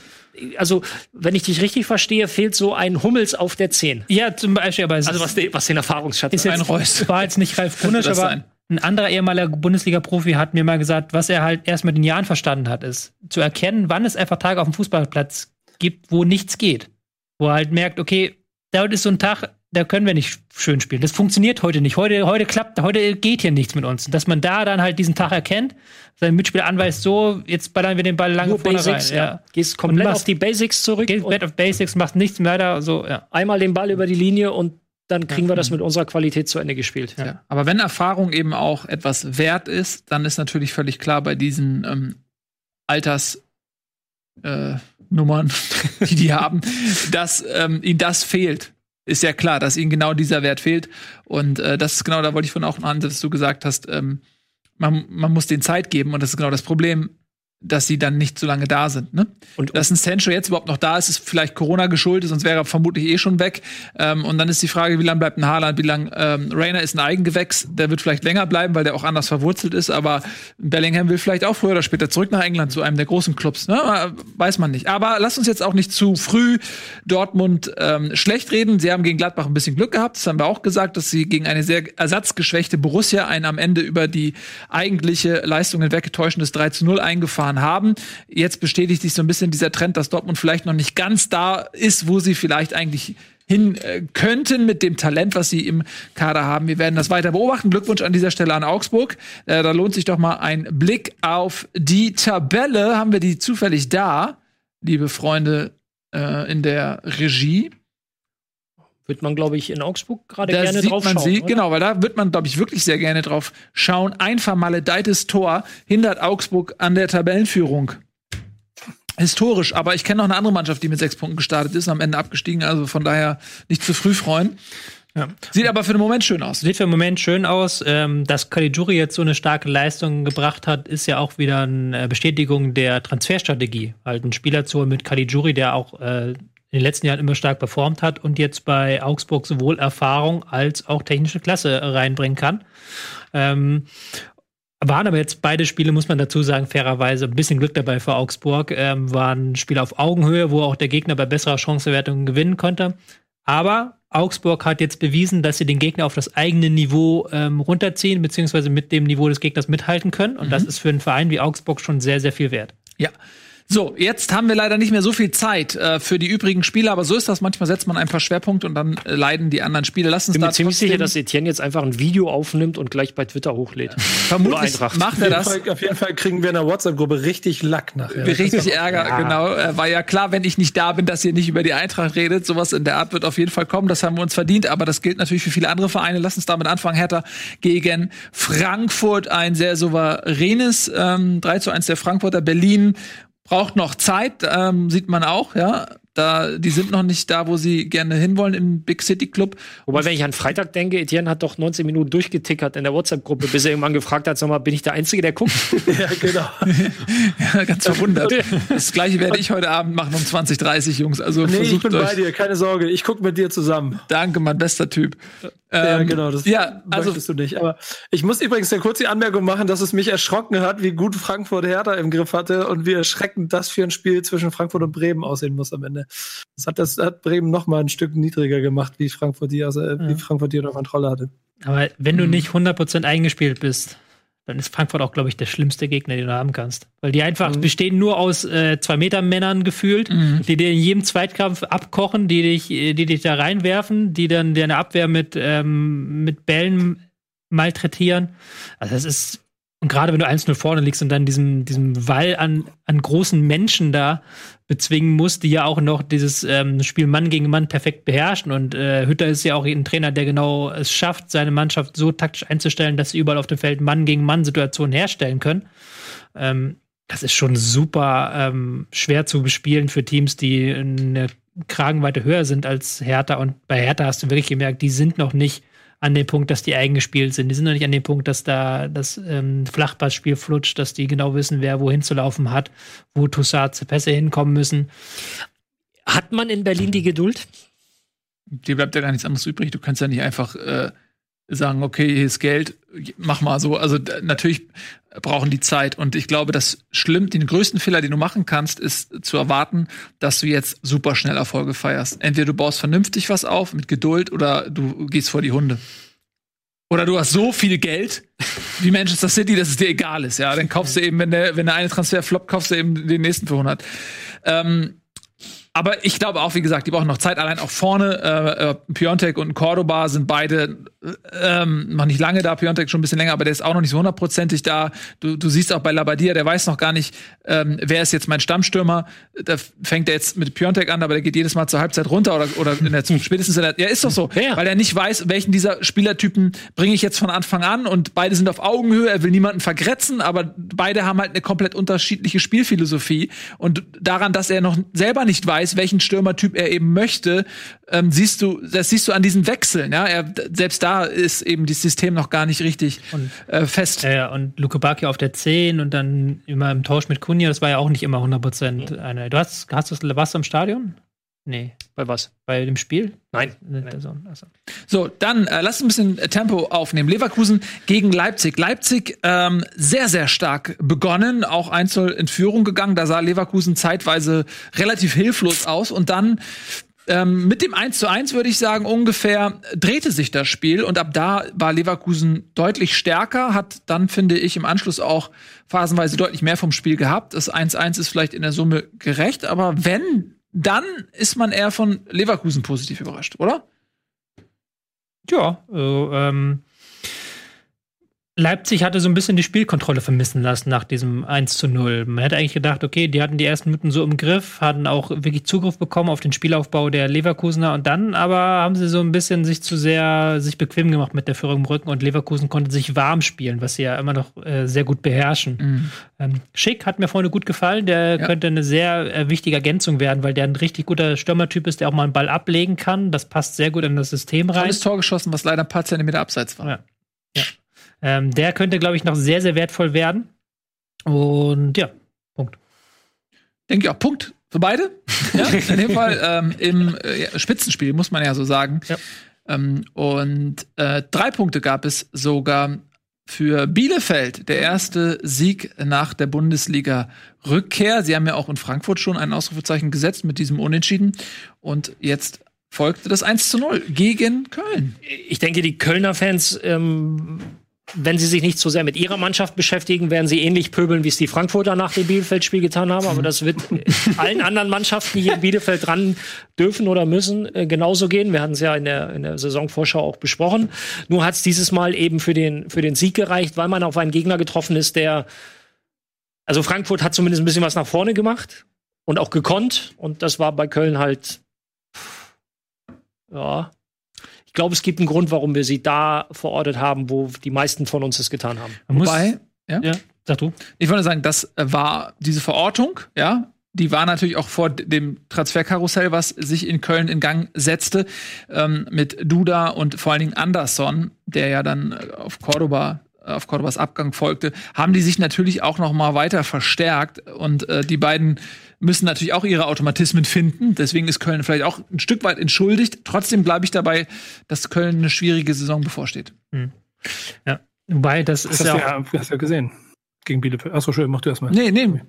S4: also, wenn ich dich richtig verstehe, fehlt so ein Hummels auf der 10.
S5: Ja, zum Beispiel, aber
S4: Also, was, den, was den Erfahrungsschatz
S5: ist. Jetzt, ein Reus. (laughs) War jetzt nicht Ralf Brunisch, aber sein? ein anderer ehemaliger Bundesliga-Profi hat mir mal gesagt, was er halt erst mit den Jahren verstanden hat, ist zu erkennen, wann es einfach Tage auf dem Fußballplatz gibt, wo nichts geht. Wo er halt merkt, okay, da ist so ein Tag, da können wir nicht schön spielen. Das funktioniert heute nicht. Heute, heute klappt, heute geht hier nichts mit uns. Dass man da dann halt diesen Tag erkennt, seinen Mitspieler anweist, so, jetzt ballern wir den Ball lange Nur vorne
S4: Basics, rein. Ja. Ja. Gehst komplett machst, auf die Basics zurück.
S5: Gehst komplett auf Basics, machst nichts mehr da, so, ja.
S4: Einmal den Ball über die Linie und dann kriegen wir das mit unserer Qualität zu Ende gespielt.
S1: Ja. Aber wenn Erfahrung eben auch etwas wert ist, dann ist natürlich völlig klar bei diesen ähm, Alters äh, Nummern, (laughs) die die haben, dass ähm, ihnen das fehlt ist ja klar, dass ihnen genau dieser Wert fehlt. Und äh, das ist genau, da wollte ich von auch noch an, dass du gesagt hast, ähm, man, man muss denen Zeit geben und das ist genau das Problem dass sie dann nicht so lange da sind. Ne? Und dass ein Sancho jetzt überhaupt noch da ist, ist vielleicht Corona geschuldet, sonst wäre er vermutlich eh schon weg. Ähm, und dann ist die Frage, wie lange bleibt ein Haaland, wie lange ähm, Rainer ist ein Eigengewächs, der wird vielleicht länger bleiben, weil der auch anders verwurzelt ist, aber Bellingham will vielleicht auch früher oder später zurück nach England zu einem der großen Clubs. Ne? Weiß man nicht. Aber lass uns jetzt auch nicht zu früh Dortmund ähm, schlecht reden. Sie haben gegen Gladbach ein bisschen Glück gehabt, das haben wir auch gesagt, dass sie gegen eine sehr ersatzgeschwächte Borussia einen am Ende über die eigentliche Leistung hinweggetäuschendes 3 zu 0 eingefahren gefahren haben. Jetzt bestätigt sich so ein bisschen dieser Trend, dass Dortmund vielleicht noch nicht ganz da ist, wo sie vielleicht eigentlich hin äh, könnten mit dem Talent, was sie im Kader haben. Wir werden das weiter beobachten. Glückwunsch an dieser Stelle an Augsburg. Äh, da lohnt sich doch mal ein Blick auf die Tabelle. Haben wir die zufällig da, liebe Freunde äh, in der Regie?
S4: Wird man, glaube ich, in Augsburg gerade gerne drauf
S1: man
S4: schauen.
S1: Sie, genau, weil da wird man, glaube ich, wirklich sehr gerne drauf schauen. Ein vermaledeites Tor hindert Augsburg an der Tabellenführung. Historisch, aber ich kenne noch eine andere Mannschaft, die mit sechs Punkten gestartet ist, am Ende abgestiegen, also von daher nicht zu früh freuen. Ja. Sieht aber für den Moment schön aus.
S5: Sieht für den Moment schön aus. Ähm, dass Caligiuri jetzt so eine starke Leistung gebracht hat, ist ja auch wieder eine Bestätigung der Transferstrategie. Halt ein Spieler zu mit Caligiuri, der auch äh, in den letzten Jahren immer stark performt hat und jetzt bei Augsburg sowohl Erfahrung als auch technische Klasse reinbringen kann. Ähm, waren aber jetzt beide Spiele, muss man dazu sagen, fairerweise ein bisschen Glück dabei für Augsburg. Ähm, waren Spiele auf Augenhöhe, wo auch der Gegner bei besserer Chancewertung gewinnen konnte. Aber Augsburg hat jetzt bewiesen, dass sie den Gegner auf das eigene Niveau ähm, runterziehen, beziehungsweise mit dem Niveau des Gegners mithalten können. Und mhm. das ist für einen Verein wie Augsburg schon sehr, sehr viel wert.
S1: Ja. So, jetzt haben wir leider nicht mehr so viel Zeit äh, für die übrigen Spiele, aber so ist das. Manchmal setzt man ein paar Schwerpunkte und dann äh, leiden die anderen Spiele. Lass uns
S4: ich bin
S1: mir
S4: ziemlich sicher, dass Etienne jetzt einfach ein Video aufnimmt und gleich bei Twitter hochlädt.
S1: Vermutlich macht er das.
S3: Auf jeden, Fall, auf jeden Fall kriegen wir in der WhatsApp-Gruppe richtig Lack nachher.
S1: Richtig Ärger, ja. genau. Äh, war ja klar, wenn ich nicht da bin, dass ihr nicht über die Eintracht redet. Sowas in der Art wird auf jeden Fall kommen. Das haben wir uns verdient, aber das gilt natürlich für viele andere Vereine. Lass uns damit anfangen. Hertha gegen Frankfurt. Ein sehr souveränes ähm, 3 zu 1 der Frankfurter. Berlin braucht noch Zeit, ähm, sieht man auch, ja. Da, die sind noch nicht da, wo sie gerne hinwollen im Big City Club.
S4: Wobei, wenn ich an Freitag denke, Etienne hat doch 19 Minuten durchgetickert in der WhatsApp-Gruppe, bis er irgendwann gefragt hat, sag mal, bin ich der Einzige, der guckt? (laughs)
S3: ja, genau. (laughs)
S1: ja, ganz verwundert. Das gleiche werde ich heute Abend machen um 20.30 Jungs. Also
S3: nee,
S1: ich
S3: bin euch. bei dir, keine Sorge. Ich gucke mit dir zusammen.
S1: Danke, mein bester Typ.
S3: Ja, ähm, genau, das ja, also, möchtest du nicht. Aber ich muss übrigens eine kurze Anmerkung machen, dass es mich erschrocken hat, wie gut Frankfurt Hertha im Griff hatte und wie erschreckend das für ein Spiel zwischen Frankfurt und Bremen aussehen muss am Ende. Das hat, das hat Bremen noch mal ein Stück niedriger gemacht, wie Frankfurt die, also, ja. wie Frankfurt die unter Kontrolle hatte.
S5: Aber wenn du mhm. nicht 100% eingespielt bist, dann ist Frankfurt auch, glaube ich, der schlimmste Gegner, den du haben kannst. Weil die einfach mhm. bestehen nur aus äh, zwei Meter Männern gefühlt, mhm. die dir in jedem Zweitkampf abkochen, die dich, die dich da reinwerfen, die dann deine Abwehr mit, ähm, mit Bällen malträtieren. Also das ist, und gerade wenn du 1-0 vorne liegst und dann diesem, diesem Wall an, an großen Menschen da bezwingen musst, die ja auch noch dieses ähm, Spiel Mann gegen Mann perfekt beherrschen. Und äh, Hütter ist ja auch ein Trainer, der genau es schafft, seine Mannschaft so taktisch einzustellen, dass sie überall auf dem Feld Mann gegen Mann Situationen herstellen können. Ähm, das ist schon super ähm, schwer zu bespielen für Teams, die eine Kragenweite höher sind als Hertha. Und bei Hertha hast du wirklich gemerkt, die sind noch nicht an dem Punkt, dass die eingespielt sind. Die sind noch nicht an dem Punkt, dass da das ähm, Flachpassspiel flutscht, dass die genau wissen, wer wohin zu laufen hat, wo Toussaint Pässe hinkommen müssen.
S4: Hat man in Berlin die Geduld?
S1: Dir bleibt ja gar nichts anderes übrig. Du kannst ja nicht einfach äh, sagen, okay, hier ist Geld, mach mal so. Also natürlich brauchen die Zeit. Und ich glaube, das schlimm, den größten Fehler, den du machen kannst, ist zu erwarten, dass du jetzt super schnell Erfolge feierst. Entweder du baust vernünftig was auf mit Geduld oder du gehst vor die Hunde. Oder du hast so viel Geld (laughs) wie Manchester City, dass es dir egal ist. Ja, dann kaufst du eben, wenn der, wenn der eine Transfer floppt, kaufst du eben den nächsten für 100. Ähm, aber ich glaube auch, wie gesagt, die brauchen noch Zeit. Allein auch vorne, äh, äh, Piontek und Cordoba sind beide ähm, noch nicht lange da. Piontek schon ein bisschen länger, aber der ist auch noch nicht so hundertprozentig da. Du, du siehst auch bei Labadia, der weiß noch gar nicht, ähm, wer ist jetzt mein Stammstürmer. Da fängt er jetzt mit Piontek an, aber der geht jedes Mal zur Halbzeit runter oder, oder in der, (laughs) spätestens in der, ja, ist doch so. Ja. Weil er nicht weiß, welchen dieser Spielertypen bringe ich jetzt von Anfang an und beide sind auf Augenhöhe. Er will niemanden vergrätzen, aber beide haben halt eine komplett unterschiedliche Spielphilosophie und daran, dass er noch selber nicht weiß, weiß, welchen Stürmertyp er eben möchte, ähm, siehst du, das siehst du an diesen Wechseln. Ja, er, selbst da ist eben das System noch gar nicht richtig und, äh, fest.
S5: Ja, und Luke Bacchio auf der 10 und dann immer im Tausch mit Kunja, das war ja auch nicht immer 100 Prozent. Mhm. Du hast, hast du warst du im Stadion?
S4: Nee. Bei was?
S5: Bei dem Spiel?
S4: Nein.
S1: Also. So, dann äh, lass ein bisschen Tempo aufnehmen. Leverkusen gegen Leipzig. Leipzig ähm, sehr, sehr stark begonnen, auch einzeln in Führung gegangen. Da sah Leverkusen zeitweise relativ hilflos aus und dann ähm, mit dem 1 zu 1 würde ich sagen, ungefähr drehte sich das Spiel und ab da war Leverkusen deutlich stärker, hat dann, finde ich, im Anschluss auch phasenweise deutlich mehr vom Spiel gehabt. Das 1-1 ist vielleicht in der Summe gerecht, aber wenn dann ist man eher von Leverkusen positiv überrascht, oder?
S5: Ja, also, ähm, Leipzig hatte so ein bisschen die Spielkontrolle vermissen lassen nach diesem 1 zu 0. Man hätte eigentlich gedacht, okay, die hatten die ersten Minuten so im Griff, hatten auch wirklich Zugriff bekommen auf den Spielaufbau der Leverkusener und dann aber haben sie so ein bisschen sich zu sehr sich bequem gemacht mit der Führung im Rücken und Leverkusen konnte sich warm spielen, was sie ja immer noch äh, sehr gut beherrschen. Mhm. Ähm, Schick hat mir vorne gut gefallen, der ja. könnte eine sehr äh, wichtige Ergänzung werden, weil der ein richtig guter Stürmertyp ist, der auch mal einen Ball ablegen kann. Das passt sehr gut in das System rein.
S1: Tolles Tor geschossen, was leider ein paar Zentimeter abseits war.
S5: Ja. Ähm, der könnte, glaube ich, noch sehr, sehr wertvoll werden. Und ja, Punkt.
S1: Denke ich auch, Punkt für beide. (laughs) ja, in dem Fall ähm, im äh, Spitzenspiel, muss man ja so sagen. Ja. Ähm, und äh, drei Punkte gab es sogar für Bielefeld. Der erste Sieg nach der Bundesliga-Rückkehr. Sie haben ja auch in Frankfurt schon ein Ausrufezeichen gesetzt mit diesem Unentschieden. Und jetzt folgte das 1 zu 0 gegen Köln.
S4: Ich denke, die Kölner Fans ähm, wenn sie sich nicht so sehr mit ihrer Mannschaft beschäftigen, werden sie ähnlich pöbeln, wie es die Frankfurter nach dem Bielefeld-Spiel getan haben. Aber das wird allen anderen Mannschaften, die hier in (laughs) Bielefeld dran dürfen oder müssen, äh, genauso gehen. Wir hatten es ja in der, in der Saisonvorschau auch besprochen. Nur hat es dieses Mal eben für den, für den Sieg gereicht, weil man auf einen Gegner getroffen ist, der, also Frankfurt hat zumindest ein bisschen was nach vorne gemacht und auch gekonnt. Und das war bei Köln halt, ja, ich glaube, es gibt einen Grund, warum wir sie da verortet haben, wo die meisten von uns es getan haben.
S1: Wobei, ja, ja sag du. Ich wollte sagen, das war diese Verortung, ja, die war natürlich auch vor dem Transferkarussell, was sich in Köln in Gang setzte, ähm, mit Duda und vor allen Dingen Anderson, der ja dann auf Cordoba auf Cordobas Abgang folgte, haben die sich natürlich auch noch mal weiter verstärkt und äh, die beiden müssen natürlich auch ihre Automatismen finden. Deswegen ist Köln vielleicht auch ein Stück weit entschuldigt. Trotzdem bleibe ich dabei, dass Köln eine schwierige Saison bevorsteht. Hm.
S5: Ja, wobei das, das ist ja,
S3: auch ja, hast ja gesehen gegen Bielefeld. Achso, schön, mach du erstmal.
S1: Nee, nee.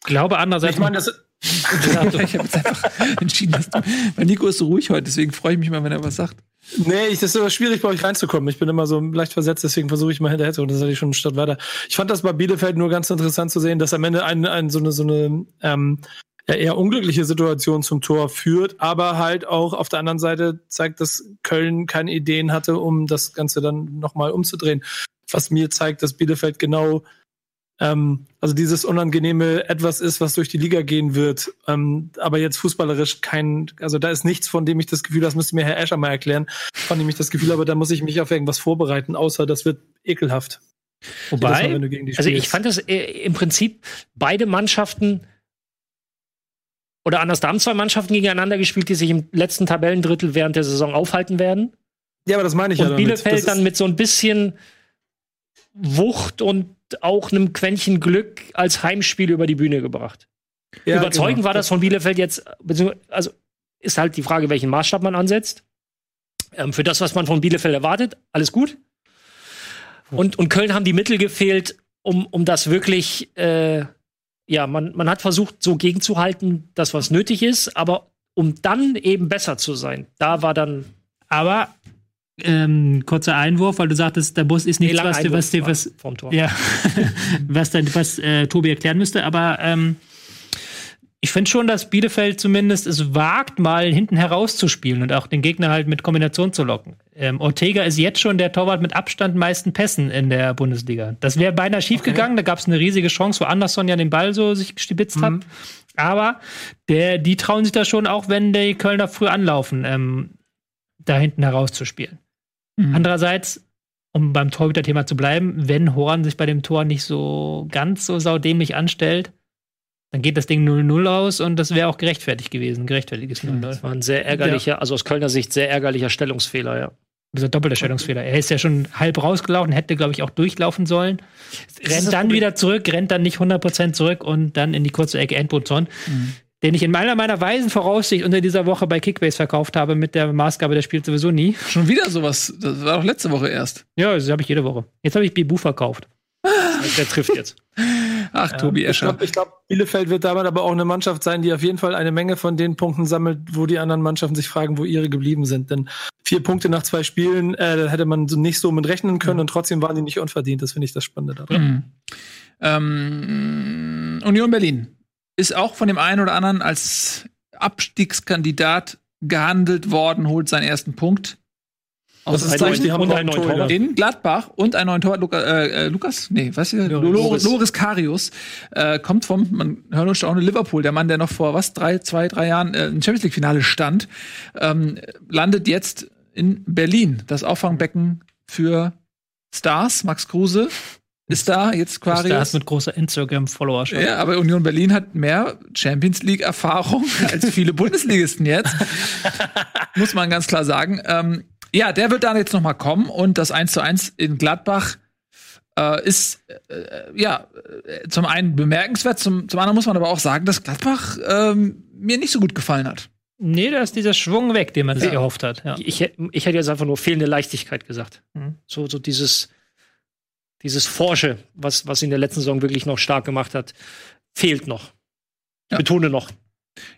S5: Ich glaube andererseits. Ich meine, das (laughs)
S1: ich habe jetzt einfach entschieden, dass du, weil Nico ist so ruhig heute, deswegen freue ich mich mal, wenn er was sagt.
S3: Nee, ich, das ist aber schwierig, bei euch reinzukommen. Ich bin immer so leicht versetzt, deswegen versuche ich mal hinterher zu. Und das hatte ich schon statt weiter. Ich fand das bei Bielefeld nur ganz interessant zu sehen, dass am Ende ein, ein, so eine, so eine ähm, ja, eher unglückliche Situation zum Tor führt, aber halt auch auf der anderen Seite zeigt, dass Köln keine Ideen hatte, um das Ganze dann nochmal umzudrehen. Was mir zeigt, dass Bielefeld genau ähm, also dieses unangenehme etwas ist, was durch die Liga gehen wird. Ähm, aber jetzt fußballerisch kein, also da ist nichts, von dem ich das Gefühl, das müsste mir Herr Escher mal erklären, von dem ich das Gefühl habe, da muss ich mich auf irgendwas vorbereiten, außer das wird ekelhaft.
S4: Wobei, Mal, also ich fand das äh, im Prinzip beide Mannschaften oder anders, da haben zwei Mannschaften gegeneinander gespielt, die sich im letzten Tabellendrittel während der Saison aufhalten werden.
S3: Ja, aber das meine ich
S4: und
S3: ja. Und
S4: Bielefeld dann mit so ein bisschen Wucht und auch einem Quäntchen Glück als Heimspiel über die Bühne gebracht. Ja, Überzeugend genau. war das von Bielefeld jetzt, also ist halt die Frage, welchen Maßstab man ansetzt. Ähm, für das, was man von Bielefeld erwartet, alles gut. Und, und Köln haben die Mittel gefehlt, um, um das wirklich, äh, ja, man, man hat versucht, so gegenzuhalten, das, was nötig ist, aber um dann eben besser zu sein, da war dann.
S5: Aber ähm, kurzer Einwurf, weil du sagtest, der Bus ist nichts, nee, was, was, was, was, vom Tor. Ja, (laughs) was, dann, was äh, Tobi erklären müsste. Aber ähm, ich finde schon, dass Bielefeld zumindest es wagt, mal hinten herauszuspielen und auch den Gegner halt mit Kombination zu locken. Ähm, Ortega ist jetzt schon der Torwart mit Abstand meisten Pässen in der Bundesliga. Das wäre beinahe schiefgegangen. Okay. Da gab es eine riesige Chance, wo Anderson ja den Ball so sich gestibitzt mhm. hat. Aber der, die trauen sich da schon auch, wenn die Kölner früh anlaufen, ähm, da hinten herauszuspielen. Mhm. Andererseits, um beim Torhüter-Thema zu bleiben, wenn Horn sich bei dem Tor nicht so ganz so saudämlich anstellt, dann geht das Ding 0-0 aus und das wäre auch gerechtfertigt gewesen. Gerechtfertiges 0-0.
S4: Das war ein sehr ärgerlicher, ja. also aus Kölner Sicht sehr ärgerlicher Stellungsfehler, ja.
S5: Dieser doppelte Stellungsfehler. Er ist ja schon halb rausgelaufen, hätte, glaube ich, auch durchlaufen sollen. Rennt dann wieder zurück, rennt dann nicht 100% zurück und dann in die kurze Ecke Endboton. Mhm den ich in meiner meiner weisen Voraussicht unter dieser Woche bei Kickbase verkauft habe mit der Maßgabe, der spielt sowieso nie.
S1: Schon wieder sowas. Das war doch letzte Woche erst.
S5: Ja, das habe ich jede Woche. Jetzt habe ich Bibu verkauft. (laughs)
S4: der trifft jetzt.
S1: Ach, Tobi Escher.
S3: Ich glaube, glaub, Bielefeld wird damit aber auch eine Mannschaft sein, die auf jeden Fall eine Menge von den Punkten sammelt, wo die anderen Mannschaften sich fragen, wo ihre geblieben sind. Denn vier Punkte nach zwei Spielen, äh, hätte man nicht so mit rechnen können mhm. und trotzdem waren die nicht unverdient. Das finde ich das Spannende daran. Mhm.
S1: Ähm, Union Berlin ist auch von dem einen oder anderen als Abstiegskandidat gehandelt worden, holt seinen ersten Punkt. Das ist Zeichen, die haben und einen neuen Torwart. In Gladbach und einen neuen Torwart, Luca, äh, äh Lukas, nee, was hier? Loris, Loris Karius, äh, kommt vom, man hört uns auch Liverpool, der Mann, der noch vor was, drei, zwei, drei Jahren äh, im Champions League-Finale stand, ähm, landet jetzt in Berlin, das Auffangbecken für Stars, Max Kruse, ist da jetzt quasi.
S5: Stars mit großer Instagram-Followerschaft.
S1: Ja, aber Union Berlin hat mehr Champions League-Erfahrung (laughs) als viele Bundesligisten jetzt. Muss man ganz klar sagen. Ähm, ja, der wird dann jetzt noch mal kommen und das 1 zu 1 in Gladbach äh, ist äh, ja äh, zum einen bemerkenswert, zum, zum anderen muss man aber auch sagen, dass Gladbach ähm, mir nicht so gut gefallen hat.
S5: Nee, da ist dieser Schwung weg, den man sich erhofft hat.
S4: Ja. Ich, ich hätte jetzt einfach nur fehlende Leichtigkeit gesagt. Mhm. So, so dieses, dieses Forsche, was, was in der letzten Saison wirklich noch stark gemacht hat, fehlt noch. Ich ja. betone noch.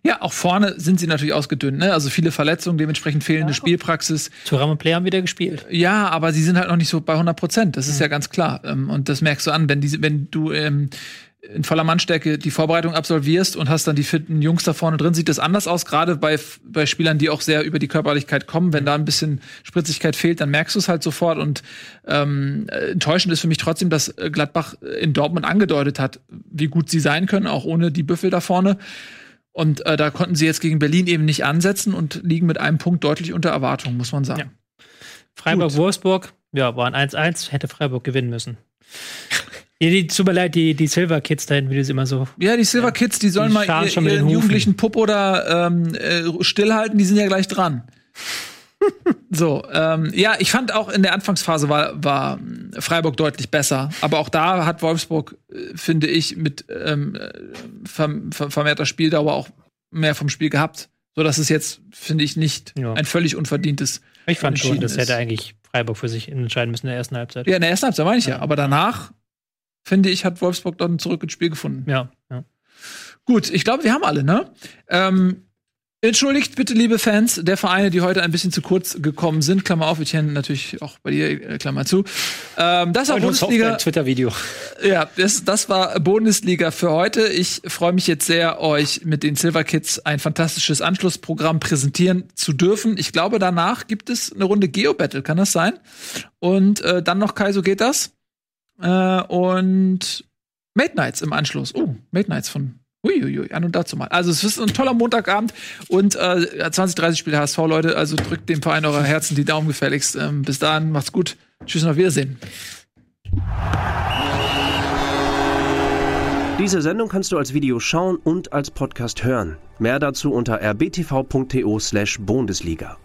S1: Ja, auch vorne sind sie natürlich ausgedünnt, ne? Also viele Verletzungen, dementsprechend fehlende ja. Spielpraxis.
S5: Thuram und Player haben wieder gespielt.
S1: Ja, aber sie sind halt noch nicht so bei 100 Prozent. Das ist mhm. ja ganz klar. Ähm, und das merkst du an, wenn, diese, wenn du ähm, in voller Mannstärke die Vorbereitung absolvierst und hast dann die fitten Jungs da vorne drin, sieht das anders aus, gerade bei, bei Spielern, die auch sehr über die Körperlichkeit kommen. Wenn da ein bisschen Spritzigkeit fehlt, dann merkst du es halt sofort. Und ähm, enttäuschend ist für mich trotzdem, dass Gladbach in Dortmund angedeutet hat, wie gut sie sein können, auch ohne die Büffel da vorne. Und äh, da konnten sie jetzt gegen Berlin eben nicht ansetzen und liegen mit einem Punkt deutlich unter Erwartung, muss man sagen. Ja.
S5: Freiburg-Wolfsburg, ja, war ein 1-1, hätte Freiburg gewinnen müssen. Ja, die, tut mir leid, die, die Silver Kids da hinten, wie du sie immer so.
S1: Ja, die Silver Kids, die sollen die mal ihr, schon ihren jugendlichen Pupp oder ähm, äh, stillhalten, die sind ja gleich dran. (laughs) so, ähm, ja, ich fand auch in der Anfangsphase war, war Freiburg deutlich besser. Aber auch da hat Wolfsburg, äh, finde ich, mit ähm, vermehrter Spieldauer auch mehr vom Spiel gehabt. So dass es jetzt, finde ich, nicht ja. ein völlig unverdientes.
S5: Ich fand schon, das hätte eigentlich Freiburg für sich entscheiden müssen in der ersten Halbzeit.
S1: Ja, in der ersten Halbzeit meine ich ja. Aber danach finde ich, hat Wolfsburg dann zurück ins Spiel gefunden.
S5: Ja, ja.
S1: Gut, ich glaube, wir haben alle, ne? Ähm, Entschuldigt bitte, liebe Fans der Vereine, die heute ein bisschen zu kurz gekommen sind. Klammer auf, ich natürlich auch bei dir, äh, Klammer zu. Ähm, das war Bundesliga.
S4: Twitter-Video.
S1: Ja, das, das war Bundesliga für heute. Ich freue mich jetzt sehr, euch mit den Silver Kids ein fantastisches Anschlussprogramm präsentieren zu dürfen. Ich glaube, danach gibt es eine Runde Geo-Battle, kann das sein? Und äh, dann noch Kaiso geht das? Äh, und Mate Nights im Anschluss. Oh, Mate Nights von Uiuiui, an und dazu mal. Also es ist ein toller Montagabend und äh, 20, 30 Spiele HSV, Leute. Also drückt dem Verein eurer Herzen die Daumen gefälligst. Ähm, bis dahin, macht's gut. Tschüss und auf Wiedersehen.
S7: Diese Sendung kannst du als Video schauen und als Podcast hören. Mehr dazu unter rbtv.to slash Bundesliga.